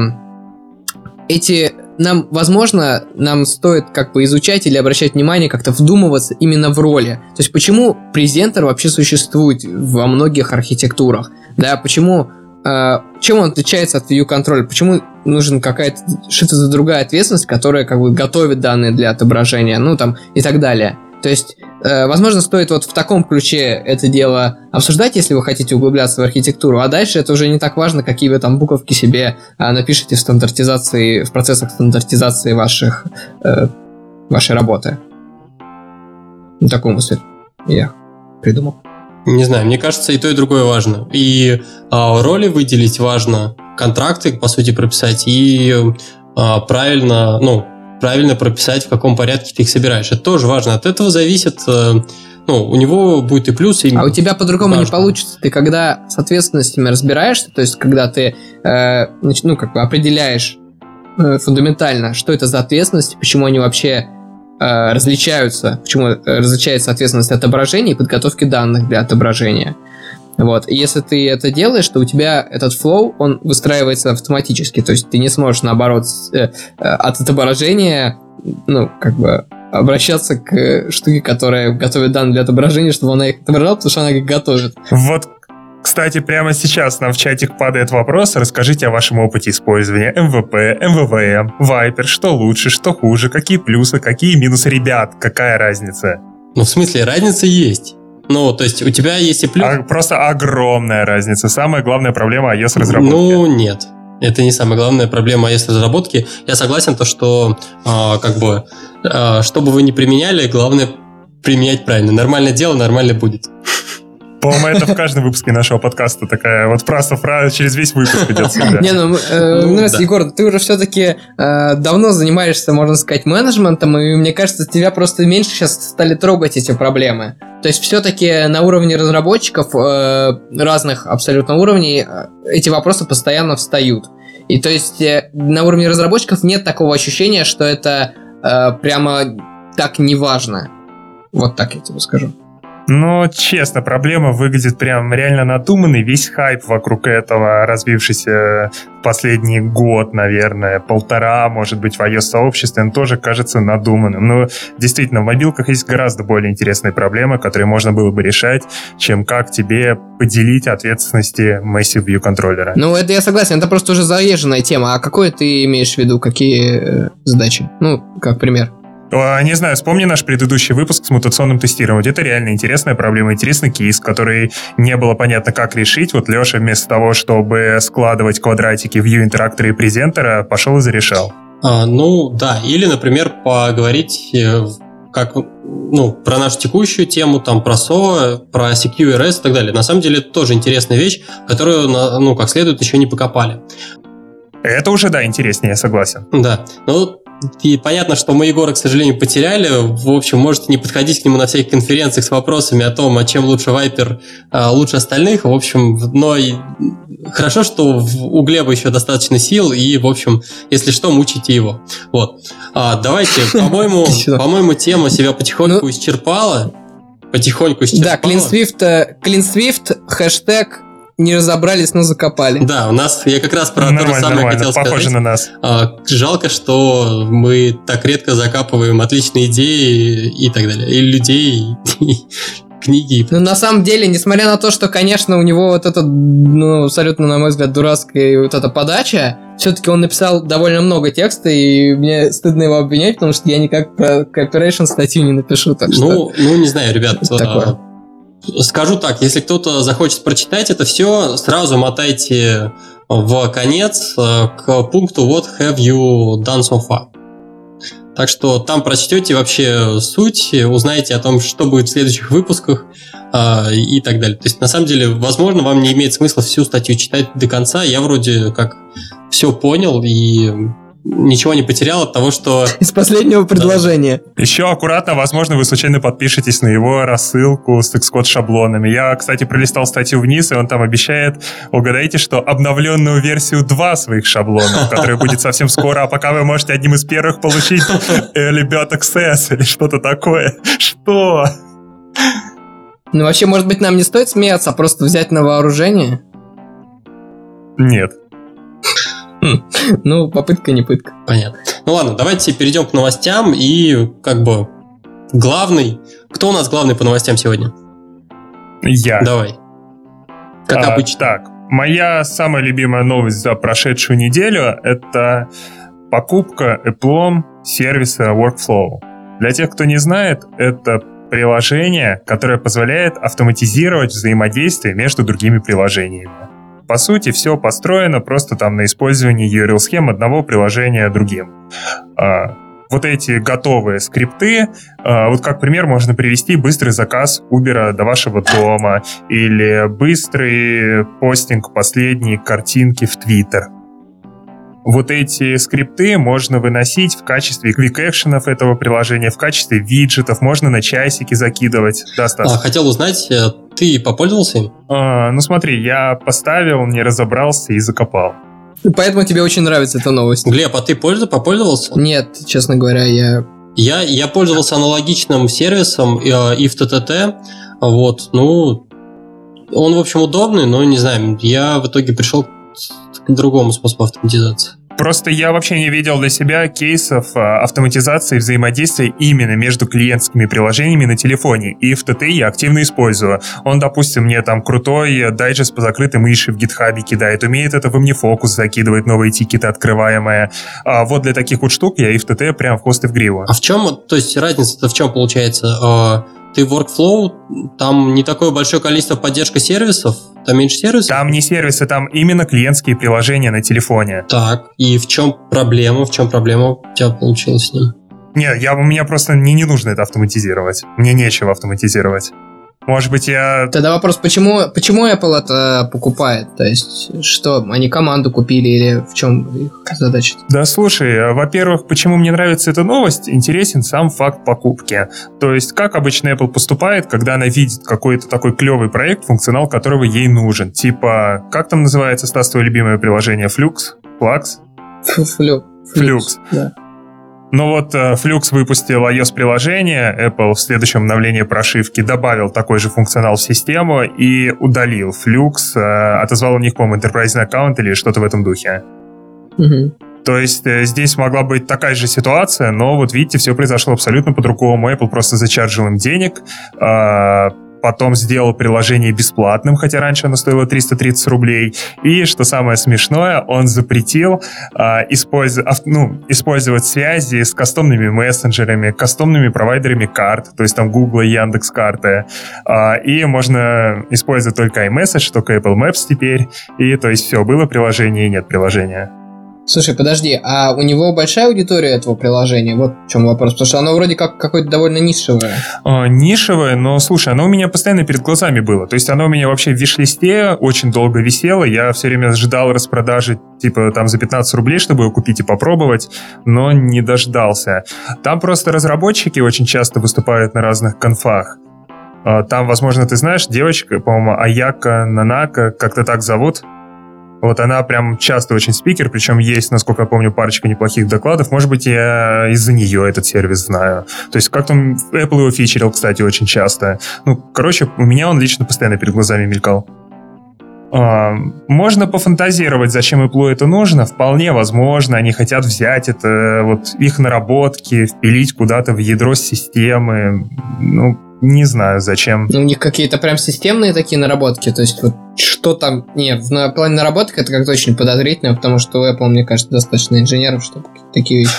эти нам, возможно, нам стоит как бы изучать или обращать внимание, как-то вдумываться именно в роли. То есть почему презентер вообще существует во многих архитектурах? Да, почему э, чем он отличается от view control? Почему нужен какая-то что-то другая ответственность, которая как бы готовит данные для отображения, ну там и так далее. То есть, возможно, стоит вот в таком ключе это дело обсуждать, если вы хотите углубляться в архитектуру, а дальше это уже не так важно, какие вы там буковки себе э, напишите в стандартизации, в процессах стандартизации ваших, э, вашей работы. Ну, такую мысль я придумал. Не знаю, мне кажется, и то, и другое важно. И э, роли выделить важно, контракты, по сути, прописать, и э, правильно, ну, правильно прописать, в каком порядке ты их собираешь. Это тоже важно. От этого зависит э, ну, у него будет и плюс, и А у тебя по-другому не получится. Ты когда с ответственностями разбираешься, то есть когда ты, э, ну, как бы определяешь э, фундаментально, что это за ответственность, почему они вообще э, различаются, почему э, различается ответственность отображения и подготовки данных для отображения. Вот. И если ты это делаешь, то у тебя этот флоу, он выстраивается автоматически. То есть ты не сможешь, наоборот, э, э, от отображения, ну, как бы обращаться к штуке, которая готовит данные для отображения, чтобы она их отображала, потому что она их готовит. Вот кстати, прямо сейчас нам в чатик падает вопрос. Расскажите о вашем опыте использования МВП, МВВМ, Viper. Что лучше, что хуже, какие плюсы, какие минусы. Ребят, какая разница? Ну, в смысле, разница есть. Ну, то есть у тебя есть и плюс... А, просто огромная разница. Самая главная проблема iOS разработки. Ну, нет. Это не самая главная проблема iOS разработки. Я согласен, то, что э, как бы, э, что бы вы ни применяли, главное применять правильно. Нормальное дело, нормально будет. По-моему, это в каждом выпуске нашего подкаста такая вот просто фраза через весь выпуск идет всегда. Не, ну, э, ну Егор, ты уже все-таки э, давно занимаешься, можно сказать, менеджментом, и мне кажется, тебя просто меньше сейчас стали трогать эти проблемы. То есть все-таки на уровне разработчиков э, разных абсолютно уровней эти вопросы постоянно встают. И то есть на уровне разработчиков нет такого ощущения, что это прямо так неважно. Вот так я тебе скажу. Но, честно, проблема выглядит прям реально надуманной. Весь хайп вокруг этого, развившийся последний год, наверное, полтора, может быть, в iOS-сообществе, он тоже кажется надуманным. Но действительно, в мобилках есть гораздо более интересные проблемы, которые можно было бы решать, чем как тебе поделить ответственности Massive View контроллера. Ну, это я согласен, это просто уже заезженная тема. А какое ты имеешь в виду, какие э, задачи? Ну, как пример. Не знаю, вспомни наш предыдущий выпуск с мутационным тестированием. Это реально интересная проблема, интересный кейс, который не было понятно, как решить. Вот Леша вместо того, чтобы складывать квадратики в view-интерактора и презентера, пошел и зарешал. А, ну, да. Или, например, поговорить э, как, ну, про нашу текущую тему, там, про SOA, про CQRS и так далее. На самом деле, это тоже интересная вещь, которую, ну, как следует, еще не покопали. Это уже, да, интереснее, я согласен. Да. Ну, и понятно, что мы Егора, к сожалению, потеряли. В общем, можете не подходить к нему на всяких конференциях с вопросами о том, а чем лучше Вайпер, а, лучше остальных. В общем, но и хорошо, что у Глеба еще достаточно сил, и, в общем, если что, мучите его. Вот. А, давайте, по-моему, по-моему, тема себя потихоньку ну, исчерпала. Потихоньку исчерпала. Да, Clean Swift, Clean Swift, хэштег не разобрались, но закопали. Да, у нас, я как раз про ну, то же самое хотел сказать. Похоже на нас. А, жалко, что мы так редко закапываем отличные идеи и так далее. И людей, и книги. Ну, на самом деле, несмотря на то, что, конечно, у него вот эта, ну, абсолютно, на мой взгляд, дурацкая вот эта подача, все-таки он написал довольно много текста, и мне стыдно его обвинять, потому что я никак про Cooperation статью не напишу, так что... Ну, ну не знаю, ребят, такое. Скажу так, если кто-то захочет прочитать это все, сразу мотайте в конец э, к пункту What have you done so far? Так что там прочтете вообще суть, узнаете о том, что будет в следующих выпусках э, и так далее. То есть, на самом деле, возможно, вам не имеет смысла всю статью читать до конца. Я вроде как все понял и ничего не потерял от того, что... Из последнего предложения. Да. Еще аккуратно, возможно, вы случайно подпишетесь на его рассылку с Xcode шаблонами. Я, кстати, пролистал статью вниз, и он там обещает, угадайте, что обновленную версию 2 своих шаблонов, которая будет совсем скоро, а пока вы можете одним из первых получить Early Bird Access или что-то такое. Что? Ну, вообще, может быть, нам не стоит смеяться, а просто взять на вооружение? Нет. Ну, попытка не пытка. Понятно. Ну ладно, давайте перейдем к новостям и как бы главный. Кто у нас главный по новостям сегодня? Я. Давай. Как а, обычно. Так, моя самая любимая новость за прошедшую неделю – это покупка Apple сервиса Workflow. Для тех, кто не знает, это приложение, которое позволяет автоматизировать взаимодействие между другими приложениями. По сути, все построено просто там на использовании URL-схем одного приложения другим. А, вот эти готовые скрипты, а, вот как пример можно привести быстрый заказ Uber до вашего дома или быстрый постинг последней картинки в Twitter вот эти скрипты можно выносить в качестве квик-экшенов этого приложения, в качестве виджетов, можно на часики закидывать. Да, Стас? А, хотел узнать, э, ты попользовался им? А, ну смотри, я поставил, не разобрался и закопал. Поэтому тебе очень нравится эта новость. Глеб, а ты пользу попользовался? Нет, честно говоря, я... Я, я пользовался аналогичным сервисом э, и в ТТТ. Вот, ну, он, в общем, удобный, но, не знаю, я в итоге пришел к другому способу автоматизации. Просто я вообще не видел для себя кейсов а, автоматизации взаимодействия именно между клиентскими приложениями на телефоне. И ТТ я активно использую. Он, допустим, мне там крутой дайджест по закрытой мыши в гитхабе кидает, умеет это в OmniFocus закидывать новые тикеты открываемые. А вот для таких вот штук я и ТТ прям в хвост и в гриву. А в чем, то есть разница-то в чем получается? Ты workflow, там не такое большое количество поддержки сервисов, там меньше сервисов? Там не сервисы, там именно клиентские приложения на телефоне. Так, и в чем проблема? В чем проблема у тебя получилась с ним? Не, я, мне просто не, не нужно это автоматизировать. Мне нечего автоматизировать. Может быть, я... Тогда вопрос, почему, почему Apple это покупает? То есть, что, они команду купили или в чем их задача? Да, слушай, во-первых, почему мне нравится эта новость, интересен сам факт покупки. То есть, как обычно Apple поступает, когда она видит какой-то такой клевый проект, функционал которого ей нужен. Типа, как там называется, Стас, твое любимое приложение? Flux? Flux? Flux. Flux. Да. Но вот э, Flux выпустил iOS-приложение, Apple в следующем обновлении прошивки добавил такой же функционал в систему и удалил Flux, э, отозвал у них, по-моему, enterprise аккаунт или что-то в этом духе. Мгм. То есть э, здесь могла быть такая же ситуация, но вот видите, все произошло абсолютно по-другому. Apple просто зачаржил им денег, а, потом сделал приложение бесплатным, хотя раньше оно стоило 330 рублей. И, что самое смешное, он запретил а, использ- ав- ну, использовать связи с кастомными мессенджерами, кастомными провайдерами карт, то есть там Google и Яндекс карты. А, и можно использовать только iMessage, только Apple Maps теперь. И то есть все, было приложение и нет приложения. Слушай, подожди, а у него большая аудитория этого приложения? Вот в чем вопрос. Потому что оно вроде как какое-то довольно нишевое. А, нишевое, но слушай, оно у меня постоянно перед глазами было. То есть оно у меня вообще в виш-листе очень долго висело. Я все время ждал распродажи типа там за 15 рублей, чтобы его купить и попробовать, но не дождался. Там просто разработчики очень часто выступают на разных конфах. А, Там, возможно, ты знаешь, девочка, по-моему, Аяка Нанака, как-то так зовут. Вот она прям часто очень спикер, причем есть, насколько я помню, парочка неплохих докладов. Может быть, я из-за нее этот сервис знаю. То есть как там Apple его фичерил, кстати, очень часто. Ну, короче, у меня он лично постоянно перед глазами мелькал. А, можно пофантазировать, зачем Apple это нужно. Вполне возможно, они хотят взять это, вот их наработки, впилить куда-то в ядро системы. Ну, не знаю, зачем. Ну, у них какие-то прям системные такие наработки. То есть вот что там... Не, в на- плане наработок это как-то очень подозрительно, потому что у Apple, мне кажется, достаточно инженеров, чтобы такие вещи.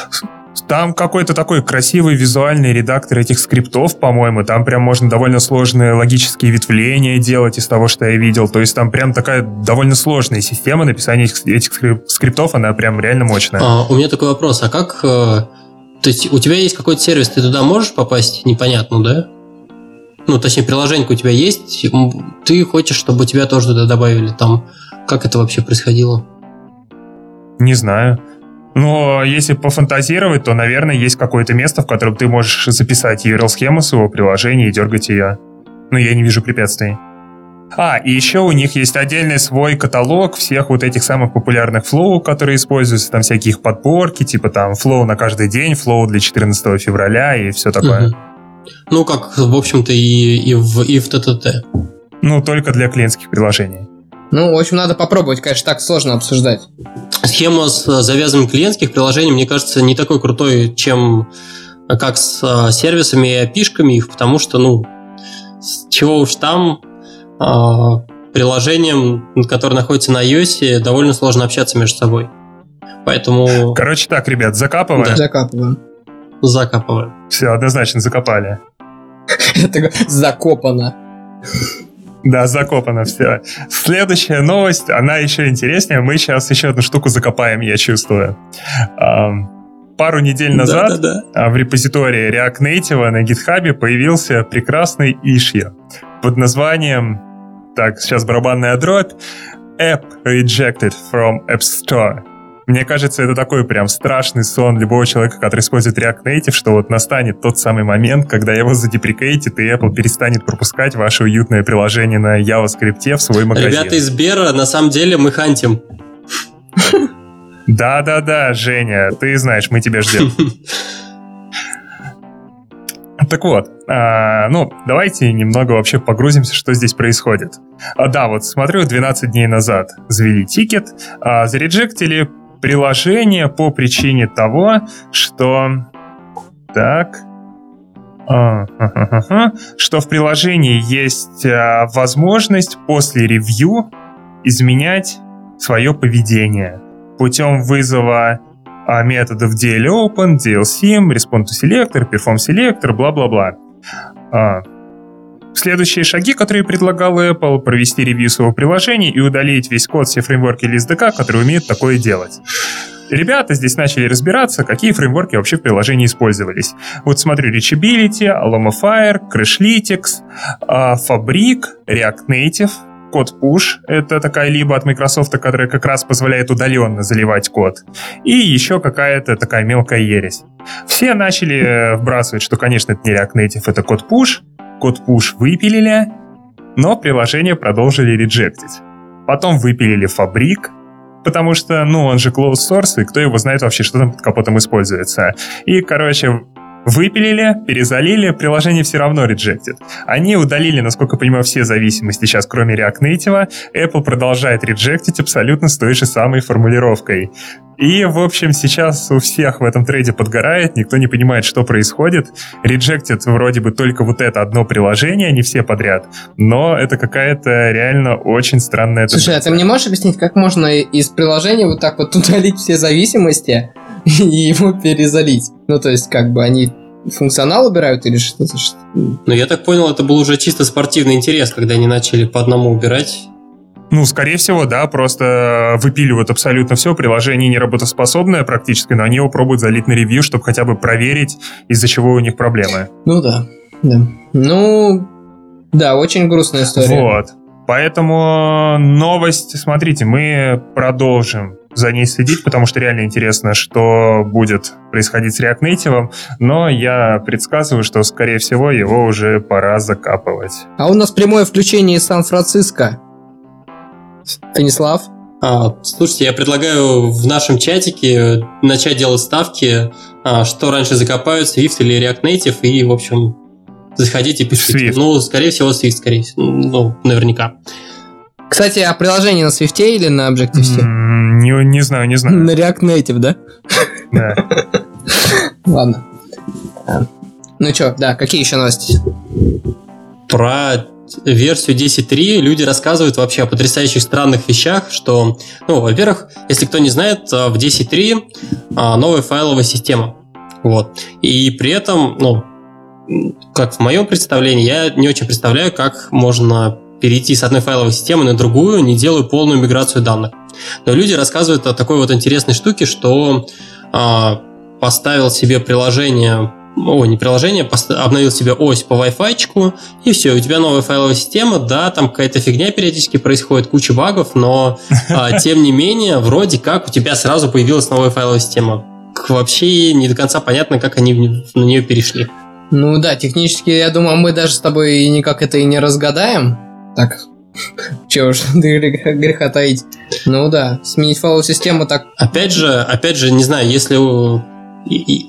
Там какой-то такой красивый визуальный редактор этих скриптов, по-моему. Там прям можно довольно сложные логические ветвления делать из того, что я видел. То есть там прям такая довольно сложная система написания этих, этих скрип- скриптов. Она прям реально мощная. А, у меня такой вопрос, а как... э, то есть у тебя есть какой-то сервис, ты туда можешь попасть? Непонятно, да? Ну, точнее, приложение у тебя есть, ты хочешь, чтобы тебя тоже туда добавили. Там, как это вообще происходило? Не знаю. Но если пофантазировать, то, наверное, есть какое-то место, в котором ты можешь записать URL-схему своего приложения и дергать ее. Но я не вижу препятствий. А, и еще у них есть отдельный свой каталог всех вот этих самых популярных flow, которые используются, там всякие их подборки, типа там flow на каждый день, flow для 14 февраля и все такое. Ну, как, в общем-то, и, и, в, и в ТТТ. Ну, только для клиентских приложений. Ну, в общем, надо попробовать, конечно, так сложно обсуждать. Схема с э, завязыванием клиентских приложений, мне кажется, не такой крутой, чем э, как с э, сервисами и API-шками их, потому что, ну, с чего уж там э, приложением, которое находится на iOS, довольно сложно общаться между собой. Поэтому Короче так, ребят, закапываем. Да. Закапываем. закапываем. Все, однозначно закопали. Это закопано. Да, закопано все. Следующая новость, она еще интереснее. Мы сейчас еще одну штуку закопаем, я чувствую. Пару недель назад Да-да-да. а, в репозитории React Native на GitHub появился прекрасный issue под названием, так, сейчас барабанная дробь, App Rejected from App Store. Мне кажется, это такой прям страшный сон любого человека, который использует React Native, что вот настанет тот самый момент, когда его задеприкейтит, и Apple перестанет пропускать ваше уютное приложение на JavaScript в свой магазин. Ребята из Бера, на самом деле мы хантим. Да-да-да, Женя, ты знаешь, мы тебя ждем. Так вот, а, ну, давайте немного вообще погрузимся, что здесь происходит. А, да, вот смотрю, 12 дней назад завели тикет, а, зареджектили приложение по причине того, что... Так... А, что в приложении есть а, возможность после ревью изменять свое поведение путем вызова а, методов DLOpen, DLSim, Response to Selector, Perform Selector, бла-бла-бла. Следующие шаги, которые предлагал Apple, провести ревью своего приложения и удалить весь код, все фреймворки или SDK, которые умеют такое делать. Ребята здесь начали разбираться, какие фреймворки вообще в приложении использовались. Вот смотрю, Reachability, Alomafire, Crashlytics, а, Fabric, React Native, код push, это такая либо от Microsoft, которая как раз позволяет удаленно заливать код, и еще какая-то такая мелкая ересь. Все начали э, вбрасывать, что, конечно, это не React Native, это код push, код push выпилили, но приложение продолжили реджектить. Потом выпилили Fabric, потому что, ну, он же closed source, и кто его знает вообще, что там под капотом используется. И, короче, Выпилили, перезалили, приложение все равно rejected. Они удалили, насколько я понимаю, все зависимости сейчас, кроме React Native. Apple продолжает реджектить абсолютно с той же самой формулировкой. И, в общем, сейчас у всех в этом трейде подгорает, никто не понимает, что происходит. Реджектит вроде бы только вот это одно приложение, не все подряд, но это какая-то реально очень странная Слушай, а ты мне можешь объяснить, как можно из приложения вот так вот удалить все зависимости и его перезалить? Ну, то есть, как бы они функционал убирают или что-то? Ну, я так понял, это был уже чисто спортивный интерес, когда они начали по одному убирать ну, скорее всего, да, просто выпиливают абсолютно все, приложение неработоспособное практически, но они его пробуют залить на ревью, чтобы хотя бы проверить, из-за чего у них проблемы. Ну да, да. Ну, да, очень грустная история. Вот. Поэтому новость, смотрите, мы продолжим за ней следить, потому что реально интересно, что будет происходить с React Native, но я предсказываю, что, скорее всего, его уже пора закапывать. А у нас прямое включение из Сан-Франциско. Станислав? А, слушайте, я предлагаю в нашем чатике начать делать ставки, а, что раньше закопают, Swift или React Native, и, в общем, заходите, пишите. Swift. Ну, скорее всего, Swift, скорее всего. Ну, наверняка. Кстати, а приложение на Swift или на Objective-C? Mm, не, не знаю, не знаю. На React Native, да? Да. Ладно. Ну что, да, какие еще новости? Про версию 10.3 люди рассказывают вообще о потрясающих странных вещах, что, ну, во-первых, если кто не знает, в 10.3 а, новая файловая система. Вот. И при этом, ну, как в моем представлении, я не очень представляю, как можно перейти с одной файловой системы на другую, не делая полную миграцию данных. Но люди рассказывают о такой вот интересной штуке, что а, поставил себе приложение о, не приложение, обновил себе ось по Wi-Fi, и все, у тебя новая файловая система, да, там какая-то фигня периодически происходит, куча багов, но а, тем не менее, вроде как у тебя сразу появилась новая файловая система. Вообще не до конца понятно, как они на нее перешли. Ну да, технически, я думаю, мы даже с тобой никак это и не разгадаем. Так, Че уж греха таить. Ну да, сменить файловую систему так... Опять же, опять же, не знаю, если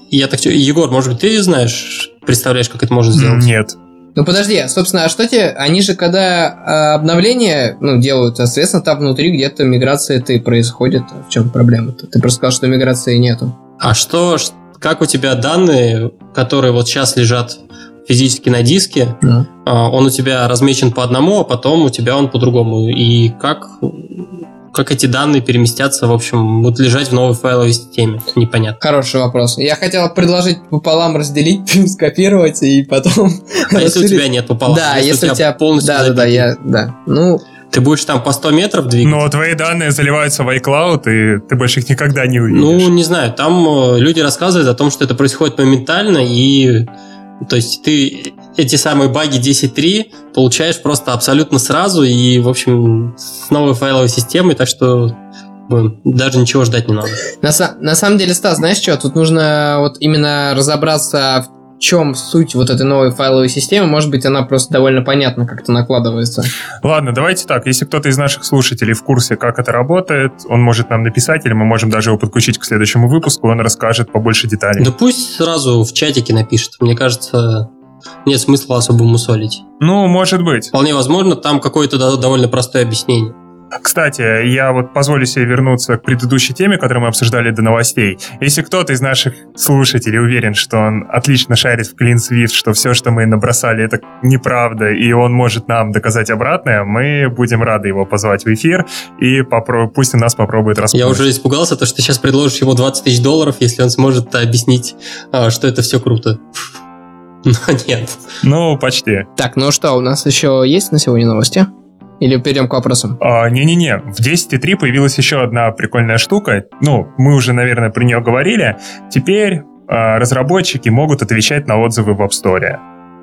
я так... Егор, может быть, ты знаешь, представляешь, как это можно сделать? Нет. Ну подожди, собственно, а что тебе? Они же когда а, обновление ну, делают, соответственно, там внутри где-то миграция это и происходит. В чем проблема-то? Ты просто сказал, что миграции нету. А что, как у тебя данные, которые вот сейчас лежат физически на диске, да. он у тебя размечен по одному, а потом у тебя он по-другому. И как как эти данные переместятся, в общем, будут лежать в новой файловой системе? Непонятно. Хороший вопрос. Я хотел предложить пополам разделить, скопировать и потом... А если у тебя нет пополам? Да, если, у тебя полностью... Да, да, да, я... Да. Ну, ты будешь там по 100 метров двигаться. Но твои данные заливаются в iCloud, и ты больше их никогда не увидишь. Ну, не знаю. Там э, люди рассказывают о том, что это происходит моментально, и то есть ты эти самые баги 10.3 получаешь просто абсолютно сразу и, в общем, с новой файловой системой, так что даже ничего ждать не надо. На, на самом деле, Стас, знаешь что, тут нужно вот именно разобраться в чем суть вот этой новой файловой системы. Может быть, она просто довольно понятно как-то накладывается. Ладно, давайте так. Если кто-то из наших слушателей в курсе, как это работает, он может нам написать, или мы можем даже его подключить к следующему выпуску, он расскажет побольше деталей. Да пусть сразу в чатике напишет. Мне кажется, нет смысла особо мусолить. Ну, может быть. Вполне возможно, там какое-то довольно простое объяснение. Кстати, я вот позволю себе вернуться к предыдущей теме, которую мы обсуждали до новостей. Если кто-то из наших слушателей уверен, что он отлично шарит в Clean Swift, что все, что мы набросали, это неправда, и он может нам доказать обратное, мы будем рады его позвать в эфир, и попро- пусть он нас попробует распутать. Я уже испугался, то, что ты сейчас предложишь ему 20 тысяч долларов, если он сможет объяснить, а, что это все круто. Но нет. Ну, почти. Так, ну что, у нас еще есть на сегодня новости? Или перейдем к вопросам? А, не-не-не, в 10.3 появилась еще одна прикольная штука. Ну, мы уже, наверное, про нее говорили. Теперь а, разработчики могут отвечать на отзывы в App Store.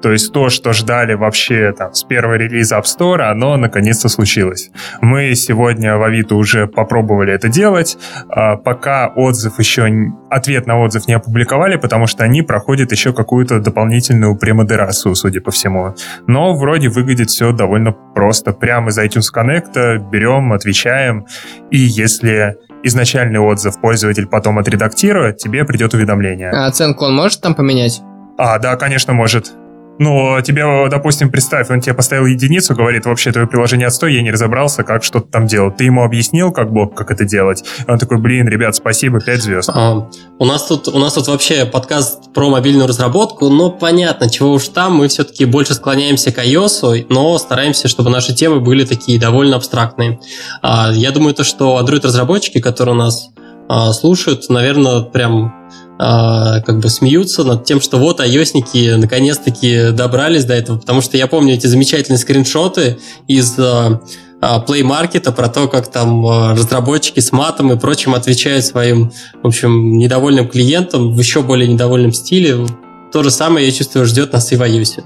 То есть то, что ждали вообще там с первого релиза App Store, оно наконец-то случилось. Мы сегодня в Авито уже попробовали это делать. А, пока отзыв еще, ответ на отзыв не опубликовали, потому что они проходят еще какую-то дополнительную премодерацию, судя по всему. Но вроде выглядит все довольно просто. Прямо из iTunes Connect берем, отвечаем, и если изначальный отзыв пользователь потом отредактирует, тебе придет уведомление. А оценку он может там поменять? А, да, конечно, может. Ну, тебе, допустим, представь, он тебе поставил единицу, говорит, вообще, твое приложение отстой, я не разобрался, как что-то там делать. Ты ему объяснил, как блок, как это делать? Он такой, блин, ребят, спасибо, 5 звезд. А, у, нас тут, у нас тут вообще подкаст про мобильную разработку, но понятно, чего уж там, мы все-таки больше склоняемся к iOS, но стараемся, чтобы наши темы были такие довольно абстрактные. А, я думаю, то, что Android-разработчики, которые нас а, слушают, наверное, прям а, как бы смеются над тем, что вот айосники наконец-таки добрались до этого, потому что я помню эти замечательные скриншоты из а, а, Play Market про то, как там разработчики с матом и прочим отвечают своим, в общем, недовольным клиентам в еще более недовольном стиле. То же самое, я чувствую, ждет нас и в iOS.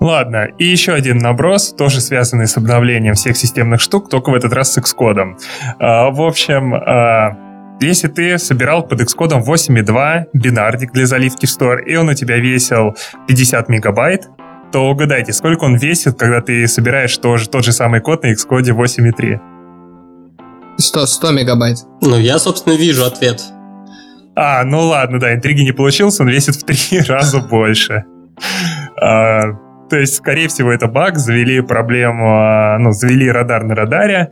Ладно, и еще один наброс, тоже связанный с обновлением всех системных штук, только в этот раз с. А, в общем, если ты собирал под Xcode 8.2 бинардик для заливки в Store, и он у тебя весил 50 мегабайт, то угадайте, сколько он весит, когда ты собираешь тоже, тот же самый код на Xcode 8.3? 100, 100 мегабайт. Ну, я, собственно, вижу ответ. А, ну ладно, да, интриги не получился, он весит в три раза больше. А, то есть, скорее всего, это баг, завели проблему, а, ну, завели радар на радаре,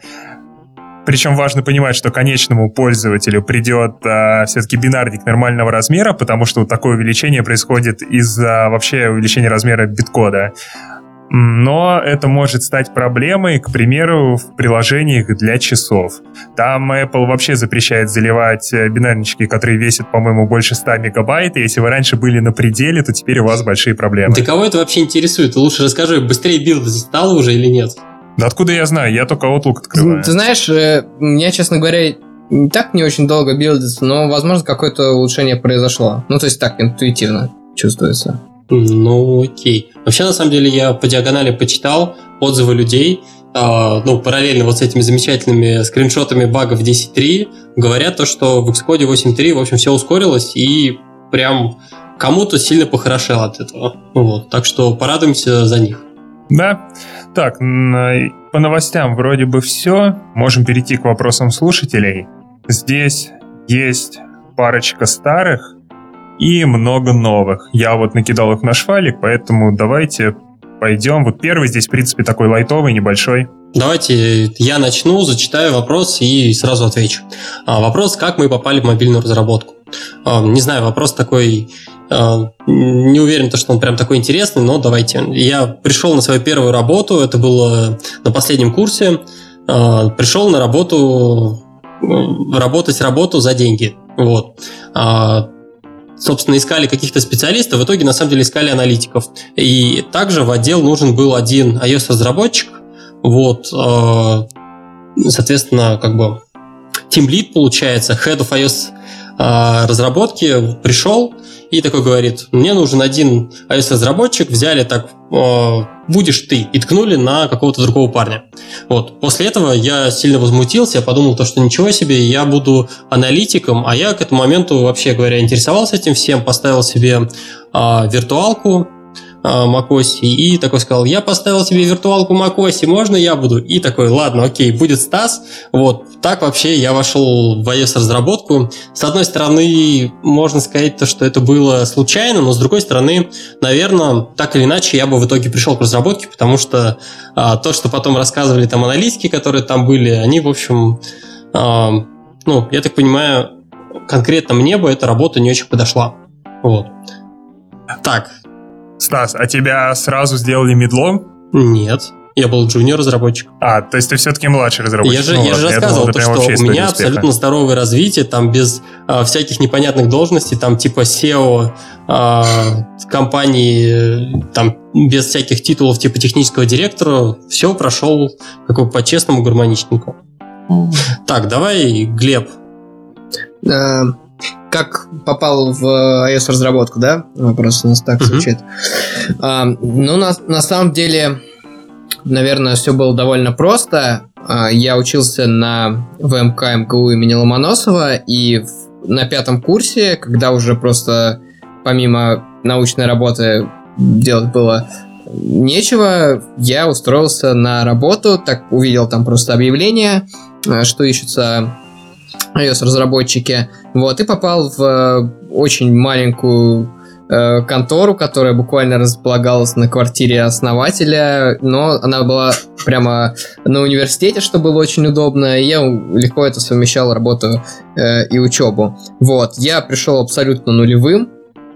причем важно понимать, что конечному пользователю придет а, все-таки бинарник нормального размера, потому что такое увеличение происходит из-за вообще увеличения размера биткода. Но это может стать проблемой, к примеру, в приложениях для часов. Там Apple вообще запрещает заливать э, бинарнички, которые весят, по-моему, больше 100 мегабайт. И если вы раньше были на пределе, то теперь у вас большие проблемы. Да кого это вообще интересует? Лучше расскажи, быстрее build стало уже или нет? Да откуда я знаю? Я только Outlook открываю. Ты знаешь, э, меня, честно говоря, не так не очень долго билдится, но, возможно, какое-то улучшение произошло. Ну, то есть так, интуитивно чувствуется. Ну, окей. Вообще, на самом деле, я по диагонали почитал отзывы людей, э, ну, параллельно вот с этими замечательными скриншотами багов 10.3, говорят то, что в Xcode 8.3, в общем, все ускорилось и прям кому-то сильно похорошело от этого. Вот. Так что порадуемся за них. Да. Так, по новостям вроде бы все. Можем перейти к вопросам слушателей. Здесь есть парочка старых и много новых. Я вот накидал их в наш поэтому давайте пойдем. Вот первый здесь, в принципе, такой лайтовый, небольшой. Давайте я начну, зачитаю вопрос и сразу отвечу. А, вопрос, как мы попали в мобильную разработку. А, не знаю, вопрос такой не уверен, что он прям такой интересный, но давайте. Я пришел на свою первую работу, это было на последнем курсе. А, пришел на работу, работать работу за деньги. Вот. А, собственно, искали каких-то специалистов, в итоге, на самом деле, искали аналитиков. И также в отдел нужен был один iOS-разработчик. Вот. Соответственно, как бы Team Lead, получается, Head of iOS разработки пришел, и такой говорит, мне нужен один iOS-разработчик, взяли так, э, будешь ты, и ткнули на какого-то другого парня. Вот. После этого я сильно возмутился, я подумал, то, что ничего себе, я буду аналитиком, а я к этому моменту, вообще говоря, интересовался этим всем, поставил себе э, виртуалку, macOS, и такой сказал, я поставил себе виртуалку macOS, можно я буду? И такой, ладно, окей, будет Стас. Вот, так вообще я вошел в iOS-разработку. С одной стороны, можно сказать, то, что это было случайно, но с другой стороны, наверное, так или иначе, я бы в итоге пришел к разработке, потому что а, то, что потом рассказывали там аналитики, которые там были, они, в общем, а, ну, я так понимаю, конкретно мне бы эта работа не очень подошла. Вот. Так, Стас, а тебя сразу сделали медлом? Нет. Я был джуниор-разработчик. А, то есть ты все-таки младший разработчик. Я же, ну, я же рассказывал, думал, то, что у меня успеха. абсолютно здоровое развитие, там без а, всяких непонятных должностей, там типа SEO а, компании, там без всяких титулов типа технического директора, все прошел как бы по-честному, гармоничненько. Так, давай, Глеб. Э, Как попал в iOS-разработку, да? Вопрос у нас так звучит. Uh-huh. А, ну, на, на самом деле, наверное, все было довольно просто. А, я учился на ВМК МГУ имени Ломоносова, и на пятом курсе, когда уже просто помимо научной работы делать было нечего, я устроился на работу, так увидел там просто объявление, э, что ищутся iOS-разработчики, вот, и попал в э, очень маленькую э, контору, которая буквально располагалась на квартире основателя, но она была прямо на университете, что было очень удобно, и я легко это совмещал, работу э, и учебу. Вот, я пришел абсолютно нулевым,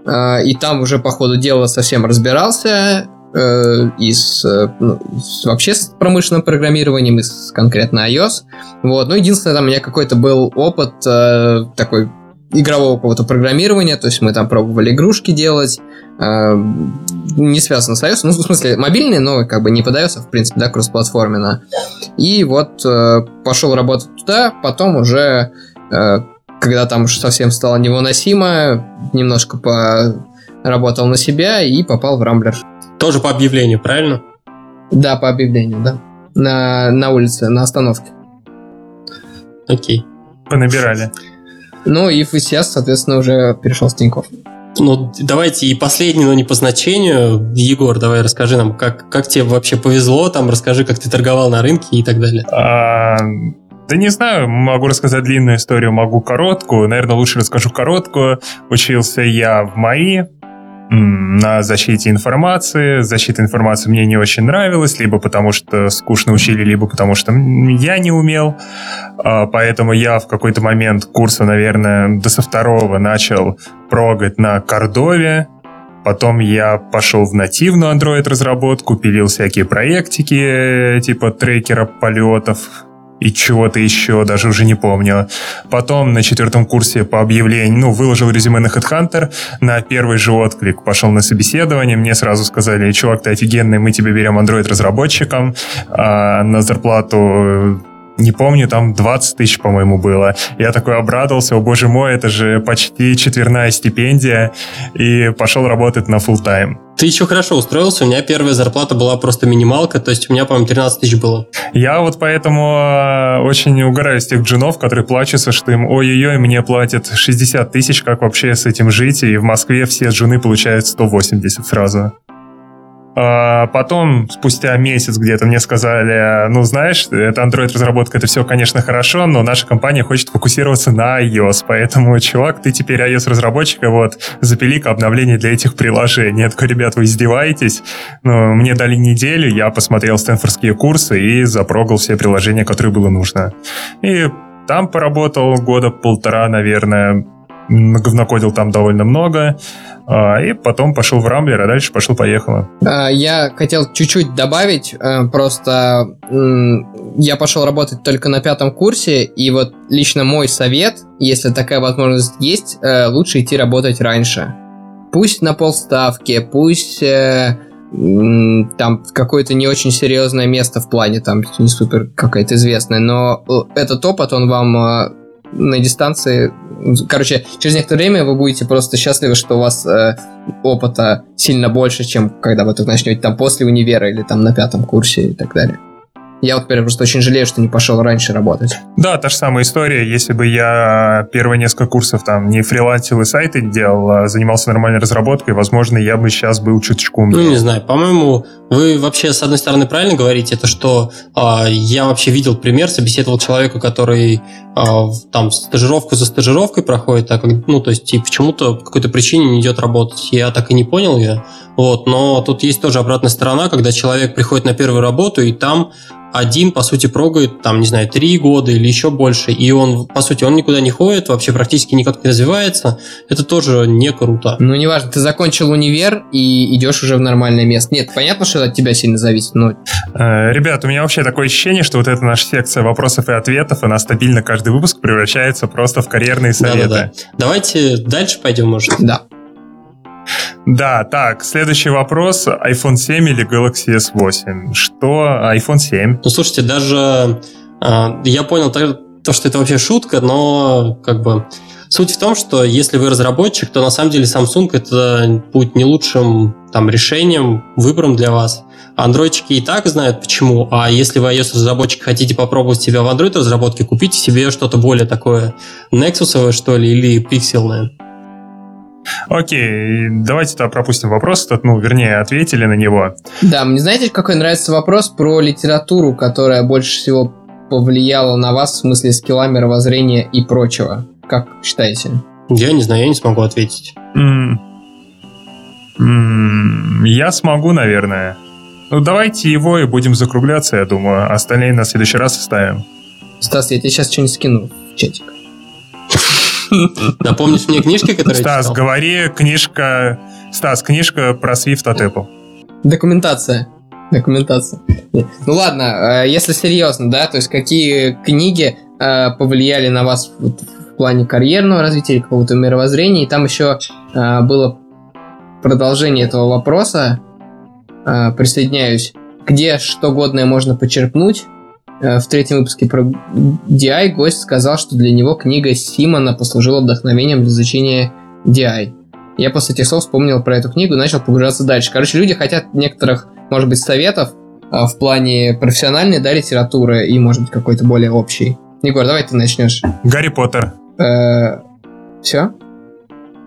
э, и там уже по ходу дела совсем разбирался, э, и с, э, ну, с, вообще с промышленным программированием, и с конкретно iOS. Вот. Ну, единственное, там у меня какой-то был опыт э, такой игрового какого-то программирования, то есть мы там пробовали игрушки делать, э, не связано с iOS, ну, в смысле, мобильные, но как бы не под iOS, а в принципе, да, кросс-платформенно. И вот э, пошел работать туда, потом уже, э, когда там уже совсем стало невыносимо, немножко поработал на себя и попал в Рамблер. Тоже по объявлению, правильно? Да, по объявлению, да. На, на улице, на остановке. Окей. Понабирали. Ну и сейчас, соответственно, уже перешел с Тинькофф. Ну, давайте и последний, но не по значению. Егор, давай расскажи нам, как, как тебе вообще повезло, там расскажи, как ты торговал на рынке и так далее. А, да не знаю, могу рассказать длинную историю, могу короткую. Наверное, лучше расскажу короткую. Учился я в МАИ, на защите информации. Защита информации мне не очень нравилась, либо потому что скучно учили, либо потому что я не умел. А, поэтому я в какой-то момент курса, наверное, до со второго начал прогать на Кордове. Потом я пошел в нативную Android разработку, пилил всякие проектики типа трекера полетов, и чего-то еще, даже уже не помню. Потом на четвертом курсе по объявлению, ну, выложил резюме на HeadHunter, на первый же отклик пошел на собеседование, мне сразу сказали, чувак, ты офигенный, мы тебе берем Android-разработчиком, а на зарплату не помню, там 20 тысяч, по-моему, было. Я такой обрадовался, о боже мой, это же почти четверная стипендия, и пошел работать на full тайм Ты еще хорошо устроился, у меня первая зарплата была просто минималка, то есть у меня, по-моему, 13 тысяч было. Я вот поэтому а, очень угораю с тех джунов, которые плачутся, что им ой-ой-ой, мне платят 60 тысяч, как вообще с этим жить, и в Москве все джуны получают 180 сразу. А потом, спустя месяц где-то, мне сказали, ну, знаешь, это Android-разработка, это все, конечно, хорошо, но наша компания хочет фокусироваться на iOS, поэтому, чувак, ты теперь iOS-разработчик, и вот запили-ка обновление для этих приложений. Я такой, ребят, вы издеваетесь? Ну, мне дали неделю, я посмотрел стэнфордские курсы и запрогал все приложения, которые было нужно. И там поработал года полтора, наверное, наговнокодил там довольно много, а, и потом пошел в Рамблер, а дальше пошел-поехало. А, я хотел чуть-чуть добавить, э, просто я пошел работать только на пятом курсе, и вот лично мой совет, если такая возможность есть, э, лучше идти работать раньше. Пусть на полставки, пусть э, там какое-то не очень серьезное место в плане, там не супер какая-то известная, но этот опыт, он вам на дистанции короче, через некоторое время вы будете просто счастливы, что у вас э, опыта сильно больше, чем когда вы только начнете там после универа или там на пятом курсе и так далее. Я вот теперь просто очень жалею, что не пошел раньше работать. Да, та же самая история. Если бы я первые несколько курсов там не фрилансил и сайты делал, а занимался нормальной разработкой, возможно, я бы сейчас был чуточку умнее. Ну, не знаю. По-моему, вы вообще, с одной стороны, правильно говорите, это что э, я вообще видел пример, собеседовал человека, который э, там стажировку за стажировкой проходит, а как, ну, то есть и почему-то по какой-то причине не идет работать. Я так и не понял ее. Вот, но тут есть тоже обратная сторона, когда человек приходит на первую работу, и там один, по сути, прогает, там, не знаю, три года или еще больше, и он, по сути, он никуда не ходит, вообще практически никак не развивается, это тоже не круто. Ну, неважно, ты закончил универ и идешь уже в нормальное место. Нет, понятно, что от тебя сильно зависит, но... Э, ребят, у меня вообще такое ощущение, что вот эта наша секция вопросов и ответов, она стабильно каждый выпуск превращается просто в карьерные советы. Да-да-да. Давайте дальше пойдем, может? Да. Да, так, следующий вопрос. iPhone 7 или Galaxy S8? Что iPhone 7? Ну, слушайте, даже э, я понял то, что это вообще шутка, но как бы Суть в том, что если вы разработчик, то на самом деле Samsung это будет не лучшим там решением, выбором для вас. Андроидчики и так знают почему, а если вы iOS-разработчик хотите попробовать себя в Android-разработке, купите себе что-то более такое Nexus, что ли, или пиксельное. Окей, давайте тогда пропустим вопрос этот, ну, вернее, ответили на него. Да, мне знаете, какой нравится вопрос про литературу, которая больше всего повлияла на вас в смысле скилла, мировоззрения и прочего? Как считаете? Я не знаю, я не смогу ответить. М м я смогу, наверное. Ну, давайте его и будем закругляться, я думаю. Остальные на следующий раз оставим. Стас, я тебе сейчас что-нибудь скину в чатик. Напомнишь мне книжки, которые Стас, говори, книжка... Стас, книжка про Swift от Apple. Документация. Документация. Ну ладно, э, если серьезно, да, то есть какие книги э, повлияли на вас в плане карьерного развития или какого-то мировоззрения, и там еще э, было продолжение этого вопроса, присоединяюсь, где что годное можно почерпнуть. Э, в третьем выпуске про DI гость сказал, что для него книга Симона послужила вдохновением для изучения DI. Я после этих слов вспомнил про эту книгу и начал погружаться дальше. Короче, люди хотят некоторых, может быть, советов э, в плане профессиональной, да, литературы и, может быть, какой-то более общий. Егор, давай ты начнешь. Гарри Поттер. Все?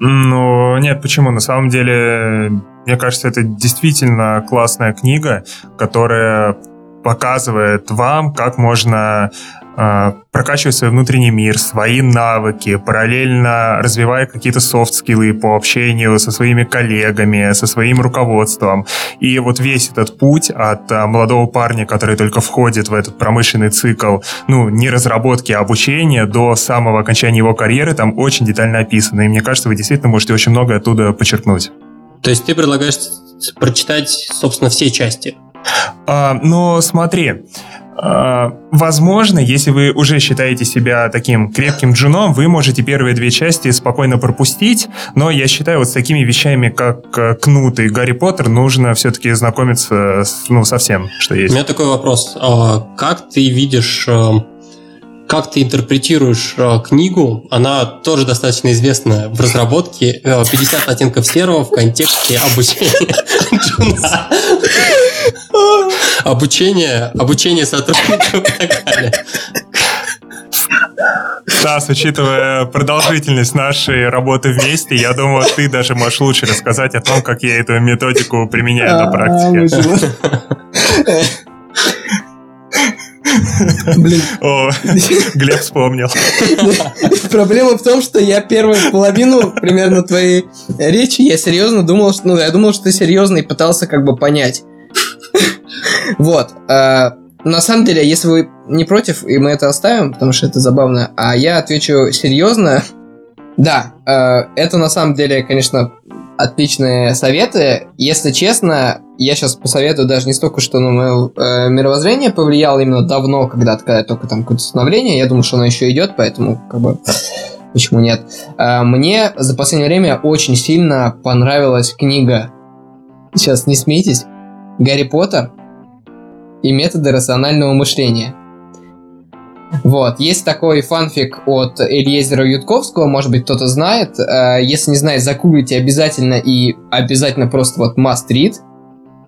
Ну, нет, почему? На самом деле, мне кажется, это действительно классная книга, которая показывает вам, как можно э, прокачивать свой внутренний мир, свои навыки, параллельно развивая какие-то софт-скиллы по общению со своими коллегами, со своим руководством. И вот весь этот путь от э, молодого парня, который только входит в этот промышленный цикл, ну, не разработки, а обучения, до самого окончания его карьеры, там очень детально описано. И мне кажется, вы действительно можете очень много оттуда подчеркнуть. То есть ты предлагаешь прочитать, собственно, все части? А, но смотри, а, возможно, если вы уже считаете себя таким крепким джуном, вы можете первые две части спокойно пропустить, но я считаю, вот с такими вещами, как э, Кнут и Гарри Поттер, нужно все-таки знакомиться ну, со всем, что есть. У меня такой вопрос. А, как ты видишь э, как ты интерпретируешь э, книгу? Она тоже достаточно известна в разработке. Э, 50 оттенков серого в контексте обучения джуна. Обучение, обучение сотрудников и так далее. Стас, учитывая продолжительность нашей работы вместе, я думаю, ты даже можешь лучше рассказать о том, как я эту методику применяю на практике. Блин. О, Глеб вспомнил. Проблема в том, что я первую половину примерно твоей речи, я серьезно думал, что, ну, я думал, что ты серьезно и пытался как бы понять. Вот. а, На самом деле, если вы не против, и мы это оставим, потому что это забавно, а я отвечу серьезно. Да, э, это на самом деле, конечно, отличные советы. Если честно, я сейчас посоветую даже не столько, что на мое э, мировоззрение повлияло именно давно, когда-то, когда только там какое-то становление. Я думаю, что оно еще идет, поэтому как бы почему нет. Э, мне за последнее время очень сильно понравилась книга. Сейчас не смейтесь. Гарри Поттер и методы рационального мышления. Вот, есть такой фанфик от Ильезера Ютковского, может быть, кто-то знает. Э, Если не знает, загуглите обязательно и обязательно просто вот must read.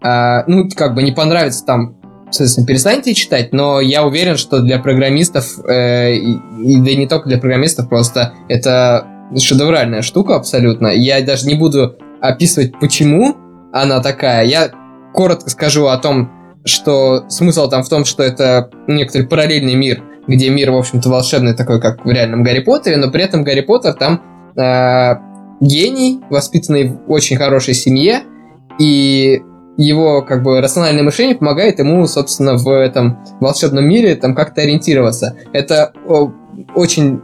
Э, Ну, как бы не понравится там, соответственно, перестаньте читать, но я уверен, что для программистов, э, и да и не только для программистов, просто это шедевральная штука абсолютно. Я даже не буду описывать, почему она такая. Я коротко скажу о том, что смысл там в том, что это некоторый параллельный мир, где мир, в общем-то, волшебный такой, как в реальном Гарри Поттере, но при этом Гарри Поттер там э, гений, воспитанный в очень хорошей семье, и его как бы рациональное мышление помогает ему, собственно, в этом волшебном мире там как-то ориентироваться. Это очень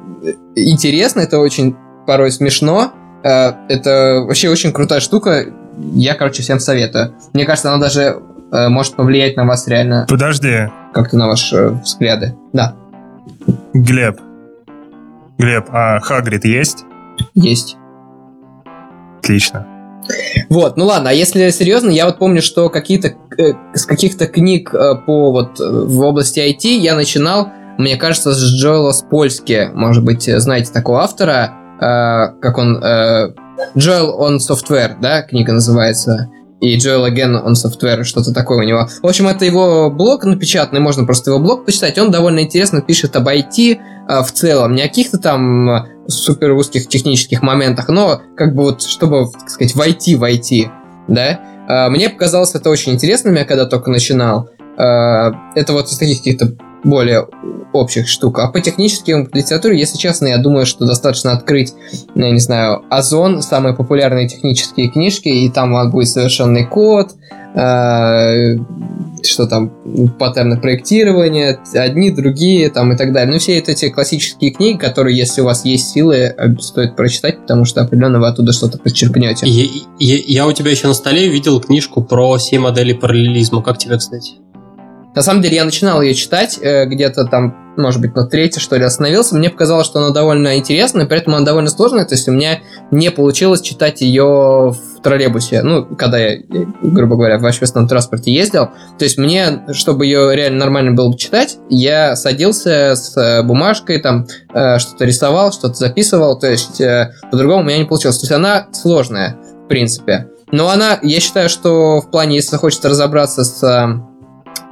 интересно, это очень порой смешно, э, это вообще очень крутая штука. Я, короче, всем советую. Мне кажется, она даже э, может повлиять на вас реально Подожди, как-то на ваши э, взгляды. Да, Глеб. Глеб, а Хагрид есть? есть. Отлично. Вот, ну ладно, а если серьезно, я вот помню, что какие-то э, с каких-то книг э, по вот э, в области IT я начинал, мне кажется, с Джоэла Спольски, может быть, э, знаете такого автора. как он, Joel on Software, да, книга называется, и Joel Again on Software, что-то такое у него. В общем, это его блог напечатанный, можно просто его блог почитать. Он довольно интересно пишет об IT в целом, не о каких-то там супер узких технических моментах, но как бы вот, чтобы, так сказать, войти в IT, да. Мне показалось это очень интересным, я когда только начинал. Это вот из таких каких-то более общих штук. А по техническим литературе, если честно, я думаю, что достаточно открыть, я не знаю, Озон, самые популярные технические книжки, и там будет совершенный код, э, что там, паттерны проектирования, одни, другие, там и так далее. Ну, все эти классические книги, которые, если у вас есть силы, э, стоит прочитать, потому что определенно вы оттуда что-то подчеркнете. Я, я, я у тебя еще на столе видел книжку про все модели параллелизма. Как тебе, кстати? На самом деле я начинал ее читать, э, где-то там, может быть, на третьей, что ли, остановился. Мне показалось, что она довольно интересная, при этом она довольно сложная. То есть у меня не получилось читать ее в троллейбусе. Ну, когда я, грубо говоря, в общественном транспорте ездил. То есть мне, чтобы ее реально нормально было бы читать, я садился с э, бумажкой, там э, что-то рисовал, что-то записывал. То есть по-другому у меня не получилось. То есть она сложная, в принципе. Но она, я считаю, что в плане, если хочется разобраться с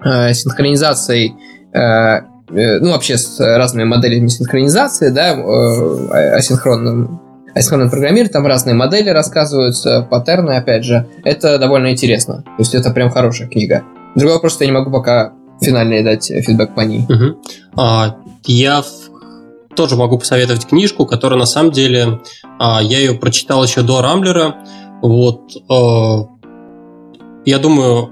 э, синхронизацией, э, э, ну, вообще с разными моделями синхронизации, да, э, асинхронным асинхронном программировании, там разные модели рассказываются, паттерны, опять же. Это довольно интересно. То есть это прям хорошая книга. Другой вопрос, что я не могу пока финально дать фидбэк по ней. Угу. А, я тоже могу посоветовать книжку, которая на самом деле, а, я ее прочитал еще до Рамблера. Вот, а, я думаю,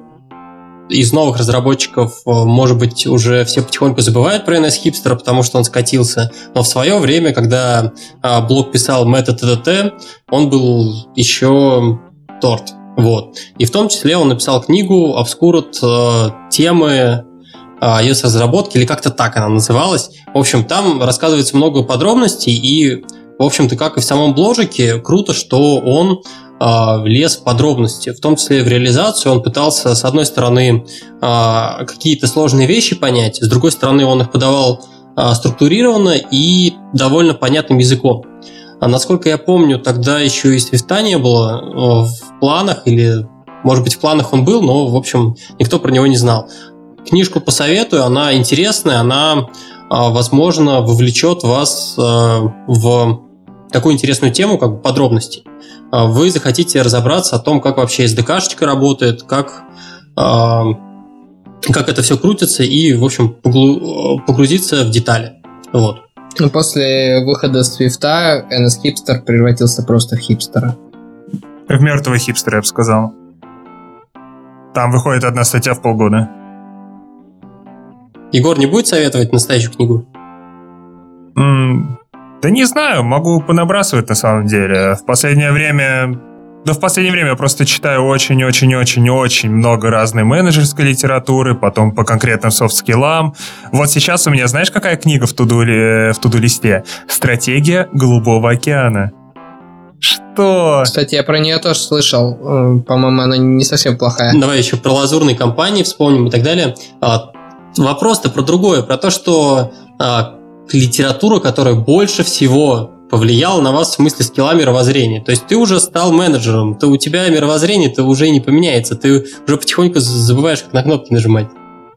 из новых разработчиков, э, может быть, уже все потихоньку забывают про NS Hipster, потому что он скатился. Но в свое время, когда а, блог писал Meta TTT, он был еще торт. Вот. И в том числе он написал книгу «Обскурот э, темы iOS-разработки», или как-то так она называлась. В общем, там рассказывается много подробностей, и, в общем-то, как и в самом бложике, круто, что он а, влез в подробности, в том числе в реализацию. Он пытался, с одной стороны, а, какие-то сложные вещи понять, с другой стороны, он их подавал а, структурированно и довольно понятным языком. А насколько я помню, тогда еще и свифта не было в планах, или, может быть, в планах он был, но, в общем, никто про него не знал. Книжку посоветую, она интересная, она, возможно, вовлечет вас в такую интересную тему, как бы подробности. А, вы захотите разобраться о том, как вообще SDK-шечка работает, как, а, как это все крутится и, в общем, погрузиться в детали. Вот. Ну, после выхода Swift NS Hipster превратился просто в хипстера. В мертвого хипстера, я бы сказал. Там выходит одна статья в полгода. Егор не будет советовать настоящую книгу? Да не знаю, могу понабрасывать на самом деле. В последнее время... Да в последнее время я просто читаю очень-очень-очень-очень много разной менеджерской литературы, потом по конкретным софт-скиллам. Вот сейчас у меня, знаешь, какая книга в туду-листе? В туду «Стратегия Голубого океана». Что? Кстати, я про нее тоже слышал. Э, по-моему, она не совсем плохая. Давай еще про лазурные компании вспомним и так далее. А, вопрос-то про другое, про то, что а, литература, которая больше всего повлияла на вас в смысле скилла мировоззрения. То есть ты уже стал менеджером, то у тебя мировоззрение-то уже не поменяется, ты уже потихоньку забываешь, как на кнопки нажимать.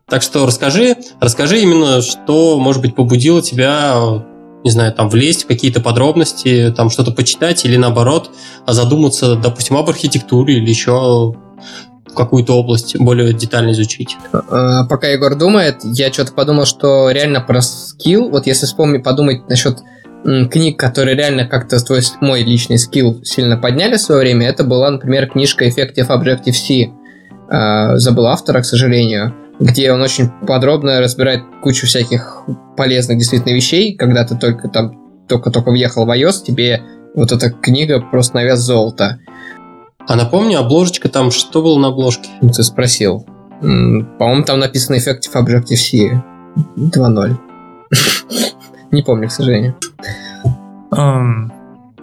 Так что расскажи, расскажи именно, что, может быть, побудило тебя, не знаю, там, влезть в какие-то подробности, там, что-то почитать или, наоборот, задуматься, допустим, об архитектуре или еще какую-то область более детально изучить. А, пока Егор думает, я что-то подумал, что реально про скилл, вот если вспомнить, подумать насчет книг, которые реально как-то твой, мой личный скилл сильно подняли в свое время, это была, например, книжка Effective Objective-C. А, забыл автора, к сожалению, где он очень подробно разбирает кучу всяких полезных действительно вещей, когда ты только там только-только въехал в iOS, тебе вот эта книга просто на вес золота. А напомню, обложечка там, что было на обложке? Ну, ты спросил. По-моему, там написано Effective Objective-C 2.0. Не помню, к сожалению.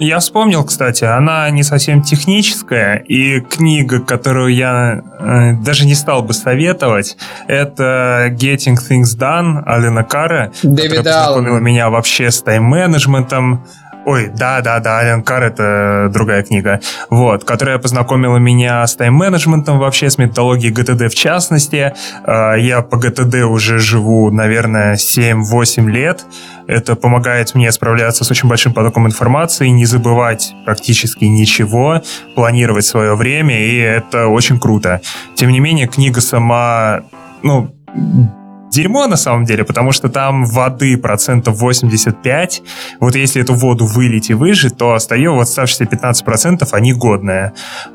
Я вспомнил, кстати, она не совсем техническая, и книга, которую я э, даже не стал бы советовать, это Getting Things Done Алина Кара, Дэвид которая познакомила меня вообще с тайм-менеджментом, Ой, да-да-да, Ален Кар — это другая книга. Вот, которая познакомила меня с тайм-менеджментом вообще, с методологией ГТД в частности. А, я по ГТД уже живу, наверное, 7-8 лет. Это помогает мне справляться с очень большим потоком информации, не забывать практически ничего, планировать свое время, и это очень круто. Тем не менее, книга сама, ну, дерьмо на самом деле, потому что там воды процентов 85. Вот если эту воду вылить и выжить, то остается вот оставшиеся 15 процентов, они годные.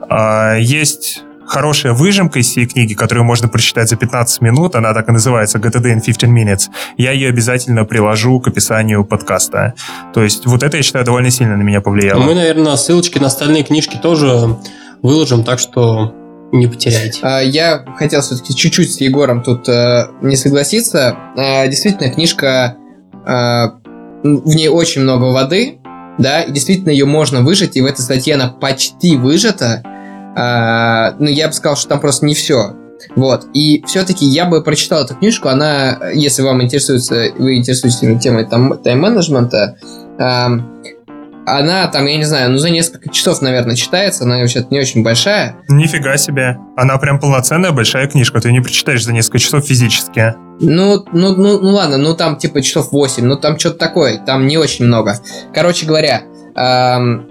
А, есть хорошая выжимка из всей книги, которую можно прочитать за 15 минут. Она так и называется GTD in 15 minutes. Я ее обязательно приложу к описанию подкаста. То есть вот это, я считаю, довольно сильно на меня повлияло. Мы, наверное, ссылочки на остальные книжки тоже выложим, так что не потеряете. А, я хотел все-таки чуть-чуть с Егором тут э, не согласиться. А, действительно, книжка, а, в ней очень много воды, да, и действительно ее можно выжать, и в этой статье она почти выжата. Но я бы сказал, что там просто не все. Вот. И все-таки я бы прочитал эту книжку. Она, если вам интересуется, вы интересуетесь темой тайм-менеджмента, она там, я не знаю, ну за несколько часов, наверное, читается, она вообще не очень большая. Нифига себе. Она прям полноценная большая книжка, ты не прочитаешь за несколько часов физически. Ну, ну, ну, ну ладно, ну там типа часов 8, ну там что-то такое, там не очень много. Короче говоря, эм,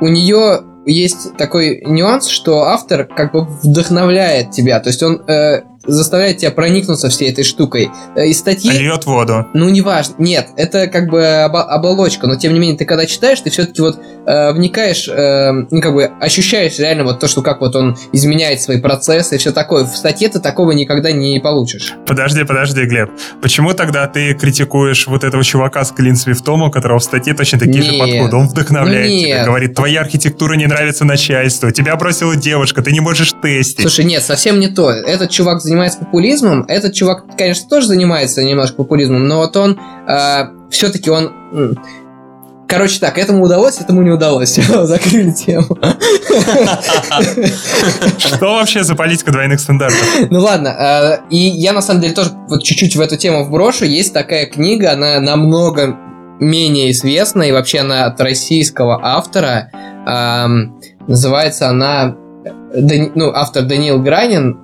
у нее есть такой нюанс, что автор как бы вдохновляет тебя, то есть он э, заставляет тебя проникнуться всей этой штукой. Э, из статьи... Льет воду. Ну, неважно. Нет, это как бы об- оболочка, но тем не менее, ты когда читаешь, ты все-таки вот э, вникаешь, э, ну, как бы ощущаешь реально вот то, что как вот он изменяет свои процессы и все такое. В статье ты такого никогда не получишь. Подожди, подожди, Глеб. Почему тогда ты критикуешь вот этого чувака с Клин Свифтом, у которого в статье точно такие нет. же подходы? Он вдохновляет ну, тебя, говорит, твоя архитектура не нравится начальству, тебя бросила девушка, ты не можешь тестить. Слушай, нет, совсем не то. Этот чувак занимается популизмом. Этот чувак, конечно, тоже занимается немножко популизмом, но вот он э, все-таки он... Короче так, этому удалось, этому не удалось. Закрыли тему. Что вообще за политика двойных стандартов? Ну ладно, э, и я на самом деле тоже вот чуть-чуть в эту тему вброшу. Есть такая книга, она намного менее известна, и вообще она от российского автора. Называется она ну, автор Даниил Гранин,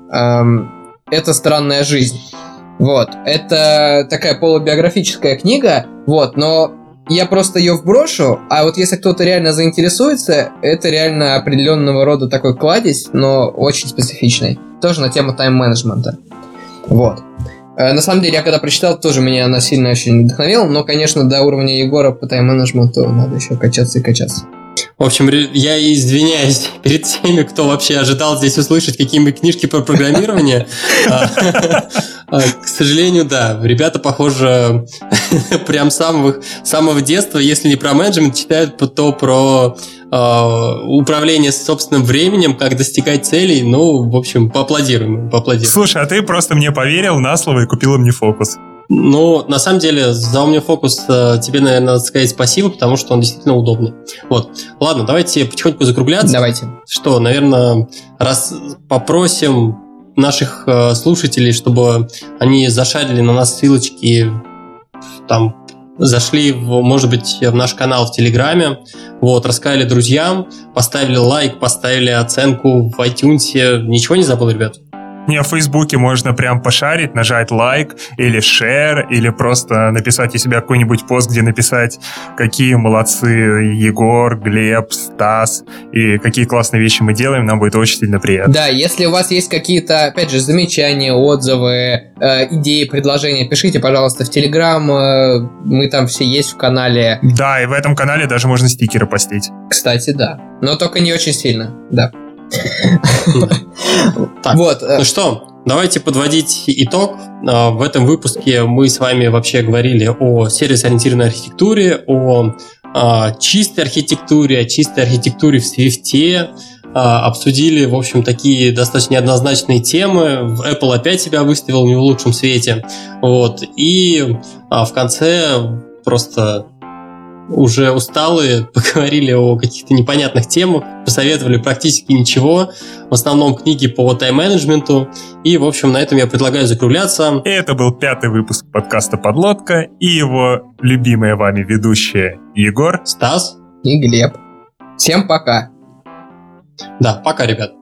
это странная жизнь. Вот. Это такая полубиографическая книга, вот, но я просто ее вброшу, а вот если кто-то реально заинтересуется, это реально определенного рода такой кладезь, но очень специфичный. Тоже на тему тайм-менеджмента. Вот. Э, на самом деле, я когда прочитал, тоже меня она сильно очень вдохновила, но, конечно, до уровня Егора по тайм-менеджменту надо еще качаться и качаться. В общем, я извиняюсь перед теми, кто вообще ожидал здесь услышать какие-нибудь книжки про программирование. А, а, к сожалению, да, ребята, похоже, прям самого, самого детства, если не про менеджмент, читают то про а, управление собственным временем, как достигать целей. Ну, в общем, поаплодируем, поаплодируем. Слушай, а ты просто мне поверил на слово и купил мне фокус. Ну, на самом деле, за OmniFocus э, тебе, наверное, надо сказать спасибо, потому что он действительно удобный. Вот. Ладно, давайте потихоньку закругляться. Давайте. Что, наверное, раз попросим наших э, слушателей, чтобы они зашарили на нас ссылочки, там, зашли, в, может быть, в наш канал в Телеграме, вот, рассказали друзьям, поставили лайк, поставили оценку в iTunes. Ничего не забыл, ребят? Не, в Фейсбуке можно прям пошарить, нажать лайк или share, или просто написать у себя какой-нибудь пост, где написать, какие молодцы Егор, Глеб, Стас, и какие классные вещи мы делаем, нам будет очень сильно приятно. Да, если у вас есть какие-то, опять же, замечания, отзывы, э, идеи, предложения, пишите, пожалуйста, в Телеграм, э, мы там все есть в канале. Да, и в этом канале даже можно стикеры постить. Кстати, да. Но только не очень сильно, да. Так, вот. Э, ну что, давайте подводить итог. А, в этом выпуске мы с вами вообще говорили о сервис-ориентированной архитектуре, о а, чистой архитектуре, о чистой архитектуре в а, обсудили, в общем, такие достаточно неоднозначные темы. Apple опять себя выставил не в лучшем свете. Вот. И в конце просто уже усталые, поговорили о каких-то непонятных темах, посоветовали практически ничего, в основном книги по тайм-менеджменту, И, в общем, на этом я предлагаю закругляться. И это был пятый выпуск подкаста «Подлодка» и его любимые вами ведущие Егор, Стас И Глеб. Всем пока. Да, пока, ребят.